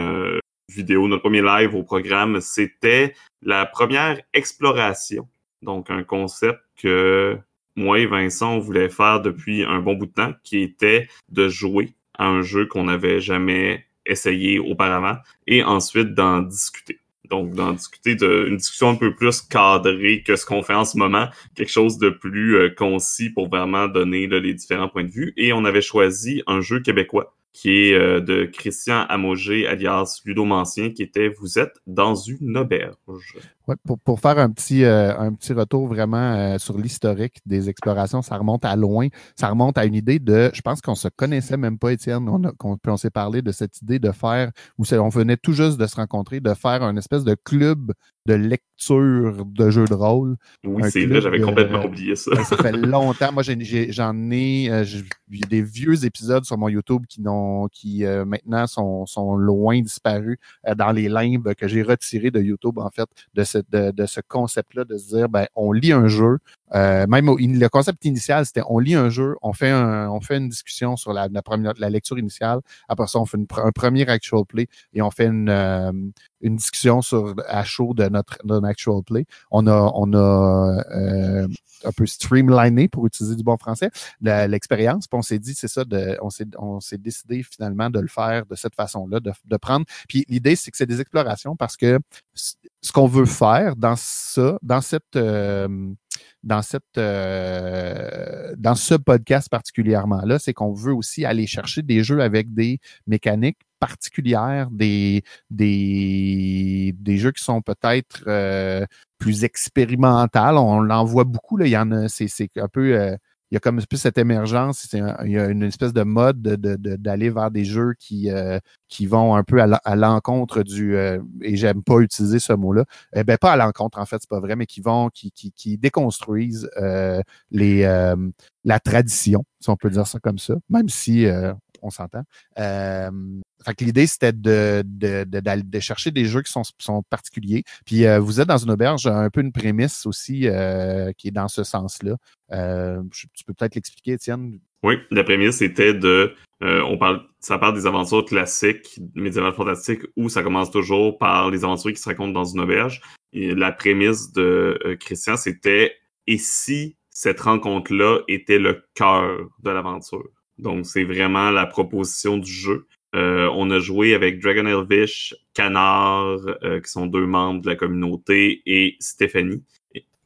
Speaker 2: vidéo, notre premier live au programme, c'était la première exploration. Donc, un concept que moi et Vincent, on voulait faire depuis un bon bout de temps, qui était de jouer à un jeu qu'on n'avait jamais essayé auparavant et ensuite d'en discuter. Donc, d'en discuter d'une discussion un peu plus cadrée que ce qu'on fait en ce moment, quelque chose de plus euh, concis pour vraiment donner les différents points de vue. Et on avait choisi un jeu québécois qui est euh, de Christian Amogé, alias Ludomancien, qui était Vous êtes dans une auberge.
Speaker 4: Ouais, pour, pour faire un petit, euh, un petit retour vraiment euh, sur l'historique des explorations, ça remonte à loin. Ça remonte à une idée de, je pense qu'on se connaissait même pas, Étienne. On, a- puis on s'est parlé de cette idée de faire, où on venait tout juste de se rencontrer, de faire un espèce de club de lecture de jeux de rôle.
Speaker 2: Oui, c'est vrai, j'avais complètement oublié ça.
Speaker 4: Ben, ça fait longtemps. Moi, j'en ai, euh, j'ai il y a des vieux épisodes sur mon YouTube qui, n'ont, qui euh, maintenant sont, sont loin disparus euh, dans les limbes que j'ai retirés de YouTube, en fait, de ce, de, de ce concept-là, de se dire, ben, on lit un jeu. Euh, même au- le concept initial, c'était on lit un jeu, on fait, un, on fait une discussion sur la, la, première, la lecture initiale. Après ça, on fait une un premier actual play et on fait une, euh, une discussion sur à chaud de notre, de actual play. On a, on a euh, un peu streamliné, pour utiliser du bon français, l'expérience. Puis on s'est dit, c'est ça, de, on s'est décidé finalement de le faire de cette façon-là, de, de prendre. Puis l'idée, c'est que c'est des explorations parce que ce qu'on veut faire dans ça, dans cette euh, dans cette euh, dans ce podcast particulièrement là, c'est qu'on veut aussi aller chercher des jeux avec des mécaniques particulières, des des des jeux qui sont peut-être euh, plus expérimentales. On en voit beaucoup là. Il y en a, c'est c'est un peu euh, il y a comme un peu cette émergence, un- il y a une espèce de mode de- de- de- d'aller vers des jeux qui, euh, qui vont un peu à l'encontre du, euh, et j'aime pas utiliser ce mot-là, eh ben pas à l'encontre en fait, c'est pas vrai, mais qui vont, qui, qui, qui déconstruisent euh, les, euh, la tradition, si on peut dire ça comme ça, même si euh, on s'entend. Fait que l'idée, c'était de, de, de, chercher des jeux qui sont, sont particuliers. Puis euh, vous êtes dans une auberge, un peu une prémisse aussi euh, qui est dans ce sens-là. Euh, tu peux peut-être l'expliquer, Étienne?
Speaker 2: Oui, la prémisse c'était de, on parle, ça parle des aventures classiques médiévales fantastiques où ça commence toujours par les aventures qui se racontent dans une auberge. La prémisse de Christian c'était et si cette rencontre-là était le cœur de l'aventure? Donc c'est vraiment la proposition du jeu. Euh, on a joué avec Dragon Elvish, Canard, euh, qui sont deux membres de la communauté, et Stéphanie.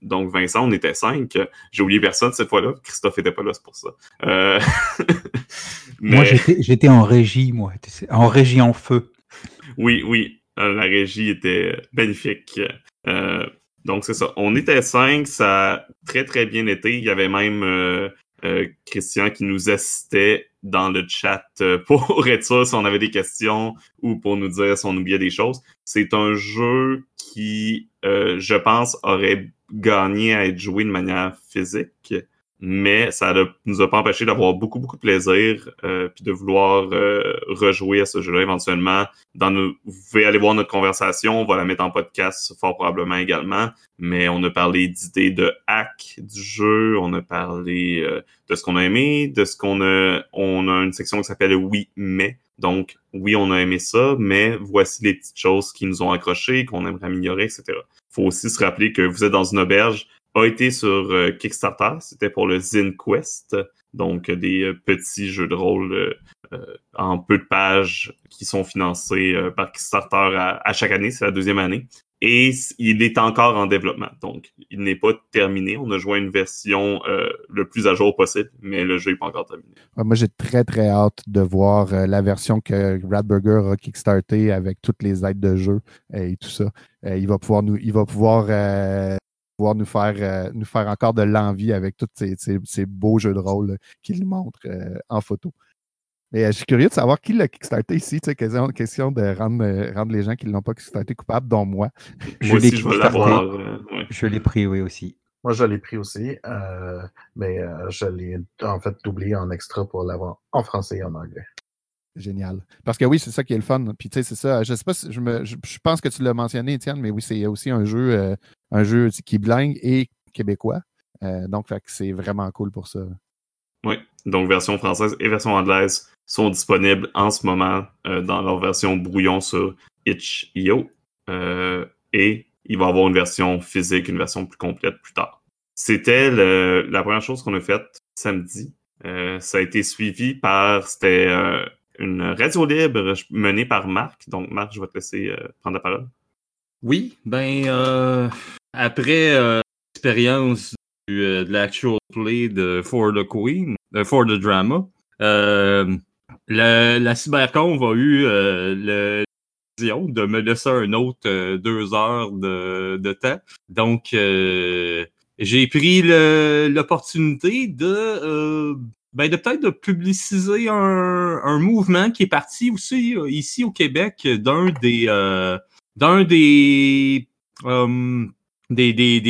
Speaker 2: Donc Vincent, on était cinq. J'ai oublié personne cette fois-là. Christophe était pas là, c'est pour ça. Euh,
Speaker 1: Moi,
Speaker 2: mais-
Speaker 1: j'étais j'étais en régie, moi. En régie en feu.
Speaker 2: Oui, oui, la régie était magnifique. Euh, donc c'est ça. On était cinq, ça a très très bien été. Il y avait même euh, Christian qui nous assistait dans le chat euh, pour être sûr si on avait des questions ou pour nous dire si on oubliait des choses. C'est un jeu qui, euh, je pense, aurait gagné à être joué de manière physique mais ça ne nous a pas empêché d'avoir beaucoup, beaucoup de plaisir, euh, puis de vouloir euh, rejouer à ce jeu-là éventuellement. Dans nos... Vous pouvez aller voir notre conversation, on va la mettre en podcast fort probablement également, mais on a parlé d'idées de hack du jeu, on a parlé euh, de ce qu'on a aimé, de ce qu'on a... On a une section qui s'appelle « Oui, mais ». Donc, oui, on a aimé ça, mais voici les petites choses qui nous ont accrochés, qu'on aimerait améliorer, etc. faut aussi se rappeler que vous êtes dans une auberge, a été sur euh, Kickstarter. C'était pour le Zin Quest, donc euh, des euh, petits jeux de rôle en peu de pages qui sont financés par Kickstarter à, chaque année. C'est la deuxième année. Et il est encore en développement, donc il n'est pas terminé. On a joué à une version le plus à jour possible, mais le jeu n'est pas encore terminé.
Speaker 4: Ouais, Moi, j'ai très, très hâte de voir la version que Radburger a kickstarté avec toutes les aides de jeu et tout ça. il va pouvoir nous, il va pouvoir, pouvoir nous faire, euh, nous faire encore de l'envie avec tous ces, ces- ces beaux jeux de rôle là, qu'il nous montre euh, en photo. Mais euh, je suis curieux de savoir qui l'a kickstarté ici. tu sais, Question, question de rendre, euh, rendre les gens qui ne l'ont pas kickstarté coupables, dont moi.
Speaker 2: Moi
Speaker 1: l'ai
Speaker 2: aussi, je euh.
Speaker 1: Je l'ai pris, oui, aussi.
Speaker 3: Moi, je l'ai pris aussi, euh, mais euh, je l'ai en fait doublé en extra pour l'avoir en français et en anglais.
Speaker 4: Génial. Parce que oui, c'est ça qui est le fun. Puis tu sais, c'est ça. Je sais pas si je me. Je, pense que tu l'as mentionné, Étienne, mais oui, c'est aussi un jeu, euh, un jeu qui est bilingue et québécois. Euh, donc, c'est vraiment cool pour ça.
Speaker 2: Oui, donc version française et version anglaise sont disponibles en ce moment euh, dans leur version brouillon sur itch.io. Et il va y avoir une version physique, une version plus complète plus tard. C'était la première chose qu'on a faite samedi. Ça a été suivi par, c'était une radio libre menée par Marc. Donc Marc, je vais te laisser euh, prendre la parole.
Speaker 5: Oui, ben euh, après euh, l'expérience euh, de l'actual play de For the Queen, For the Drama, euh, la, cyberconf a eu le de me laisser un autre deux heures de, de temps. Donc j'ai pris le- l'opportunité de ben de peut-être de publiciser un, un mouvement qui est parti aussi euh, ici au Québec d'un des euh, d'un des, euh, des, des,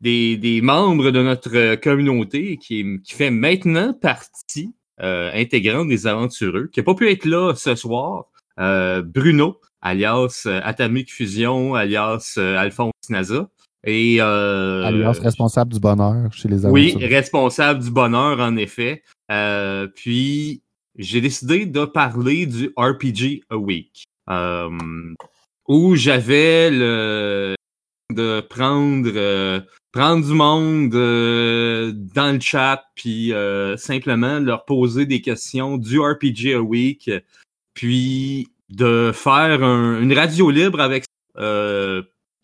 Speaker 5: des, des, membres de notre euh, communauté qui, qui fait maintenant partie euh, intégrante des aventureux, qui n'a pas pu être là ce soir, euh, Bruno, alias Atomic Fusion, alias Alphonse Naza. Et, euh,
Speaker 4: Alliance responsable du bonheur chez les
Speaker 5: oui,
Speaker 4: aventuriers.
Speaker 5: responsable du bonheur, en effet. Euh, puis, j'ai décidé de parler du RPG a Week, euh, où j'avais le de prendre euh, prendre du monde euh, dans le chat, puis euh, simplement leur poser des questions du RPG a Week, puis de faire un- une radio libre avec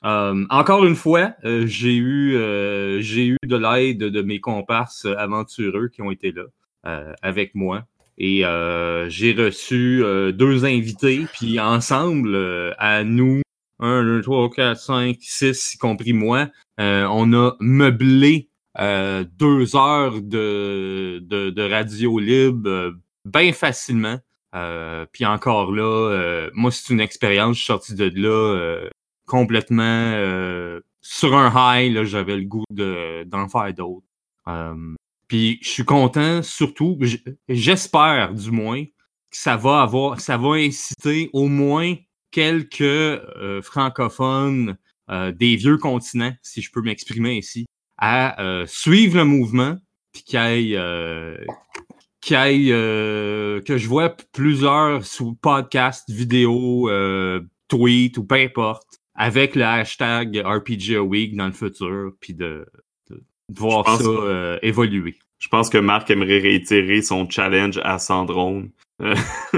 Speaker 5: euh, encore une fois, euh, j'ai eu euh, j'ai eu de l'aide de mes comparses aventureux qui ont été là euh, avec moi. Et euh, j'ai reçu euh, deux invités, puis ensemble, à nous, un, deux, trois, quatre, cinq, six, y compris moi, on a meublé deux heures de, de, de radio libre bien facilement. Puis encore là, moi, c'est une expérience, je suis sorti de là complètement euh, sur un high, j'avais le goût de, d'en faire d'autres. Euh, puis je suis content, surtout, j'espère du moins, que ça va avoir, ça va inciter au moins quelques euh, francophones euh, des vieux continents, si je peux m'exprimer ainsi, à euh, suivre le mouvement, puis qu'il euh, euh, que je vois plusieurs sous podcasts, vidéos, tweets ou peu importe, avec le hashtag RPG Week dans le futur, puis de, de, de voir
Speaker 2: Je pense-
Speaker 5: ça euh, évoluer.
Speaker 2: Je pense que Marc aimerait réitérer son challenge à Sandrone. Euh,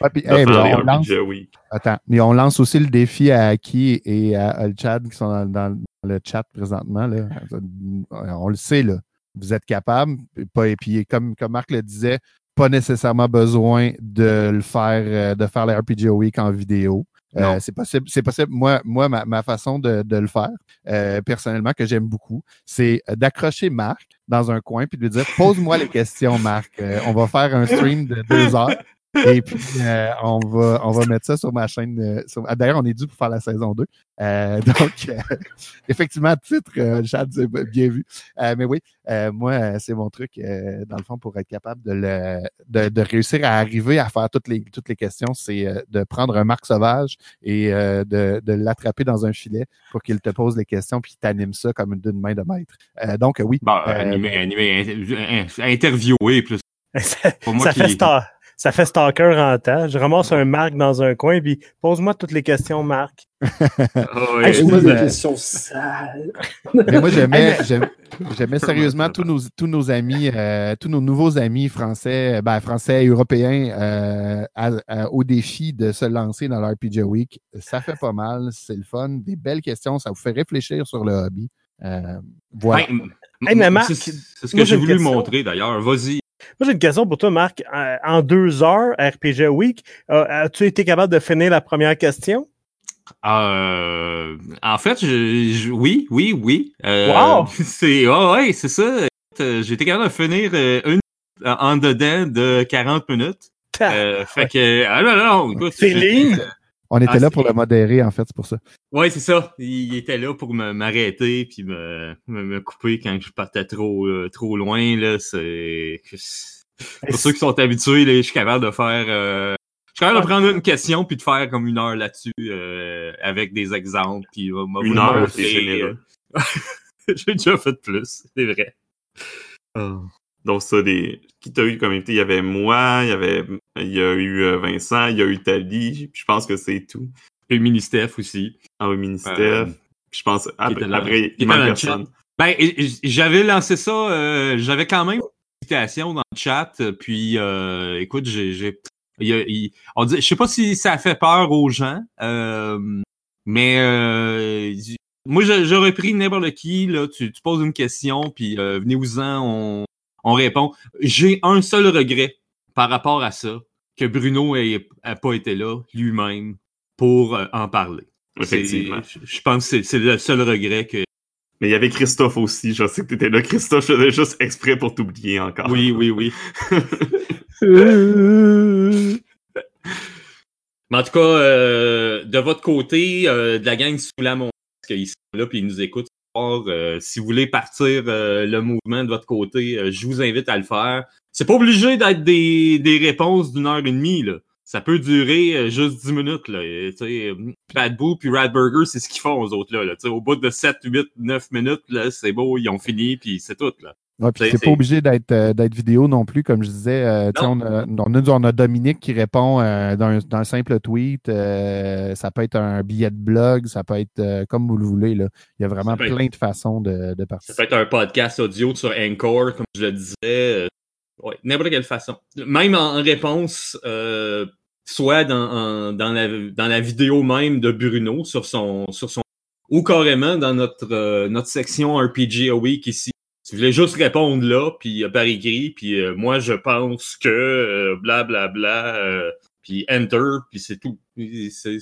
Speaker 4: Ouais, puis,
Speaker 2: de
Speaker 4: hey, mais
Speaker 2: faire
Speaker 4: on lance, attends, mais on lance aussi le défi à Aki et à Olchad qui sont dans, dans le chat présentement. Là. On le sait, là. Vous êtes capables. Pas, et puis, comme, comme Marc le disait, pas nécessairement besoin de le faire, euh, de faire le RPG Week en vidéo. Euh, c'est possible, c'est possible. Moi, moi ma, ma façon de, de le faire, euh, personnellement, que j'aime beaucoup, c'est d'accrocher Marc dans un coin puis de lui dire Pose-moi les questions, Marc. Euh, on va faire un stream de deux heures. Et puis, euh, on, va, on va mettre ça sur ma chaîne. euh, sur- ah, D'ailleurs, on est dû pour faire la saison 2. Euh, donc, euh, effectivement, titre, euh, c'est bien vu. Euh, mais oui, euh, moi, c'est mon truc, euh, dans le fond, pour être capable de, le, de, de réussir à arriver à faire toutes les, toutes les questions, c'est de prendre un Marc Sauvage et euh, de, de l'attraper dans un filet pour qu'il te pose les questions puis t'anime ça comme d'une main de maître. Euh, donc, oui.
Speaker 5: Bon,
Speaker 4: Euh,
Speaker 5: animer, animer, in- in- interviewer plus.
Speaker 6: ça,
Speaker 5: Pour moi
Speaker 6: ça
Speaker 5: qui-
Speaker 6: fait sta- ça fait stalker en temps. Je ramasse un Marc dans un coin, puis pose-moi toutes les questions, Marc.
Speaker 5: Ah ouais.
Speaker 6: Hey, je
Speaker 7: Pose des questions sales.
Speaker 4: Mais moi, j'aimais, j'aimais, j'aimais sérieusement tous nos, tous nos amis, euh, tous nos nouveaux amis français, ben, français et européens euh, à- à- au défi de se lancer dans l'RPG Week. Ça fait pas mal, c'est le fun, des belles questions, ça vous fait réfléchir sur le hobby. Euh, voilà.
Speaker 5: Ben,
Speaker 6: Hey, Marc,
Speaker 5: c'est c'est ce
Speaker 6: moi,
Speaker 5: que
Speaker 6: j'ai
Speaker 5: voulu
Speaker 6: question.
Speaker 5: montrer d'ailleurs. Vas-y.
Speaker 6: Moi, j'ai une question pour toi, Marc. Euh, En deux heures, RPG Week, euh, as-tu été capable de finir la première question?
Speaker 5: Euh, en fait, je, je- oui, oui, oui. Euh,
Speaker 6: Wow!
Speaker 5: C'est, ouais, ouais, c'est ça. J'ai été capable de finir une en dedans de 40 minutes. Euh, fait que, ah non, non, écoute,
Speaker 6: C'est ligne.
Speaker 4: On était
Speaker 5: Ah,
Speaker 4: là pour le modérer, en fait, c'est pour ça.
Speaker 5: Ouais, c'est ça. Il était là pour me- m'arrêter puis me, me, me couper quand je partais trop, euh, trop loin. Là, c'est pour ceux qui sont habitués, là, je suis capable de faire. euh, Je suis capable de prendre une question puis de faire comme une heure là-dessus euh, avec des exemples puis euh,
Speaker 2: Une heure, c'est généreux.
Speaker 5: euh, J'ai déjà fait plus, c'est vrai. Ah.
Speaker 2: Donc, ça, des... qui t'a eu comme invité? Il y avait moi, il y avait il y a eu euh, Vincent, il y a eu Tali, je pense que c'est tout.
Speaker 5: Et Mini-Steph aussi.
Speaker 2: Ah oui, ministère.
Speaker 5: Euh,
Speaker 2: je pense, après,
Speaker 5: était là-
Speaker 2: après
Speaker 5: qui était
Speaker 2: il manque personne.
Speaker 5: Ben, j'avais lancé ça, euh, j'avais quand même une invitation dans le chat, puis euh, écoute, j'ai, j'ai, il y a- il- on dit, je sais pas si ça fait peur aux gens, euh, mais euh, moi j'aurais pris n'importe qui, là, tu, tu poses une question, puis euh, venez-vous-en, on, on répond. J'ai un seul regret par rapport à ça, que Bruno ait, ait pas été là lui-même pour euh, en parler.
Speaker 2: Effectivement.
Speaker 5: Je pense que c'est- le seul regret que
Speaker 2: Mais il y avait Christophe aussi. Je sais que t'étais là, Christophe. Je faisais juste exprès pour t'oublier encore.
Speaker 5: Oui, oui, oui. Mais en tout cas, euh, de votre côté, euh, de la gang sous la montagne, parce qu'ils sont là et ils nous écoutent. Euh, si vous voulez partir euh, le mouvement de votre côté, euh, je vous invite à le faire. C'est pas obligé d'être des, des réponses d'une heure et demie. Là. Ça peut durer euh, juste 10 minutes. Là. Et, euh, Bad Boo puis Rad Burger, c'est ce qu'ils font aux autres. Là, là. Au bout de 7, 8, 9 minutes, c'est beau, ils ont fini, puis c'est tout. Là.
Speaker 4: Ouais, puis
Speaker 5: C'est-
Speaker 4: pas obligé d'être euh, d'être vidéo non plus, comme je disais. euh, on, a, on, a, on a Dominique qui répond euh, d'un d'un simple tweet. euh, ça peut être un billet de blog, ça peut être euh, comme vous le voulez. Là. Il y a vraiment
Speaker 5: Ça être-
Speaker 4: plein de façons de, de
Speaker 5: Ça
Speaker 4: participer.
Speaker 5: peut être un podcast audio sur Anchor, comme je le disais. euh, ouais, n'importe quelle façon. Même en, en réponse, euh, soit dans, en- dans, la, dans la vidéo même de Bruno sur son, sur son ou carrément dans notre, euh, notre section RPG a Week ici. Vous voulez juste répondre là, puis euh, par écrit, puis euh, moi je pense que euh, bla bla euh, puis enter, puis c'est tout. C'est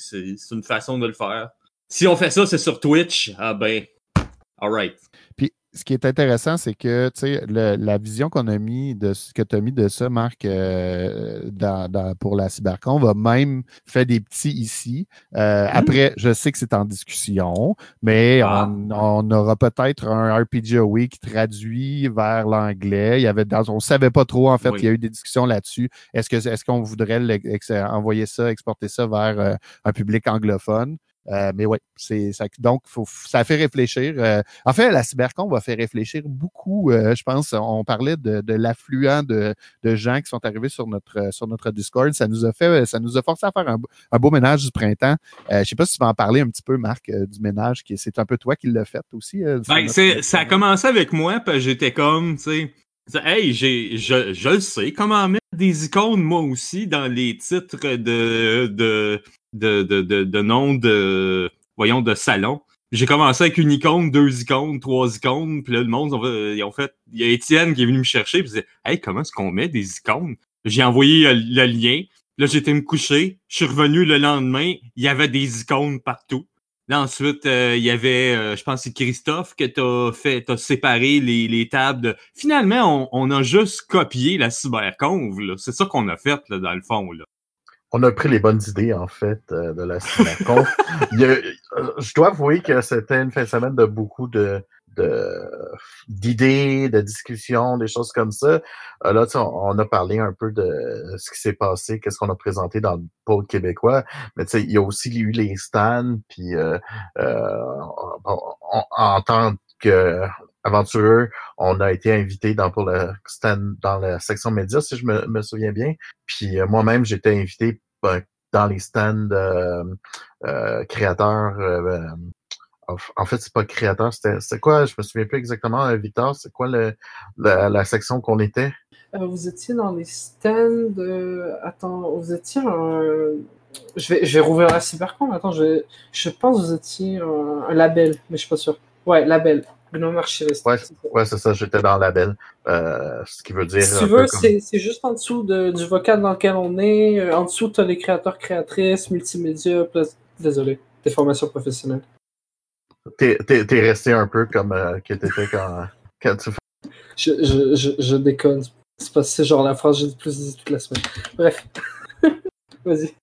Speaker 5: une façon de le faire. Si on fait ça, c'est sur Twitch, ah ben, alright.
Speaker 4: Puis ce qui est intéressant, c'est que tu sais, le- la vision qu'on a mis de ce que tu as mis de ça, Marc, euh, dans, dans- pour la cybercon, va même faire des petits ici. Euh, Après, je sais que c'est en discussion, mais
Speaker 5: Ah.
Speaker 4: on, on aura peut-être un RPG Week traduit vers l'anglais. Il y avait dans- on savait pas trop, en fait,
Speaker 5: Oui.
Speaker 4: il y a eu des discussions là-dessus. Est-ce que est-ce qu'on voudrait envoyer ça, exporter ça vers euh, un public anglophone? Euh, mais oui, c'est ça. Donc, faut, ça fait réfléchir. Euh, en fait, la cybercon va faire réfléchir beaucoup. euh, je pense, on parlait de, de l'affluent de, de gens qui sont arrivés sur notre euh, sur notre Discord. Ça nous a fait, ça nous a forcé à faire un, un beau ménage du printemps. Euh, je sais pas si tu vas en parler un petit peu, Marc, euh, du ménage. qui C'est un peu toi qui l'as fait aussi. euh,
Speaker 5: Ben, c'est, ça a commencé avec moi, puis j'étais comme, tu sais, hey, j'ai, je, je le sais comment mettre des icônes, moi aussi, dans les titres de, de, de, de, de, de noms de, voyons, de salon. J'ai commencé avec une icône, deux icônes, trois icônes, puis là, le monde, ils ont fait, il y a Étienne qui est venu me chercher, puis il disait, hey, comment est-ce qu'on met des icônes? J'ai envoyé euh, le lien, là, j'étais me coucher, je suis revenu le lendemain, il y avait des icônes partout. Là, ensuite, euh, il y avait, euh, je pense c'est Christophe que t'as fait, t'as séparé les, les tables. de- Finalement, on, on a juste copié la cyberconve. C'est ça qu'on a fait, là, dans le fond, là.
Speaker 3: On a pris les bonnes idées, en fait, euh, de la a- euh, je dois avouer que c'était une fin de semaine de beaucoup de de- d'idées, de, discussions, des choses comme ça. Euh, là, tu sais, on, on a parlé un peu de ce qui s'est passé, qu'est-ce qu'on a présenté dans le pôle québécois, mais tu sais, il y a aussi eu les stands, puis euh, euh, on- on- en tant que aventureux, on a été invité dans pour le dans la section médias, si je me, souviens bien. Puis euh, moi-même, j'étais invité ben, dans les stands euh, euh, créateurs. euh, en- fait, c'est pas créateur, c'était quoi? Je me souviens plus exactement, Victor, c'est quoi la, section qu'on était?
Speaker 7: Vous étiez dans les stands. Attends, vous étiez un. Je vais, je vais rouvrir la cybercon. Attends, je, je pense que vous étiez un, un label, mais je suis pas sûr. Ouais, label. Gnome Archiviste.
Speaker 3: Ouais,
Speaker 7: c'est ça.
Speaker 3: Ouais, c'est ça, j'étais dans la belle. Euh, ce qui veut dire.
Speaker 7: Si tu veux, c'est juste en dessous de- du vocal dans lequel on est. Euh, En dessous, tu as les créateurs, créatrices, multimédia. plus- Désolé. des formations professionnelles.
Speaker 3: T'es, t'es resté un peu comme euh, que t'étais quand, quand tu
Speaker 7: Je, je, je, je déconne. C'est pas c'est genre la phrase que j'ai plus dit toute la semaine. Bref. Vas-y.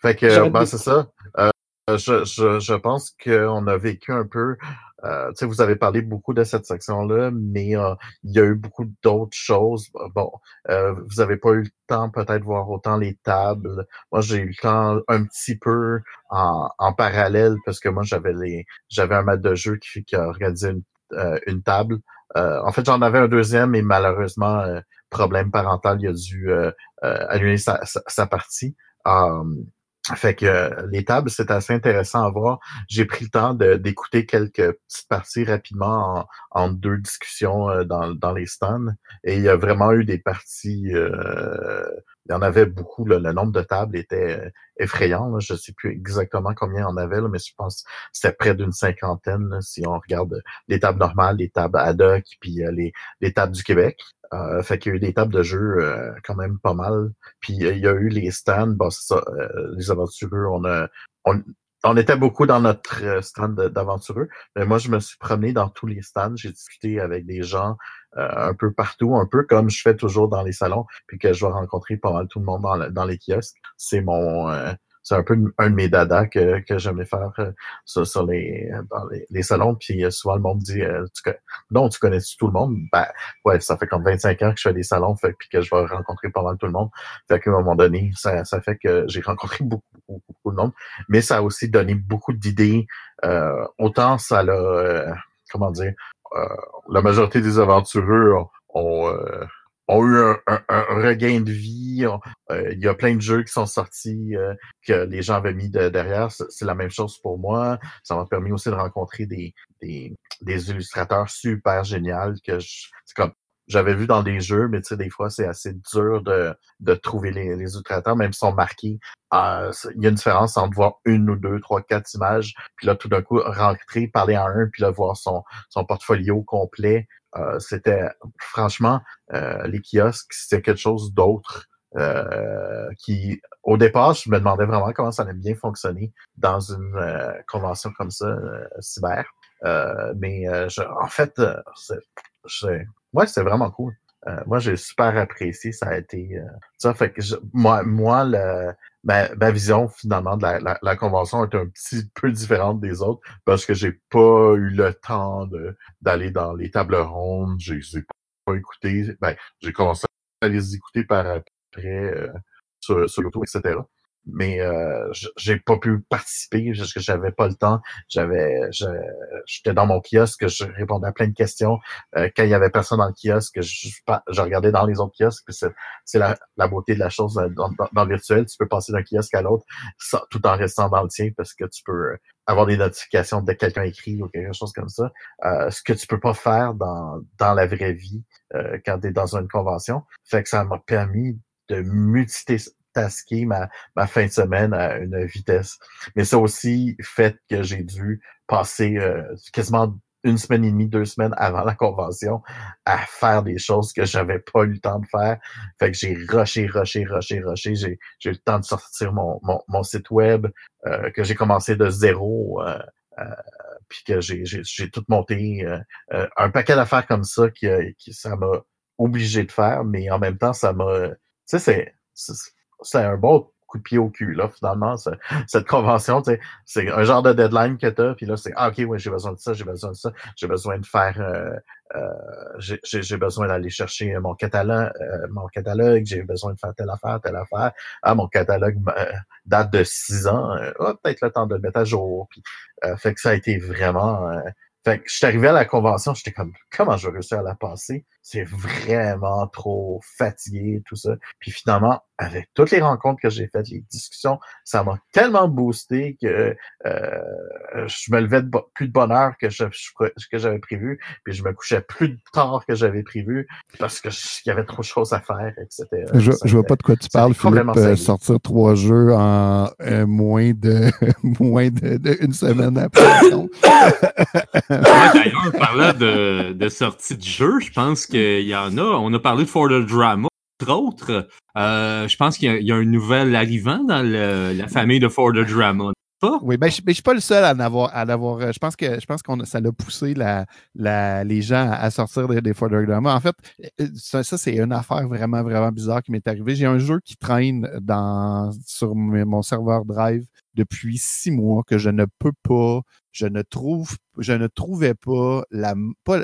Speaker 3: Fait que, ben, c'est ça. Euh, je, je, je pense qu'on a vécu un peu. Euh, vous avez parlé beaucoup de cette section-là, mais euh, il y a eu beaucoup d'autres choses. Bon, euh, vous avez pas eu le temps peut-être de voir autant les tables. Moi, j'ai eu le temps un petit peu en, en parallèle parce que moi, j'avais les, j'avais un maître de jeu qui, qui a organisé une, euh, une table. Euh, en fait, j'en avais un deuxième, mais malheureusement, problème parental, il a dû annuler sa, sa, partie. Fait que euh, les tables, c'est assez intéressant à voir. J'ai pris le temps d'écouter quelques petites parties rapidement en, deux discussions euh, dans, les stands. Et il y a vraiment eu des parties. euh, il y en avait beaucoup. le nombre de tables était effrayant. Je sais plus exactement combien il y en avait, mais je pense que c'était près d'une cinquantaine si on regarde les tables normales, les tables ad hoc, puis les tables du Québec. Euh, fait qu'il y a eu des tables de jeu euh, quand même pas mal. Puis euh, il y a eu les stands, bon, ça, euh, les aventureux, on a on, on était beaucoup dans notre euh, stand d'aventureux, mais moi je me suis promené dans tous les stands, j'ai discuté avec des gens un peu partout, un peu comme je fais toujours dans les salons, puis que je vais rencontrer pas mal tout le monde dans, dans les kiosques. C'est mon c'est un peu un de mes dadas que, que j'aimais faire euh, sur, sur les, dans les, les salons. Puis euh, souvent le monde dit euh, tu, Non, tu connais tout le monde? Ben ouais, ça fait comme 25 ans que je fais des salons, fait puis que je vais rencontrer pas mal tout le monde. Fait qu'à un moment donné, ça, ça fait que j'ai rencontré beaucoup, beaucoup, beaucoup de monde. Mais ça a aussi donné beaucoup d'idées. Euh, autant ça l'a euh, comment dire euh, la majorité des aventureux ont, ont, euh, ont eu un, un- un regain de vie. euh, Il y a plein de jeux qui sont sortis euh, que les gens avaient mis de- derrière. C'est la même chose pour moi. Ça m'a permis aussi de rencontrer des, des, des illustrateurs super géniaux que comme j'avais vu dans des jeux, mais tu sais, des fois, c'est assez dur de, de trouver les, les illustrateurs, même s'ils sont marqués. Euh, Il y a une différence entre voir une ou deux, trois, quatre images, puis là, tout d'un coup, rentrer, parler à un, puis là, voir son, son portfolio complet. Euh, c'était, franchement, euh, les kiosques, c'était quelque chose d'autre. euh, qui, au départ, je me demandais vraiment comment ça allait bien fonctionner dans une convention comme ça, cyber. Mais en fait, c'est, ouais, c'est vraiment cool. Moi, j'ai super apprécié. Ça a été ça. Fait que je- moi, moi, le, ma, ma vision finalement de la, la, la convention est un petit peu différente des autres parce que j'ai pas eu le temps d'aller dans les tables rondes. Je les ai pas écoutées. Ben, j'ai commencé à les écouter par après euh, sur, sur YouTube, etc. Mais euh, j'ai pas pu participer parce que j'avais pas le temps. J'avais, j'étais dans mon kiosque, je répondais à plein de questions. Euh, quand il y avait personne dans le kiosque, je, je, regardais dans les autres kiosques. C'est, la, la beauté de la chose euh, dans, dans, dans le virtuel. Tu peux passer d'un kiosque à l'autre tout en restant dans le tien parce que tu peux avoir des notifications dès que quelqu'un écrit ou quelque chose comme ça. Euh, ce que tu peux pas faire dans, dans la vraie vie euh, quand tu es dans une convention. Fait que ça m'a permis de multitasker ma, ma fin de semaine à une vitesse. Mais ça aussi fait que j'ai dû passer euh, quasiment une semaine et demie, deux semaines avant la convention à faire des choses que j'avais pas eu le temps de faire. Fait que j'ai rushé, rushé, rushé, rushé. J'ai, j'ai eu le temps de sortir mon, mon, mon site web euh, que j'ai commencé de zéro. Euh, euh, puis que j'ai, j'ai, tout monté. euh, euh, un paquet d'affaires comme ça qui, qui ça m'a obligé de faire, mais en même temps, ça m'a... Tu sais, c'est, c'est un bon coup de pied au cul, là, finalement, cette convention, tu c'est un genre de deadline que t'as, puis là, c'est, ah, OK, ouais, j'ai besoin de ça, j'ai besoin de ça, j'ai besoin de faire... Euh, euh, j'ai, besoin d'aller chercher mon catalogue, euh, mon catalogue, j'ai besoin de faire telle affaire, telle affaire. Ah, mon catalogue euh, date de six ans. Ah, peut-être le temps de le mettre à jour. Puis, euh, fait que ça a été vraiment... fait que je suis arrivé à la convention, j'étais comme, comment je vais réussir à la passer? C'est vraiment trop fatigué, tout ça. Puis finalement, avec toutes les rencontres que j'ai faites, les discussions, ça m'a tellement boosté que euh, je me levais de plus de bonne heure que je, que j'avais prévu, puis je me couchais plus tard que j'avais prévu parce que il y avait trop de choses à faire, etc.
Speaker 4: Je, vois pas de quoi tu parles, Philippe. euh, sortir trois jeux en euh, moins de moins de, de une semaine après.
Speaker 5: D'ailleurs, parlant de, de sortie de jeu, je pense qu'il y en a. On a parlé de For the Drama, entre autres. Euh, je pense qu'il y, y a un nouvel arrivant dans le- la famille de For the Drama.
Speaker 4: Oui, ben, je, je suis pas le seul à en avoir. À euh, je pense que je pense qu'on ça l'a poussé la, la, les gens à, sortir des, des Further Drama. En fait, euh, ça, ça, c'est une affaire vraiment, vraiment bizarre qui m'est arrivée. J'ai un jeu qui traîne dans sur mon serveur Drive depuis six mois que je ne peux pas, je ne trouve, je ne trouvais pas la pas,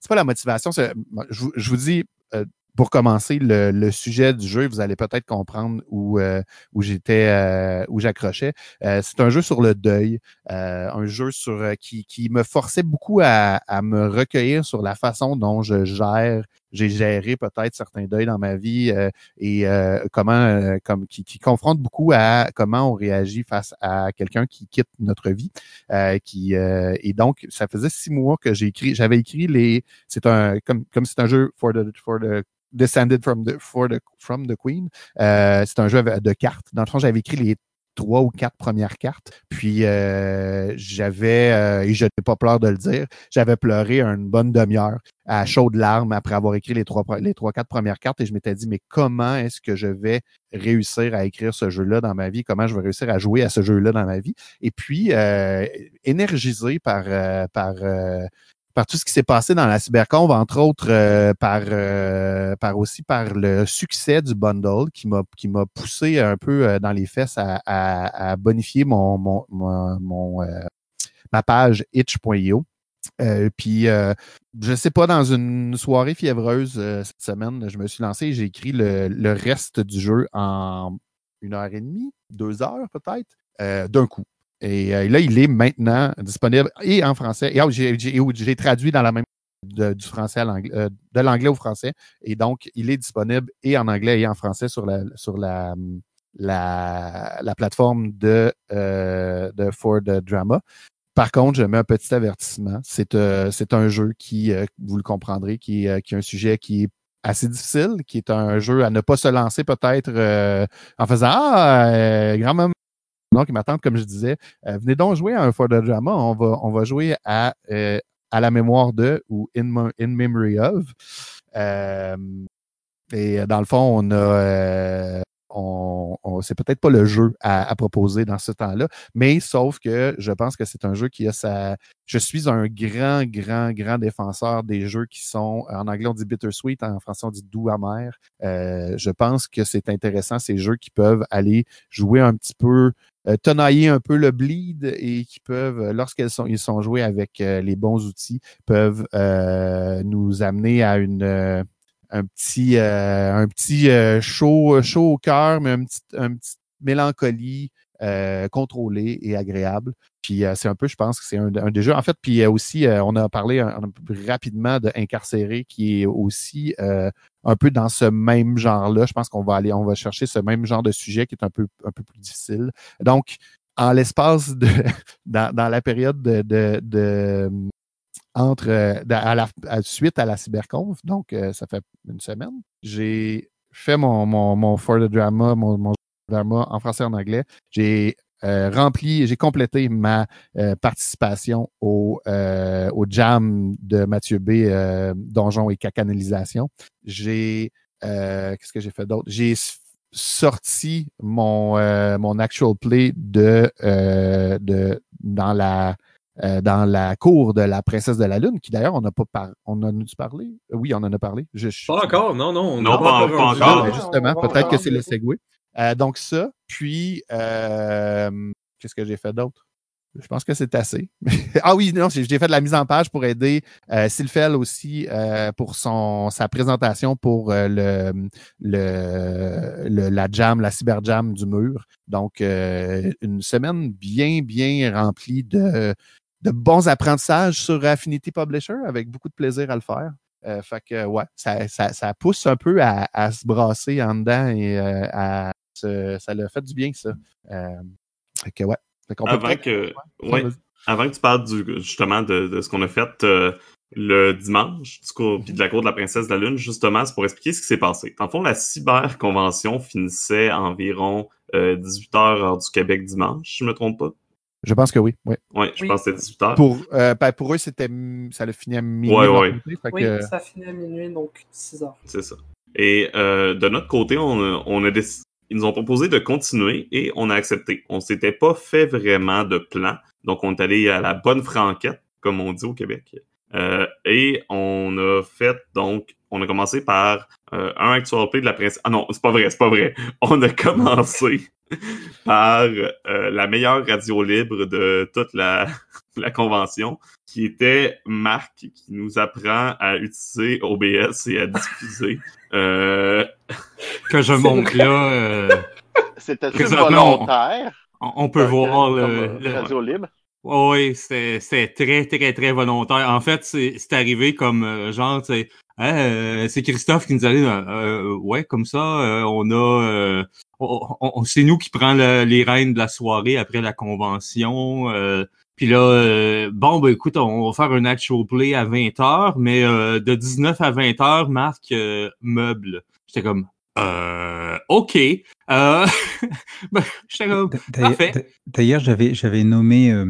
Speaker 4: c'est pas la motivation. Je, vous- je vous dis. euh, pour commencer, le, le sujet du jeu, vous allez peut-être comprendre où, euh, où j'étais, euh, où j'accrochais. Euh, c'est un jeu sur le deuil, euh, un jeu sur euh, qui, qui me forçait beaucoup à, à me recueillir sur la façon dont je gère, j'ai géré peut-être certains deuils dans ma vie euh, et euh, comment, euh, comme qui, qui confronte beaucoup à comment on réagit face à quelqu'un qui quitte notre vie. Euh, qui euh, et donc ça faisait six mois que j'ai écrit, j'avais écrit les, c'est un comme comme c'est un jeu for the for the Descended from the, for the, from the Queen. Euh, c'est un jeu de cartes. Dans le fond, j'avais écrit les trois ou quatre premières cartes. Puis euh, j'avais, euh, et je n'ai pas peur de le dire, j'avais pleuré une bonne demi-heure à chaudes larmes après avoir écrit les trois, les trois, quatre premières cartes et je m'étais dit, mais comment est-ce que je vais réussir à écrire ce jeu-là dans ma vie? Comment je vais réussir à jouer à ce jeu-là dans ma vie? Et puis, euh, énergisé par, euh, par, euh, par tout ce qui s'est passé dans la cyberconve, entre autres euh, par, euh, par aussi par le succès du bundle qui m'a qui m'a poussé un peu euh, dans les fesses à, bonifier mon, mon, ma page itch.io. Puis, euh, je sais pas, dans une soirée fiévreuse cette semaine, je me suis lancé et j'ai écrit le, le reste du jeu en une heure et demie, deux heures peut-être, d'un coup. Et euh, là, il est maintenant disponible et en français. Et ah, j'ai- traduit dans la même de- du français à l'anglais, euh, de l'anglais au français. Et donc, il est disponible et en anglais et en français sur la sur la la, la plateforme de, euh, de For the Drama. Par contre, je mets un petit avertissement. C'est euh, un jeu qui, euh, vous le comprendrez, qui, euh, qui a un sujet qui est assez difficile, qui est un jeu à ne pas se lancer peut-être euh, en faisant Ah, grand-maman. Donc, ma tante, comme je disais, euh, venez donc jouer à un For Drama. On va, on va jouer à, euh, à la mémoire de ou in, in memory of. Euh, et dans le fond, on a. on, c'est peut-être pas le jeu à, proposer dans ce temps-là, mais sauf que je pense que c'est un jeu qui a sa. Je suis un grand, grand, grand défenseur des jeux qui sont, en anglais on dit bittersweet, en français on dit doux amer. Euh, je pense que c'est intéressant ces jeux qui peuvent aller jouer un petit peu, euh, tenailler un peu le bleed et qui peuvent, lorsqu'ils sont, ils sont joués avec euh, les bons outils, peuvent euh, nous amener à une un petit euh, un petit euh, chaud chaud au cœur, mais un petit un petit mélancolie euh, contrôlée et agréable. Puis euh, c'est un peu, je pense que c'est un, un des jeux. En fait, puis euh, aussi, euh, on a parlé un, un peu rapidement de qui est aussi euh, un peu dans ce même genre-là. Je pense qu'on va aller, on va chercher ce même genre de sujet qui est un peu un peu plus difficile. Donc, en l'espace de dans, dans la période de, de, de entre euh, à la à- suite à la cyberconf, donc euh, ça fait une semaine, j'ai fait mon, mon, mon For the Drama, mon, mon drama en français et en anglais. J'ai euh, rempli, j'ai complété ma euh, participation au, euh, au jam de Mathieu B, euh, Donjon et Cacanalisation. J'ai qu'est-ce que j'ai fait d'autre? J'ai sorti mon, mon actual play de, de dans la euh, dans la cour de la princesse de la lune, qui d'ailleurs on n'a pas par... on en a dû parler. Euh, Oui, on en a parlé. Je, je-
Speaker 5: Pas encore, non, non. on
Speaker 2: Non,
Speaker 5: n'a
Speaker 2: pas-
Speaker 5: encore
Speaker 2: pas
Speaker 5: rendu
Speaker 2: encore.
Speaker 5: là.
Speaker 4: ben, justement, peut-être que c'est le segway. Euh, donc ça, puis euh, qu'est-ce que j'ai fait d'autre? Je pense que c'est assez. ah oui, non, j'ai j'ai fait de la mise en page pour aider euh, Sylphel aussi euh, pour son sa présentation pour euh, le, le, le- la jam, la cyber jam du mur. Donc euh, une semaine bien bien remplie de de bons apprentissages sur Affinity Publisher avec beaucoup de plaisir à le faire. Euh, fait que ouais, ça, ça, ça pousse un peu à, à se brasser en dedans et euh, à se- ça l'a fait du bien ça. Euh, fait que ouais. Fait
Speaker 2: Avant que,
Speaker 4: Ouais,
Speaker 2: ouais,
Speaker 4: vas-y.
Speaker 2: avant que tu parles du, justement de, de ce qu'on a fait le dimanche, du coup, puis de la cour de la princesse de la lune, justement, c'est pour expliquer ce qui s'est passé. En fond, la cyberconvention finissait à environ 18h heure du Québec dimanche, si je me trompe pas.
Speaker 4: Je pense que oui. ouais.
Speaker 2: Ouais, je
Speaker 7: Oui.
Speaker 2: pense que c'était 18h.
Speaker 4: Pour, euh, ben, pour eux, c'était ça le finit à minuit.
Speaker 2: Ouais, ouais.
Speaker 4: côté,
Speaker 7: Oui,
Speaker 4: que-
Speaker 7: ça finit à minuit, donc 6 heures.
Speaker 2: C'est ça. Et euh, de notre côté, on a, on a décidé. ils nous ont proposé de continuer et on a accepté. On s'était pas fait vraiment de plan. Donc, on est allé à la bonne franquette, comme on dit au Québec. Euh, et on a fait, donc, on a commencé par euh, un actual play de la princesse. Ah non, c'est pas vrai, c'est pas vrai. On a commencé par euh, la meilleure radio libre de toute la, la convention, qui était Marc, qui nous apprend à utiliser OBS et à diffuser. Euh,
Speaker 5: Que je montre là, euh,
Speaker 8: C'était
Speaker 5: Présentement,
Speaker 8: volontaire.
Speaker 5: on, on peut voir le, le-
Speaker 8: Radio Libre.
Speaker 5: Oui, c'était très, très, très volontaire. En fait, c'est arrivé comme euh, genre, tu sais, Hein, euh, c'est Christophe qui nous a dit, euh, euh, ouais, comme ça, on a, on- on- c'est nous qui prend le- les rênes de la soirée après la convention. puis là, euh, bon, ben écoute, on va faire un actual play à 20h, mais euh, de 19 à 20h, Marc euh, meuble. J'étais comme, euh, OK. Euh, comme,
Speaker 1: D'ailleurs-
Speaker 5: Parfait.
Speaker 1: d'a- D'ailleurs, j'avais j'avais nommé euh,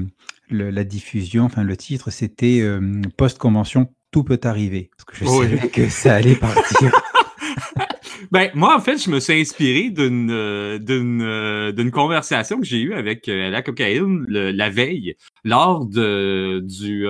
Speaker 1: le- la diffusion, enfin le titre, c'était euh, post-convention, tout peut arriver. Parce que je
Speaker 5: Oui.
Speaker 1: savais que ça allait partir.
Speaker 5: Ben, moi, en fait, je me suis inspiré d'une euh, d'une conversation que j'ai eue avec la cocaïne le- la veille lors de du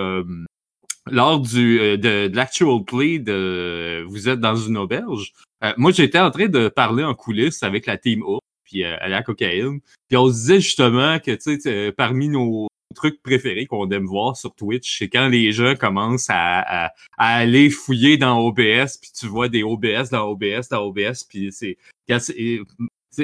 Speaker 5: lors du euh, de, de l'actual play de vous êtes dans une auberge. Euh, moi, j'étais en train de parler en coulisses avec la team O puis euh, à la cocaïne. Puis on se disait justement que tu sais, sais, parmi nos trucs préférés qu'on aime voir sur Twitch, c'est quand les gens commencent à, à à aller fouiller dans OBS, puis tu vois des OBS dans OBS dans OBS, puis c'est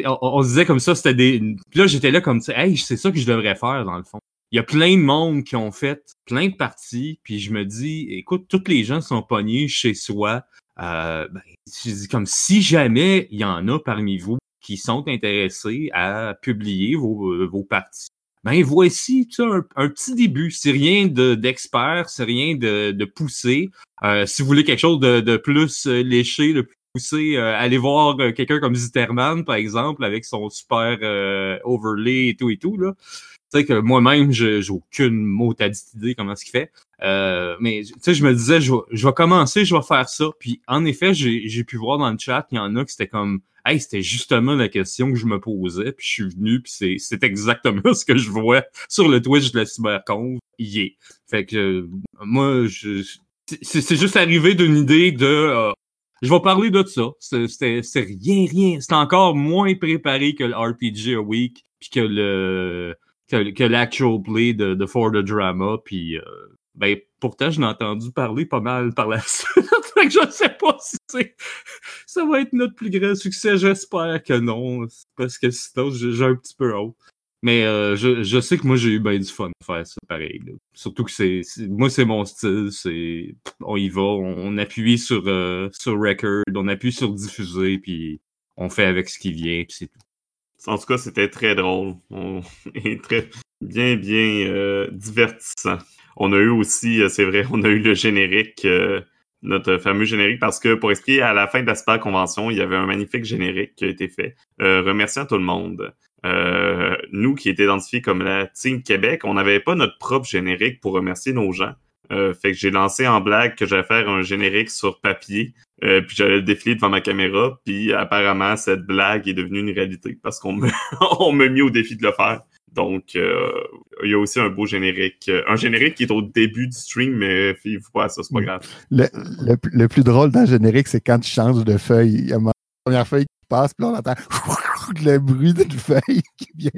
Speaker 5: on, on se disait comme ça, c'était des. Puis là, j'étais là comme hey, c'est ça que je devrais faire dans le fond. Il y a plein de monde qui ont fait plein de parties, puis je me dis, écoute, tous les gens sont pognés chez soi. Euh, ben, je dis comme si jamais il y en a parmi vous qui sont intéressés à publier vos, euh, vos parties. Ben voici tu sais, un, petit début. C'est rien de- d'expert, c'est rien de, de poussé. Euh, si vous voulez quelque chose de, de plus euh, léché, de plus poussé, euh, allez voir euh, quelqu'un comme Zitterman, par exemple, avec son super overlay et tout et tout. Là. Tu sais que moi-même, j'ai aucune motadite idée comment ce qu'il fait. Euh, mais tu sais, je me disais, je vais, je vais commencer, je vais faire ça. Puis en effet, j'ai pu voir dans le chat, il y en a qui c'était comme Hey, c'était justement la question que je me posais, puis je suis venu, puis c'est exactement ce que je vois sur le Twitch de la cyberconf. Yeah. Fait que euh, moi, je, c'est juste arrivé d'une idée de euh, je vais parler de ça. C'était rien, rien. C'est encore moins préparé que le RPG a Week, puis que le que, que l'actual play de, de For the Drama, puis euh, ben pourtant je n'ai entendu parler pas mal par la suite. fait que je sais pas si ça va être notre plus grand succès. J'espère que non, parce que sinon j'ai un petit peu honte. Mais euh, je, je sais que moi j'ai eu bien du fun à faire ça pareil. là. Surtout que c'est moi c'est mon style, c'est on y va, on, on appuie sur euh, sur record, on appuie sur diffuser puis on fait avec ce qui vient puis c'est tout.
Speaker 2: En tout cas, c'était très drôle et très bien, bien euh, divertissant. On a eu aussi, euh, c'est vrai, on a eu le générique, euh, notre fameux générique, parce que pour expliquer, à la fin de la Super Convention, il y avait un magnifique générique qui a été fait, remerciant tout le monde. Nous qui étions identifiés comme la Team Québec, on n'avait pas notre propre générique pour remercier nos gens. Fait que j'ai lancé en blague que j'allais faire un générique sur papier euh, puis j'allais le défiler devant ma caméra, puis apparemment cette blague est devenue une réalité parce qu'on me, on m'a mis au défi de le faire. Donc euh, il y a aussi un beau générique, euh, un générique qui est au début du stream, mais fiez-vous pas à ça, c'est pas grave.
Speaker 4: Le, le, le plus drôle dans le générique, c'est quand tu changes de feuille. Il y a ma première feuille qui passe, puis là, on entend le bruit d'une feuille qui vient.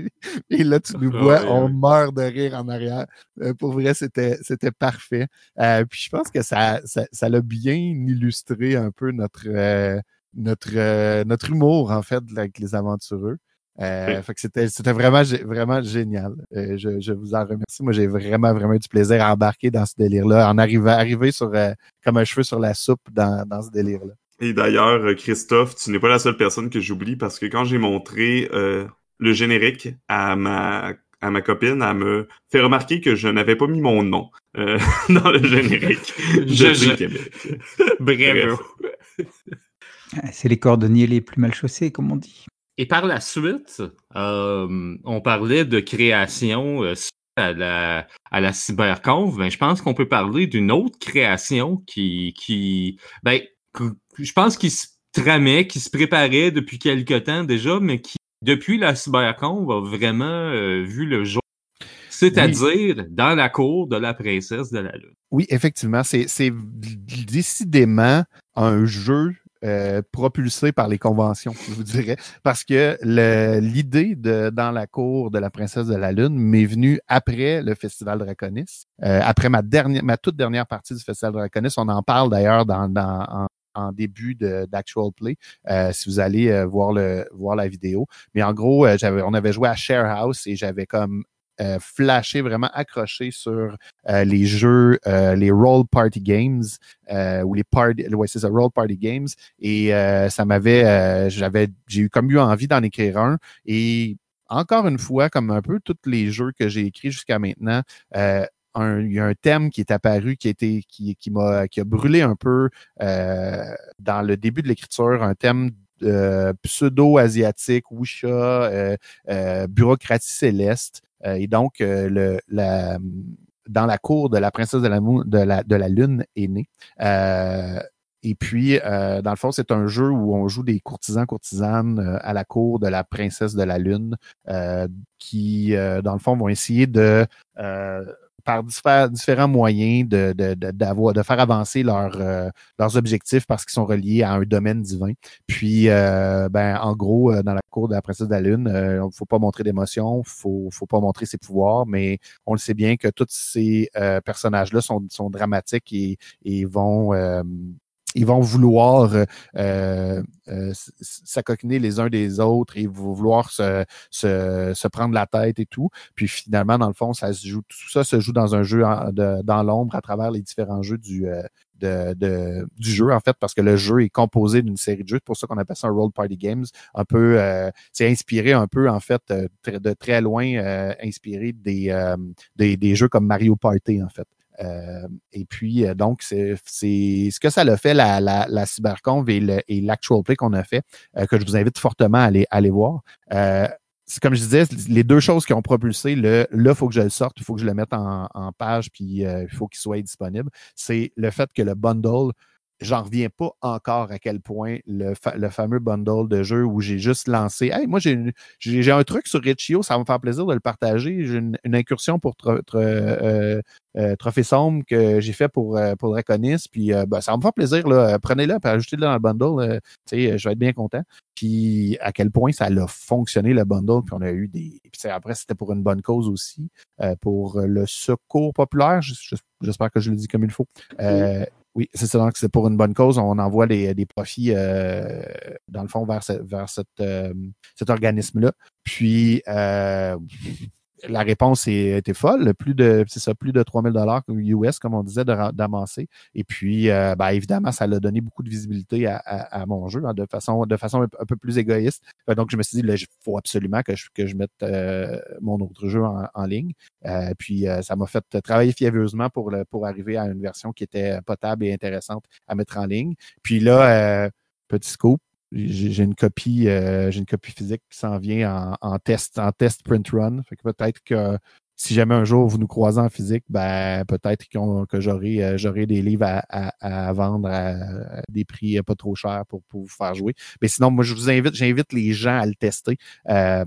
Speaker 4: Et là, tu nous
Speaker 5: Ah
Speaker 4: vois,
Speaker 5: ouais,
Speaker 4: on
Speaker 5: ouais.
Speaker 4: meurt de rire en arrière. Euh, pour vrai, c'était c'était parfait. Euh, puis je pense que ça ça ça l'a bien illustré un peu notre euh, notre euh, notre humour, en fait, avec les aventureux. Euh,
Speaker 2: Oui.
Speaker 4: C'était c'était vraiment vraiment génial. Euh, je, je vous en remercie. Moi, j'ai vraiment vraiment eu du plaisir à embarquer dans ce délire-là, en arrivant arriver sur euh, comme un cheveu sur la soupe dans, dans ce délire-là.
Speaker 2: Et d'ailleurs, euh, Christophe, tu n'es pas la seule personne que j'oublie parce que quand j'ai montré euh, le générique à ma à ma copine, elle me fait remarquer que je n'avais pas mis mon nom euh, dans le générique
Speaker 5: Je-
Speaker 2: Team
Speaker 5: je-
Speaker 2: Québec.
Speaker 5: Bravo.
Speaker 1: Ah, C'est les cordonniers les plus mal chaussés, comme on dit.
Speaker 5: Et par la suite, euh, on parlait de création euh, suite à la, à la cyberconf. Ben, je pense qu'on peut parler d'une autre création qui, qui ben, je pense qu'il se tramait, qui se préparait depuis quelque temps déjà, mais qui, depuis la CyberCon, a vraiment euh, vu le jour. C'est-à-dire dans la cour de la princesse de la Lune.
Speaker 4: Oui, effectivement, c'est décidément un jeu euh, propulsé par les conventions, je vous dirais. Parce que l'idée de Dans la cour de la princesse de la Lune m'est venue après le Festival Draconis. Euh, après ma dernière, ma toute dernière partie du Festival Draconis. On en parle d'ailleurs dans, dans en, début d'actual play, euh, si vous allez voir le voir la vidéo. Mais en gros, j'avais on avait joué à Share House et j'avais comme euh, flashé, vraiment accroché sur euh, les jeux, euh, les role party games ou les party, ouais, c'est ça, role party games. Et ça m'avait, j'avais, j'ai eu comme eu envie d'en écrire un. Et encore une fois, comme un peu tous les jeux que j'ai écrits jusqu'à maintenant, un, il y a un thème qui est apparu, qui a qui, qui m'a, qui a brûlé un peu dans le début de l'écriture, un thème pseudo-asiatique, wuxia, bureaucratie céleste. Euh, et donc, euh, le, la, dans la cour de la princesse de la, de la, de la Lune est né. Euh, et puis, dans le fond, c'est un jeu où on joue des courtisans, courtisanes à la cour de la princesse de la Lune, qui, dans le fond, vont essayer de par différents moyens de, de, de, de faire avancer euh, leurs objectifs parce qu'ils sont reliés à un domaine divin. Puis, euh, ben, en gros, euh, dans la cour de la princesse de la Lune, il ne faut pas montrer d'émotion, il faut, faut pas montrer ses pouvoirs, mais on le sait bien que tous ces personnages-là sont, sont dramatiques et, et vont ils vont vouloir euh, euh, s'acoquiner les uns des autres et vouloir se, se, se, prendre la tête et tout. Puis finalement, dans le fond, ça se joue, tout ça se joue dans un jeu dans l'ombre à travers les différents jeux du, euh, de, de, du jeu, en fait, parce que le jeu est composé d'une série de jeux. C'est pour ça qu'on appelle ça un Role Party Games. Un peu, euh, c'est inspiré un peu, en fait, de très loin, inspiré des, des, des jeux comme Mario Party, en fait. Euh, et puis, euh, donc, c'est ce que ça l'a fait, la, la, la et l'actual play qu'on a fait, euh, que je vous invite fortement à aller, aller voir. comme je disais, les deux choses qui ont propulsé le là, il faut que je le sorte, il faut que je le mette en, en page, puis il faut qu'il soit disponible. C'est le fait que le bundle j'en reviens pas encore à quel point le, le fameux bundle de jeux où j'ai juste lancé Hey, moi j'ai un truc sur Richio, ça va me faire plaisir de le partager. J'ai une, incursion pour euh, euh, Trophée Sombre que j'ai fait pour, euh, pour Draconis. Puis ben, ça va me faire plaisir. Prenez-le et ajoutez-le dans le bundle. je vais être bien content. Puis à quel point ça a fonctionné le bundle. Puis on a eu des. Puis après, c'était pour une bonne cause aussi. pour le secours populaire. J'espère que je le dis comme il faut. Oui, c'est ça. Donc, c'est pour une bonne cause. On envoie des, des profits, euh, dans le fond, vers, euh, cet organisme-là. Puis, euh, la réponse était folle, plus de c'est ça, plus de 3000 dollars US comme on disait d'amasser. Et puis, euh, ben, évidemment, ça a donné beaucoup de visibilité à, mon jeu hein, de façon de façon un, peu plus égoïste. Euh, donc, je me suis dit, il faut absolument que je, mette euh, mon autre jeu en, ligne. puis, ça m'a fait travailler fiévreusement pour pour arriver à une version qui était potable et intéressante à mettre en ligne. Puis là, petit scoop, j'ai une copie, euh, j'ai une copie physique qui s'en vient en, en, test, en test print run. Fait que peut-être que si jamais un jour vous nous croisez en physique, ben peut-être que j'aurai euh, j'aurai des livres à, à, à, vendre à, des prix pas trop chers pour, pour vous faire jouer. Mais sinon, moi je vous invite, j'invite les gens à le tester. Euh,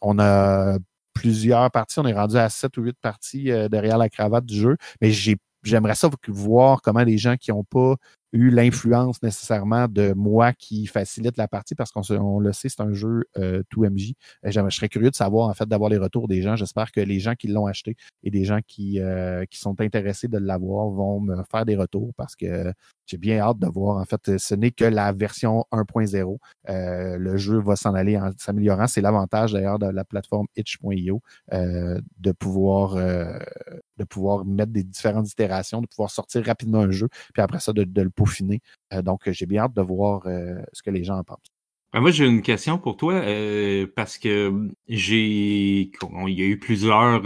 Speaker 4: on a plusieurs parties, on est rendu à sept ou huit parties derrière la cravate du jeu, mais j'ai j'aimerais ça voir comment les gens qui n'ont pas eu l'influence nécessairement de moi qui facilite la partie parce qu'on le sait, c'est un jeu euh, tout MJ. Euh, je serais curieux de savoir, en fait, d'avoir les retours des gens. J'espère que les gens qui l'ont acheté et des gens qui, euh, qui sont intéressés de l'avoir vont me faire des retours parce que j'ai bien hâte de voir. En fait, ce n'est que la version 1.0. le jeu va s'en aller en s'améliorant. C'est l'avantage d'ailleurs de la plateforme itch.io de pouvoir de pouvoir mettre des différentes itérations, de pouvoir sortir rapidement un jeu, puis après ça, de, le Euh, donc, j'ai bien hâte de voir euh, ce que les gens en pensent.
Speaker 5: Ben, moi, j'ai une question pour toi, euh, parce que j'ai. Il y a eu plusieurs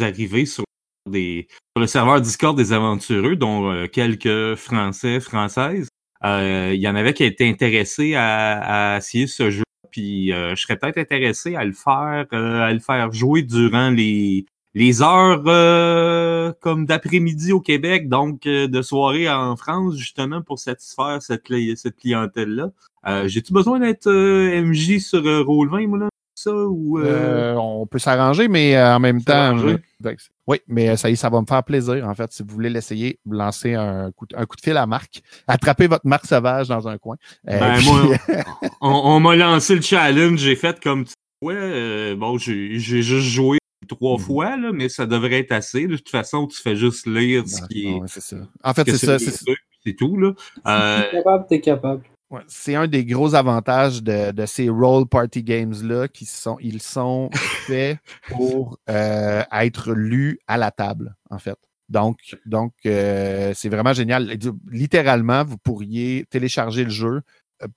Speaker 5: arrivées sur le serveur Discord des aventureux, dont quelques Français, Françaises. il y en avait qui étaient intéressés à, à essayer ce jeu, puis je serais peut-être intéressé à le faire, à le faire jouer durant les, les heures euh, comme d'après-midi au Québec, donc euh, de soirée en France, justement, pour satisfaire cette, cette clientèle-là. Euh, J'ai-tu besoin d'être euh, MJ sur euh, Roll20, moi, là? Ça, ou, euh,
Speaker 4: Euh, on peut s'arranger, mais euh, en même temps. Oui, mais ça, y- ça va me faire plaisir, en fait. Si vous voulez l'essayer, lancer un coup, de- un coup de fil à Marc, attraper votre marque sauvage dans un coin.
Speaker 5: Ben,
Speaker 4: puis-
Speaker 5: moi, on, on m'a lancé le challenge, j'ai fait comme ouais, euh, bon, j'ai juste joué trois
Speaker 4: Mhm.
Speaker 5: fois, là, mais ça devrait être assez. De toute façon, tu fais juste lire ce
Speaker 4: Non,
Speaker 5: qui est.
Speaker 4: non, ouais, c'est ça. En fait, c'est ça. c'est-
Speaker 5: tout, là. Euh,
Speaker 7: T'es capable, t'es capable.
Speaker 4: Ouais, c'est un des gros avantages de, de ces role party games-là qui sont, ils sont faits pour euh, être lus à la table, en fait. Donc, donc euh, c'est vraiment génial. Littéralement, vous pourriez télécharger le jeu,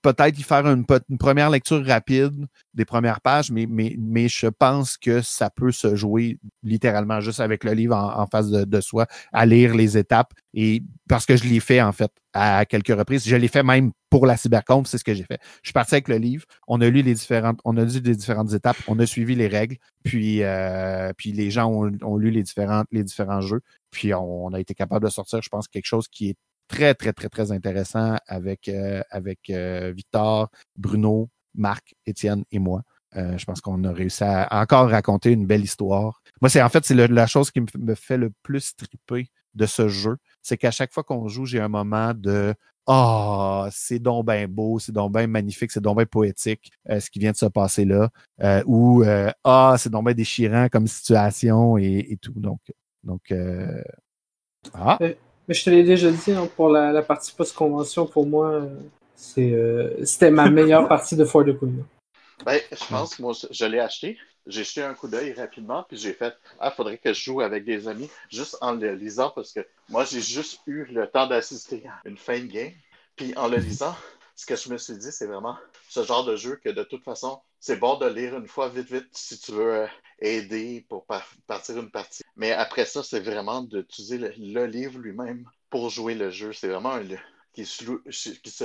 Speaker 4: peut-être y faire une, première lecture rapide des premières pages, mais, je pense que ça peut se jouer littéralement juste avec le livre en, face de, soi, à lire les étapes. Et parce que je l'ai fait, en fait, à quelques reprises. Je l'ai fait même pour la cyberconf, c'est ce que j'ai fait. Je suis parti avec le livre, on a lu les différentes, on a lu les différentes étapes, on a suivi les règles, puis, euh, les gens ont, lu les différents, jeux, puis on a été capable de sortir, je pense, quelque chose qui est très, très, très, très intéressant avec, euh, avec euh, Victor, Bruno, Marc, Étienne et moi. Euh, je pense qu'on a réussi à encore raconter une belle histoire. Moi, c'est en fait, c'est la chose qui me, fait le plus triper de ce jeu. C'est qu'à chaque fois qu'on joue, j'ai un moment de Ah, c'est donc bien beau, c'est donc bien magnifique, c'est donc bien poétique euh, ce qui vient de se passer là. Euh, ou euh, Ah, c'est donc bien déchirant comme situation et, et tout. Donc, donc euh, Ah,
Speaker 7: Mais je te l'ai déjà dit, hein, pour la, la partie post-convention, pour moi, euh, c'est, euh, c'était ma meilleure partie de For the Queen.
Speaker 3: Ben, je pense que moi, je l'ai acheté. J'ai jeté un coup d'œil rapidement, puis j'ai fait Ah, faudrait que je joue avec des amis, juste en le lisant, parce que moi, j'ai juste eu le temps d'assister à une fin de game. Puis en le lisant, ce que je me suis dit, c'est vraiment ce genre de jeu que de toute façon, c'est bon de lire une fois vite, vite, si tu veux euh, aider pour par- partir une partie. Mais après ça, c'est vraiment d'utiliser le, livre lui-même pour jouer le jeu. C'est vraiment un livre qui se,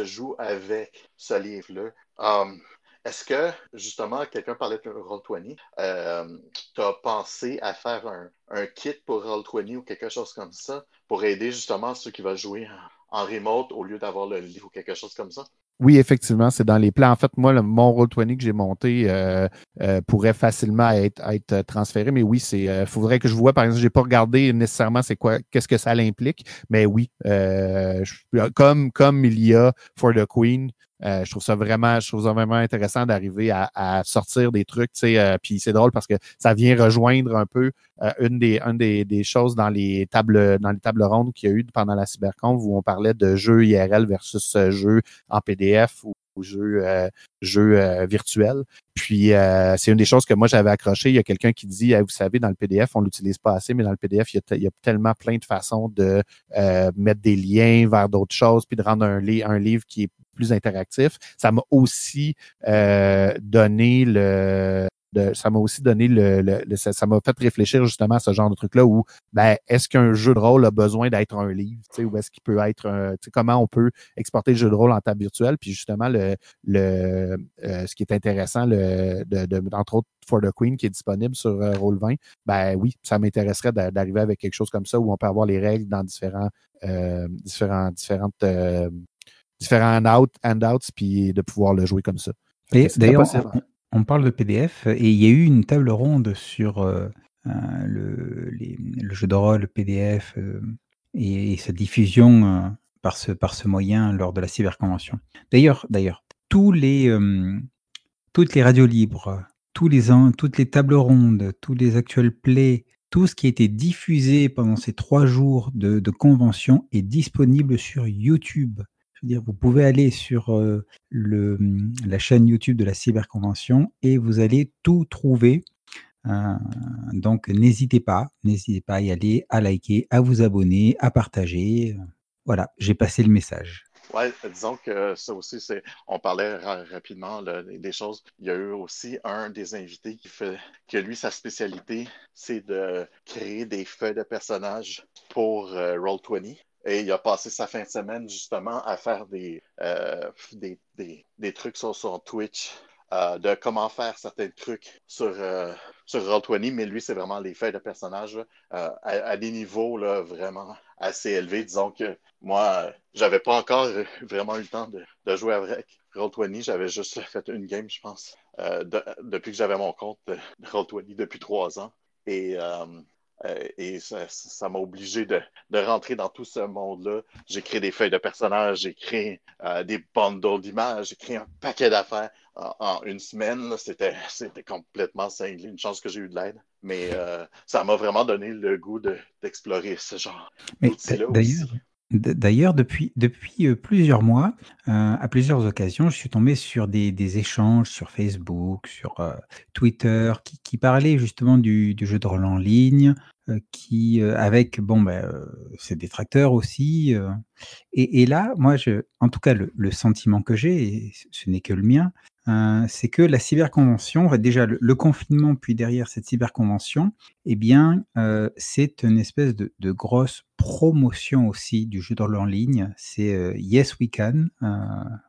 Speaker 3: joue- avec ce livre-là. Um, est-ce que, justement, quelqu'un parlait de Roll20, euh, tu as pensé à faire un, kit pour Roll20 ou quelque chose comme ça pour aider justement ceux qui veulent jouer en remote au lieu d'avoir le livre ou quelque chose comme ça?
Speaker 4: Oui, effectivement, c'est dans les plans. En fait, moi, le, mon Roll20 que j'ai monté euh, euh, pourrait facilement être, être transféré, mais oui, c'est euh, faudrait que je vois, par exemple, j'ai pas regardé nécessairement c'est quoi, qu'est-ce que ça l'implique, mais oui, euh, comme, comme il y a For the Queen, euh, je trouve ça vraiment, je trouve ça vraiment intéressant d'arriver à, à sortir des trucs, euh, puis c'est drôle parce que ça vient rejoindre un peu euh, une des, une des, des choses dans les tables, dans les tables rondes qu'il y a eu pendant la cyberconf où on parlait de jeux IRL versus euh, jeux en PDF ou, jeux, euh, euh, virtuels. Puis euh, c'est une des choses que moi j'avais accroché. Il y a quelqu'un qui dit, vous savez, dans le PDF, on l'utilise pas assez, mais dans le PDF, il y a, tellement plein de façons de euh, mettre des liens vers d'autres choses, puis de rendre un, li- un livre qui est plus interactif. Ça m'a aussi euh, donné le de- ça m'a aussi donné le, le- le- ça m'a fait réfléchir justement à ce genre de truc là où ben est-ce qu'un jeu de rôle a besoin d'être un livre tu sais, ou est-ce qu'il peut être un, comment on peut exporter le jeu de rôle en table virtuelle? Puis justement le le euh, ce qui est intéressant le de, de- entre autres For the Queen qui est disponible sur euh, Roll20 ben oui ça m'intéresserait d'a- d'arriver avec quelque chose comme ça où on peut avoir les règles dans différents euh, différents différentes euh, différents handout, handouts puis de pouvoir le jouer comme ça
Speaker 1: d'ailleurs, on, on parle de PDF et il y a eu une table ronde sur euh, euh, le, les- le jeu de rôle PDF euh, et, et sa diffusion euh, par, ce, par ce moyen lors de la cyberconvention. D'ailleurs, d'ailleurs, tous les, toutes les radios libres, tous les, en- toutes les tables rondes, tous les actuels plays, tout ce qui a été diffusé pendant ces trois jours de, de convention est disponible sur YouTube. Vous pouvez aller sur euh, le, la chaîne YouTube de la cyberconvention et vous allez tout trouver. Euh, donc n'hésitez pas, n'hésitez pas à y aller, à liker, à vous abonner, à partager. Voilà, j'ai passé le message.
Speaker 3: Ouais, disons que ça aussi, c'est. On parlait ra- rapidement des choses. Il y a eu aussi un des invités qui fait que lui, sa spécialité, c'est de créer des feuilles de personnages pour euh, Roll20. Et il a passé sa fin de semaine justement à faire des, euh, des, des, des trucs sur son Twitch euh, de comment faire certains trucs sur, euh, sur Roll20, mais lui, c'est vraiment les faits de personnages euh, à, des niveaux là, vraiment assez élevés. Disons que moi, j'avais pas encore vraiment eu le temps de, de jouer avec Roll20. J'avais juste fait une game, je pense, depuis que j'avais mon compte de Roll20 depuis trois ans. Et euh, et ça m'a obligé de, de, rentrer dans tout ce monde-là. J'ai créé des feuilles de personnages, j'ai créé euh, des bundles d'images, j'ai créé un paquet d'affaires en, une semaine. C'était complètement cinglé. Une chance que j'ai eu de l'aide. Mais euh, ça m'a vraiment donné le goût d'explorer ce genre
Speaker 1: d'outils-là D'ailleurs, depuis, depuis plusieurs mois, à plusieurs occasions, je suis tombé sur des, échanges sur Facebook, sur Twitter, qui, parlaient justement du, jeu de rôle en ligne, qui, avec, bon, ben, ses détracteurs aussi. Et, et, là, moi, je, en tout cas, le, sentiment que j'ai, et ce n'est que le mien, euh, c'est que la cyberconvention, déjà le, confinement, puis derrière cette cyberconvention, eh bien, euh, c'est une espèce de, grosse promotion aussi du jeu de rôle en ligne. C'est euh, Yes We Can.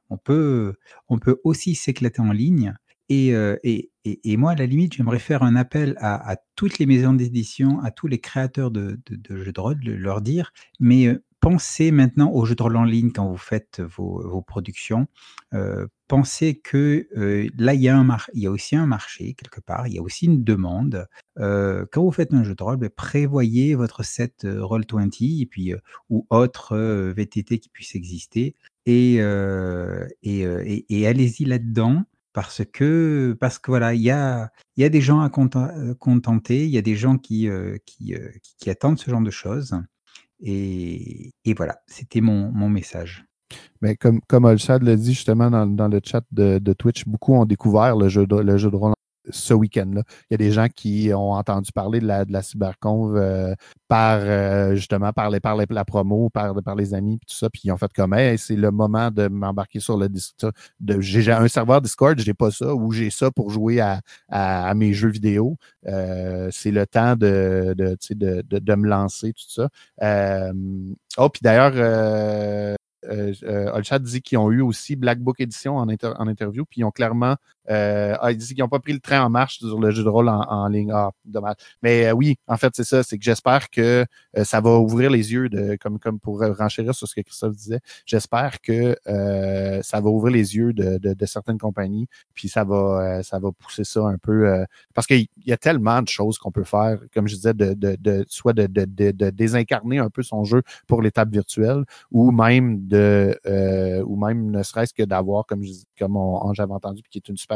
Speaker 1: on, peut, on peut aussi s'éclater en ligne. Et, et, et, moi, à la limite, j'aimerais faire un appel à, toutes les maisons d'édition, à tous les créateurs de, jeux de rôle, leur dire, mais pensez maintenant aux jeux de rôle en ligne quand vous faites vos, productions pensez que là, il y, a aussi un marché quelque part, il y a aussi une demande. quand vous faites un jeu de rôle, ben, prévoyez votre set Roll20 et puis, ou autre VTT qui puisse exister et, allez-y là-dedans parce que, parce que voilà, il y a, y a des gens à contenter, il y a des gens qui, qui, attendent ce genre de choses. Et, voilà, c'était mon, mon message.
Speaker 4: Mais comme, comme Olshad l'a dit justement dans, dans le chat de, de, Twitch, beaucoup ont découvert le jeu de, le jeu de rôle ce week-end-là. Il y a des gens qui ont entendu parler de la, de la cyberconv euh, par euh, justement par, les, par la promo, par, par les amis, puis tout ça, puis ils ont fait comme hey, c'est le moment de m'embarquer sur le Discord. J'ai un serveur Discord, j'ai pas ça, ou j'ai ça pour jouer à, à, mes jeux vidéo. Euh, c'est le temps de, de, de, de, me lancer, tout ça. oh, puis d'ailleurs, euh, euh dit qu'ils ont eu aussi Black Book Edition en, en interview, puis ils ont clairement euh, ah, ils disent qu'ils n'ont pas pris le train en marche sur le jeu de rôle en, ligne. Ah, dommage. Mais euh, oui, en fait, c'est ça. C'est que j'espère que euh, ça va ouvrir les yeux, de, comme, comme pour renchérir sur ce que Christophe disait. J'espère que ça va ouvrir les yeux de, de, certaines compagnies, puis ça va, ça va pousser ça un peu. parce qu'il y a tellement de choses qu'on peut faire, comme je disais, de, de, de soit de, de, de, désincarner un peu son jeu pour l'étape virtuelle, ou même de, ou même ne serait-ce que d'avoir, comme, comme j'avais entendu, qui est une super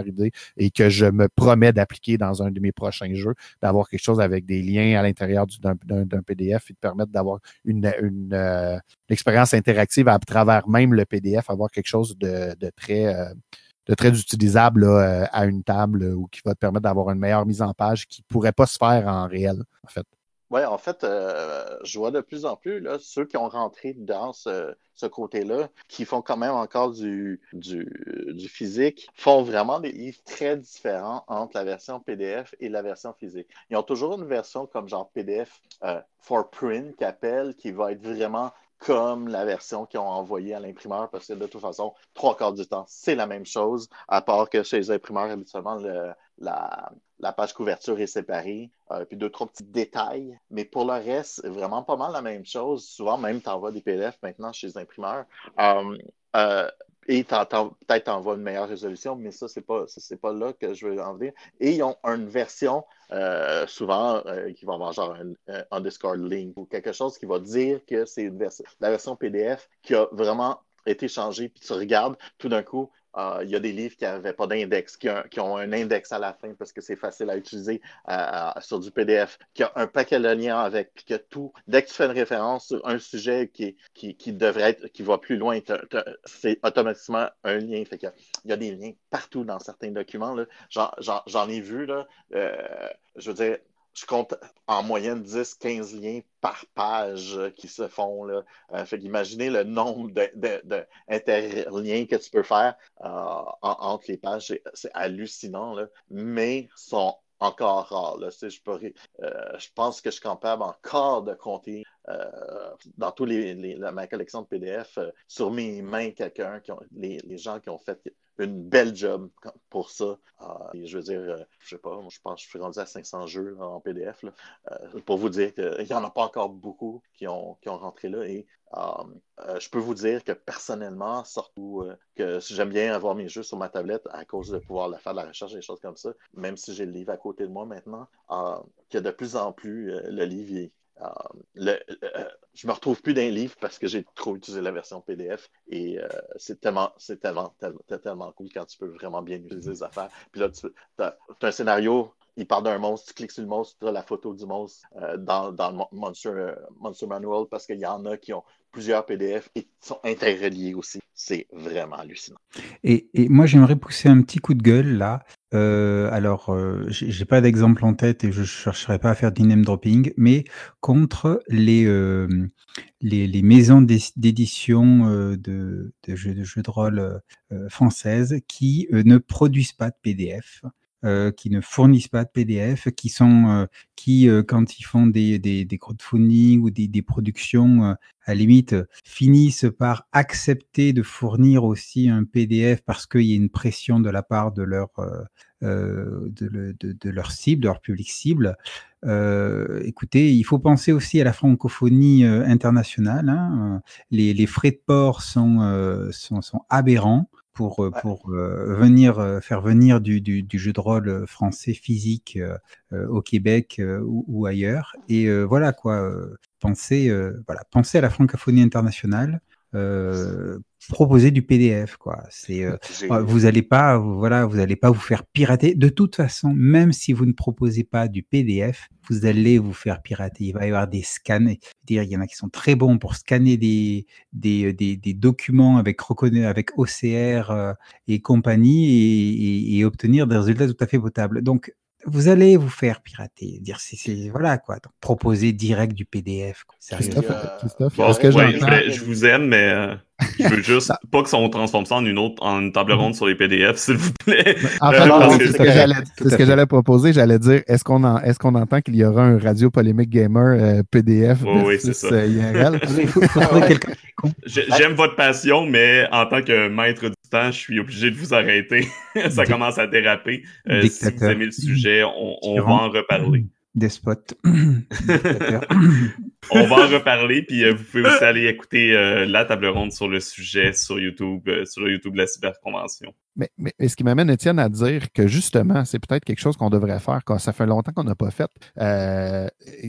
Speaker 4: et que je me promets d'appliquer dans un de mes prochains jeux, d'avoir quelque chose avec des liens à l'intérieur d'un PDF et de permettre d'avoir une, une, euh, expérience interactive à travers même le PDF, avoir quelque chose de, euh, très utilisable euh, à une table ou qui va te permettre d'avoir une meilleure mise en page qui pourrait pas se faire en réel, en fait.
Speaker 3: Oui, en fait, euh, je vois de plus en plus là, ceux qui ont rentré dans ce, ce côté-là, qui font quand même encore du, du, du, physique, font vraiment des livres très différents entre la version PDF et la version physique. Ils ont toujours une version comme genre PDF euh, for print qu'appelle, qui va être vraiment comme la version qu'ils ont envoyée à l'imprimeur, parce que de toute façon, trois quarts du temps, c'est la même chose, à part que chez les imprimeurs, habituellement, le, la, la, page couverture est séparée, euh, puis deux, trois petits détails. Mais pour le reste, vraiment pas mal la même chose. Souvent, même, tu envoies des PDF maintenant chez les imprimeurs. Euh, euh, et peut-être t'envoies une meilleure résolution, mais ça, c'est pas, pas là que je veux en venir. Et ils ont une version, souvent, qui va avoir genre un, un, Discord link ou quelque chose qui va dire que c'est la version PDF qui a vraiment été changée, puis tu regardes, tout d'un coup, il y a des livres qui n'avaient pas d'index, qui, ont un index à la fin parce que c'est facile à utiliser euh, sur du PDF, qui a un paquet de liens avec, puis que tout, dès que tu fais une référence sur un sujet qui, qui, devrait être, qui va plus loin, c'est automatiquement un lien. Fait il y a des liens partout dans certains documents. J'en ai vu, là, euh, je veux dire, je compte en moyenne 10-15 liens par page qui se font. Euh, fait imaginez le nombre d'interliens que tu peux faire euh, entre les pages. C'est hallucinant, là. mais sont encore rares. Je, euh, pense que je suis capable encore de compter dans tous les, ma collection de PDF sur mes mains quelqu'un, les gens qui ont fait une belle job pour ça. Euh, je veux dire, euh, je sais pas, je pense que je suis rendu à 500 jeux en PDF. Euh, pour vous dire qu'il n'y en a pas encore beaucoup qui ont, qui ont rentré là. Et je peux vous dire que personnellement, surtout que j'aime bien avoir mes jeux sur ma tablette à cause de pouvoir faire de la recherche et des choses comme ça, même si j'ai le livre à côté de moi maintenant, que de plus en plus le livre euh, le, euh, je me retrouve plus les livre parce que j'ai trop utilisé la version PDF et euh, c'est tellement, tellement, tellement, cool quand tu peux vraiment bien utiliser les affaires. Puis là, tu as, un scénario, il part d'un monstre, tu cliques sur le monstre, tu as la photo du monstre dans, le Monster, Manual parce qu'il y en a qui ont plusieurs PDF et sont interreliés aussi. C'est vraiment hallucinant.
Speaker 1: Et moi, j'aimerais pousser un petit coup de gueule là. Euh, alors, euh, j'ai pas d'exemple en tête et je chercherai pas à faire du name dropping, mais contre les, euh, les, maisons d'édition de, de, jeux, de jeux de rôle françaises qui ne produisent pas de PDF. Euh, qui ne fournissent pas de PDF, qui sont, euh, qui euh, quand ils font des, des, des crowdfunding ou des, productions, à la limite, finissent par accepter de fournir aussi un PDF parce qu'il y a une pression de la part de leur, de, leur cible, de leur public cible. écoutez, il faut penser aussi à la francophonie internationale. Hein. Les, frais de port sont aberrants pour, euh, pour euh, venir euh, faire venir du, du, du, jeu de rôle français physique au Québec ou, ou, ailleurs. Et voilà quoi, pensez, voilà, pensez à la francophonie internationale euh, proposer du PDF quoi. C'est euh, vous allez pas voilà, vous allez pas vous faire pirater de toute façon, même si vous ne proposez pas du PDF, vous allez vous faire pirater. Il va y avoir des scans, dire il y en a qui sont très bons pour scanner des des, des, des documents avec avec OCR euh, et compagnie et, et, et obtenir des résultats tout à fait potables. Donc vous allez vous faire pirater. Dire c'est voilà quoi. Donc, proposer direct du PDF.
Speaker 4: Christophe,
Speaker 3: euh,
Speaker 4: Christophe
Speaker 2: bon, ouais, je, je, vous aime, mais euh, je veux juste pas que ça on transforme ça en une autre en une table ronde sur les PDF, s'il vous plaît.
Speaker 4: En fait, euh, c'est ce que j'allais proposer. J'allais dire est-ce qu'on en, entend qu'il y aura un radio polémique gamer euh, PDF
Speaker 2: oh, oui, c'est ça.
Speaker 4: IRL
Speaker 2: J'aime votre passion, mais en tant que maître du temps, je suis obligé de vous arrêter. ça commence à déraper. Euh, si vous aimez le sujet, on, on va en reparler.
Speaker 1: Despote.
Speaker 2: on va en reparler, puis euh, vous pouvez aussi aller écouter euh, la table ronde sur le sujet sur YouTube, euh, sur YouTube de la cyberconvention.
Speaker 4: Mais, mais, ce qui m'amène, Étienne, à dire que justement, c'est peut-être quelque chose qu'on devrait faire, quand ça fait longtemps qu'on n'a pas fait.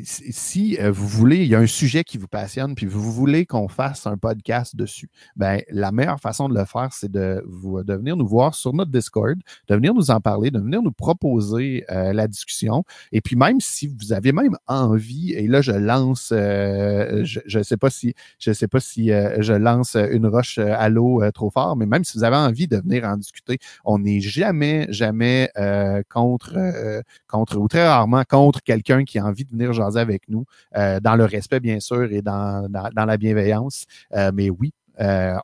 Speaker 4: Si vous voulez, il y a un sujet qui vous passionne, puis vous voulez qu'on fasse un podcast dessus, ben la meilleure façon de le faire, c'est de, de venir nous voir sur notre Discord, de venir nous en parler, de venir nous proposer la discussion. Et puis même si vous avez même envie, et là je lance, euh, je ne sais pas si je je lance une roche à l'eau trop fort, mais même si vous avez envie de venir en discuter, on n'est jamais, jamais euh, contre, euh, contre, ou très rarement contre quelqu'un qui a envie de venir jaser avec nous, euh, dans le respect, bien sûr, et dans, la bienveillance. mais oui,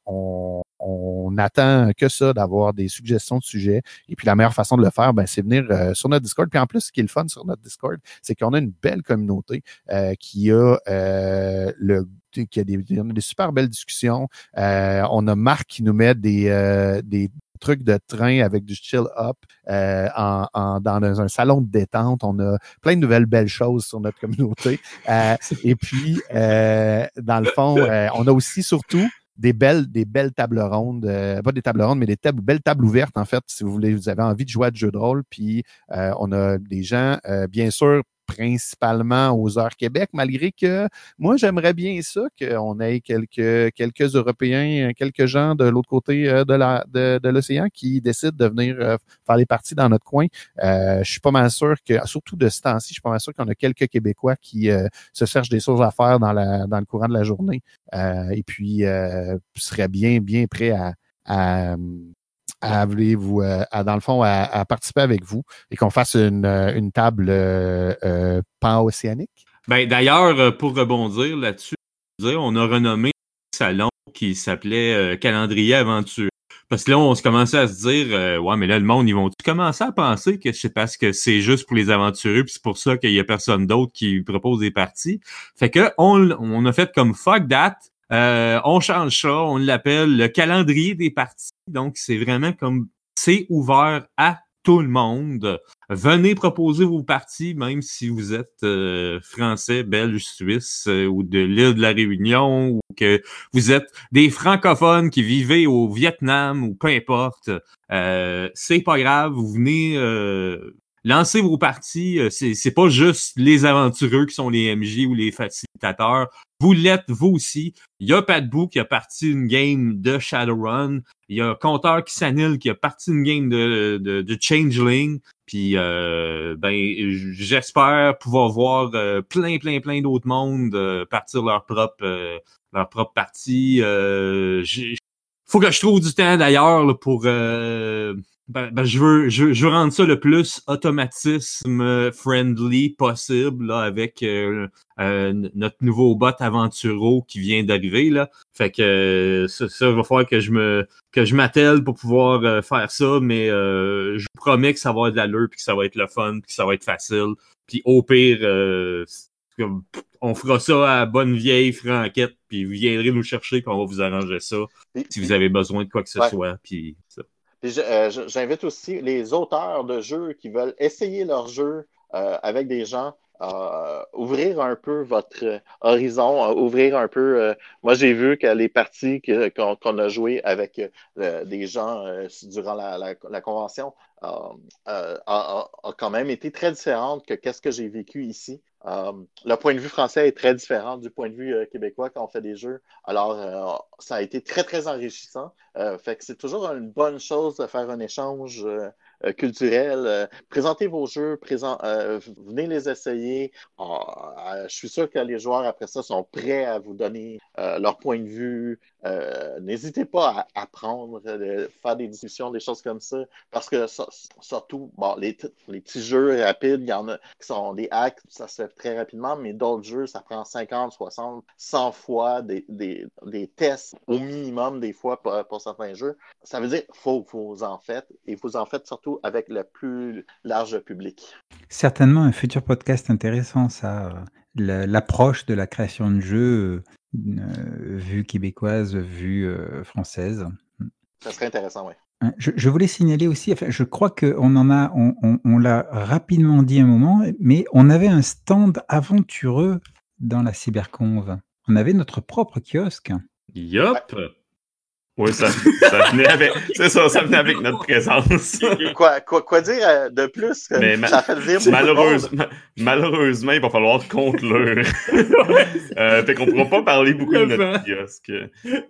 Speaker 4: on, on attend que ça, d'avoir des suggestions de sujets. Et puis la meilleure façon de le faire, ben, c'est venir sur notre Discord. Puis en plus, ce qui est le fun sur notre Discord, c'est qu'on a une belle communauté qui a le qui a des, des, super belles discussions. on a Marc qui nous met des, des, truc de train avec du chill up euh, en, dans un salon de détente. On a plein de nouvelles belles choses sur notre communauté. Euh, et puis, euh, dans le fond, on a aussi surtout des belles, des belles tables rondes, pas des tables rondes, mais des tables, belles tables ouvertes, en fait, si vous voulez, vous avez envie de jouer à de jeux de rôle. Puis on a des gens, bien sûr, principalement aux heures Québec, malgré que moi, j'aimerais bien ça, qu'on ait quelques, quelques Européens, quelques gens de l'autre côté euh, de la de, l'océan qui décident de venir euh, faire les parties dans notre coin. Euh, je suis pas mal sûr que, surtout de ce temps-ci, je suis pas mal sûr qu'on a quelques Québécois qui se cherchent des choses à faire dans, la, dans le courant de la journée. et puis, seraient bien, bien prêts à, à vous, euh, dans le fond, à, participer avec vous et qu'on fasse une, euh, une table euh, pan-océanique?
Speaker 5: Ben, D'ailleurs, pour rebondir là-dessus, on a renommé un salon qui s'appelait Calendrier Aventure. Parce que là, on se commençait à se dire, ouais, mais là, le monde, ils vont commencer à penser que c'est parce que c'est juste pour les aventureux, puis c'est pour ça qu'il y a personne d'autre qui propose des parties? Fait que on, on a fait comme fuck that, euh, on change ça, on l'appelle le calendrier des parties. Donc, c'est vraiment comme C'est ouvert à tout le monde. Venez proposer vos parties, même si vous êtes euh, français, belge, suisse euh, ou de l'île de la Réunion ou que vous êtes des francophones qui vivez au Vietnam ou peu importe. C'est pas grave, vous venez lancer vos parties. C'est, c'est pas juste les aventureux qui sont les MJ ou les facilitateurs. Vous l'êtes, vous aussi. Il y a Pat Boo qui a parti une game de Shadowrun. Il y a Compteur qui s'annule qui a parti une game de, de, Changeling. Puis euh, ben j'espère pouvoir voir euh, plein, plein, plein d'autres mondes euh, partir leur propre leur propre partie. faut que je trouve du temps d'ailleurs pour ben, ben, je, veux, je, je, veux rendre ça le plus automatisme friendly possible là, avec euh, euh, notre nouveau bot Aventuro qui vient d'arriver. là. Fait que euh, ça, ça, va falloir que je me que je m'attelle pour pouvoir faire ça, mais je vous promets que ça va être de l'allure, puis que ça va être le fun, puis que ça va être facile. Puis au pire, on fera ça à bonne vieille franquette, puis vous viendrez nous chercher, puis on va vous arranger ça si vous avez besoin de quoi que ce soit. Puis ça.
Speaker 3: Euh, j'invite aussi les auteurs de jeux qui veulent essayer leur jeu euh, avec des gens à ouvrir un peu votre horizon, ouvrir un peu. moi, j'ai vu que les parties qu'on a jouées avec euh, des gens durant la, convention ont quand même été très différentes que qu'est-ce que j'ai vécu ici. Le point de vue français est très différent du point de vue québécois quand on fait des jeux. Alors, ça a été très, très enrichissant. c'est toujours une bonne chose de faire un échange euh, culturel. Euh, présentez vos jeux, euh, venez les essayer. Ah, je suis sûr que les joueurs, après ça, sont prêts à vous donner leur point de vue. N'hésitez pas à apprendre, à faire des discussions, des choses comme ça, parce que surtout, les, petits jeux rapides, il y en a qui sont des hacks, ça se fait très rapidement, mais d'autres jeux, ça prend 50, 60, 100 fois des, tests au minimum des fois pour, certains jeux. Ça veut dire faut que vous en faites, et vous en faites surtout avec le plus large public.
Speaker 1: Certainement un futur podcast intéressant, ça. L'approche de la création de jeux, euh, vue québécoise, vue euh, française.
Speaker 3: Ça serait intéressant, oui.
Speaker 1: Hein, je, voulais signaler aussi, enfin, je crois qu'on en a, on, l'a rapidement dit un moment, mais on avait un stand aventureux dans la cyberconve. On avait notre propre kiosque.
Speaker 5: Yup!
Speaker 2: Oui, ça, ça venait avec, c'est ça, ça venait avec notre présence.
Speaker 3: quoi, quoi, quoi dire euh, de plus? Mais ça fait dire
Speaker 2: malheureusement, malheureusement, il va falloir conclure. euh, fait qu'on pourra pas parler beaucoup de notre kiosque.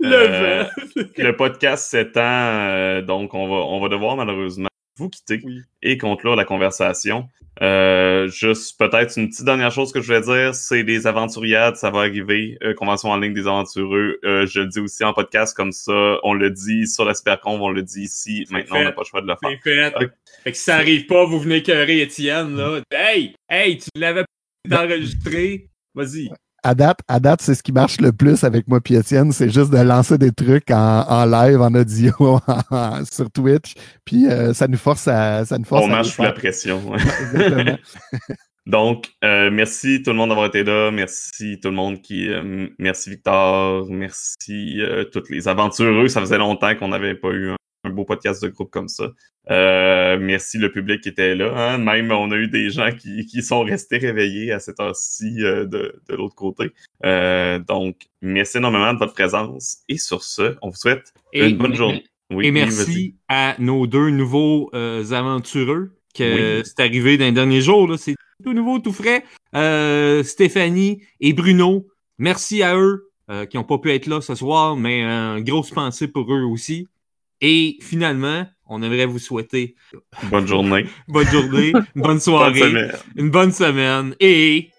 Speaker 2: Euh, le podcast s'étend, euh, donc on va, on va devoir malheureusement vous quitter et conclure la conversation. Euh, juste peut-être une petite dernière chose que je voulais dire, c'est les aventuriades, ça va arriver, euh, convention en ligne des aventureux. Euh, je le dis aussi en podcast comme ça, on le dit sur la Supercomb, on le dit ici. Maintenant, on n'a pas le choix de le faire.
Speaker 5: Fait. fait que si ça arrive pas, vous venez écœurer Étienne là. Hey, hey, tu l'avais enregistré. Vas-y
Speaker 4: à date, à date, c'est ce qui marche le plus avec moi et Étienne, c'est juste de lancer des trucs en, live, en audio, sur Twitch, puis euh, ça nous force à, ça nous force.
Speaker 2: On marche sous la pression. Exactement. Donc, euh, merci tout le monde d'avoir été là. Merci tout le monde qui. Euh, merci Victor. Merci toutes les aventureux. Ça faisait longtemps qu'on n'avait pas eu un un beau podcast de groupe comme ça. Euh, merci le public qui était là. Hein. Même on a eu des gens qui, qui sont restés réveillés à cette heure-ci euh, de, de l'autre côté. Euh, donc, merci énormément de votre présence. Et sur ce, on vous souhaite une bonne journée.
Speaker 5: Oui, et merci à nos deux nouveaux aventureux que c'est arrivé dans les derniers jours. C'est tout nouveau, tout frais. Stéphanie et Bruno, merci à eux qui n'ont pas pu être là ce soir, mais une grosse pensée pour eux aussi. Et finalement, on aimerait vous souhaiter
Speaker 2: bonne journée,
Speaker 5: bonne journée, bonne soirée, une bonne semaine et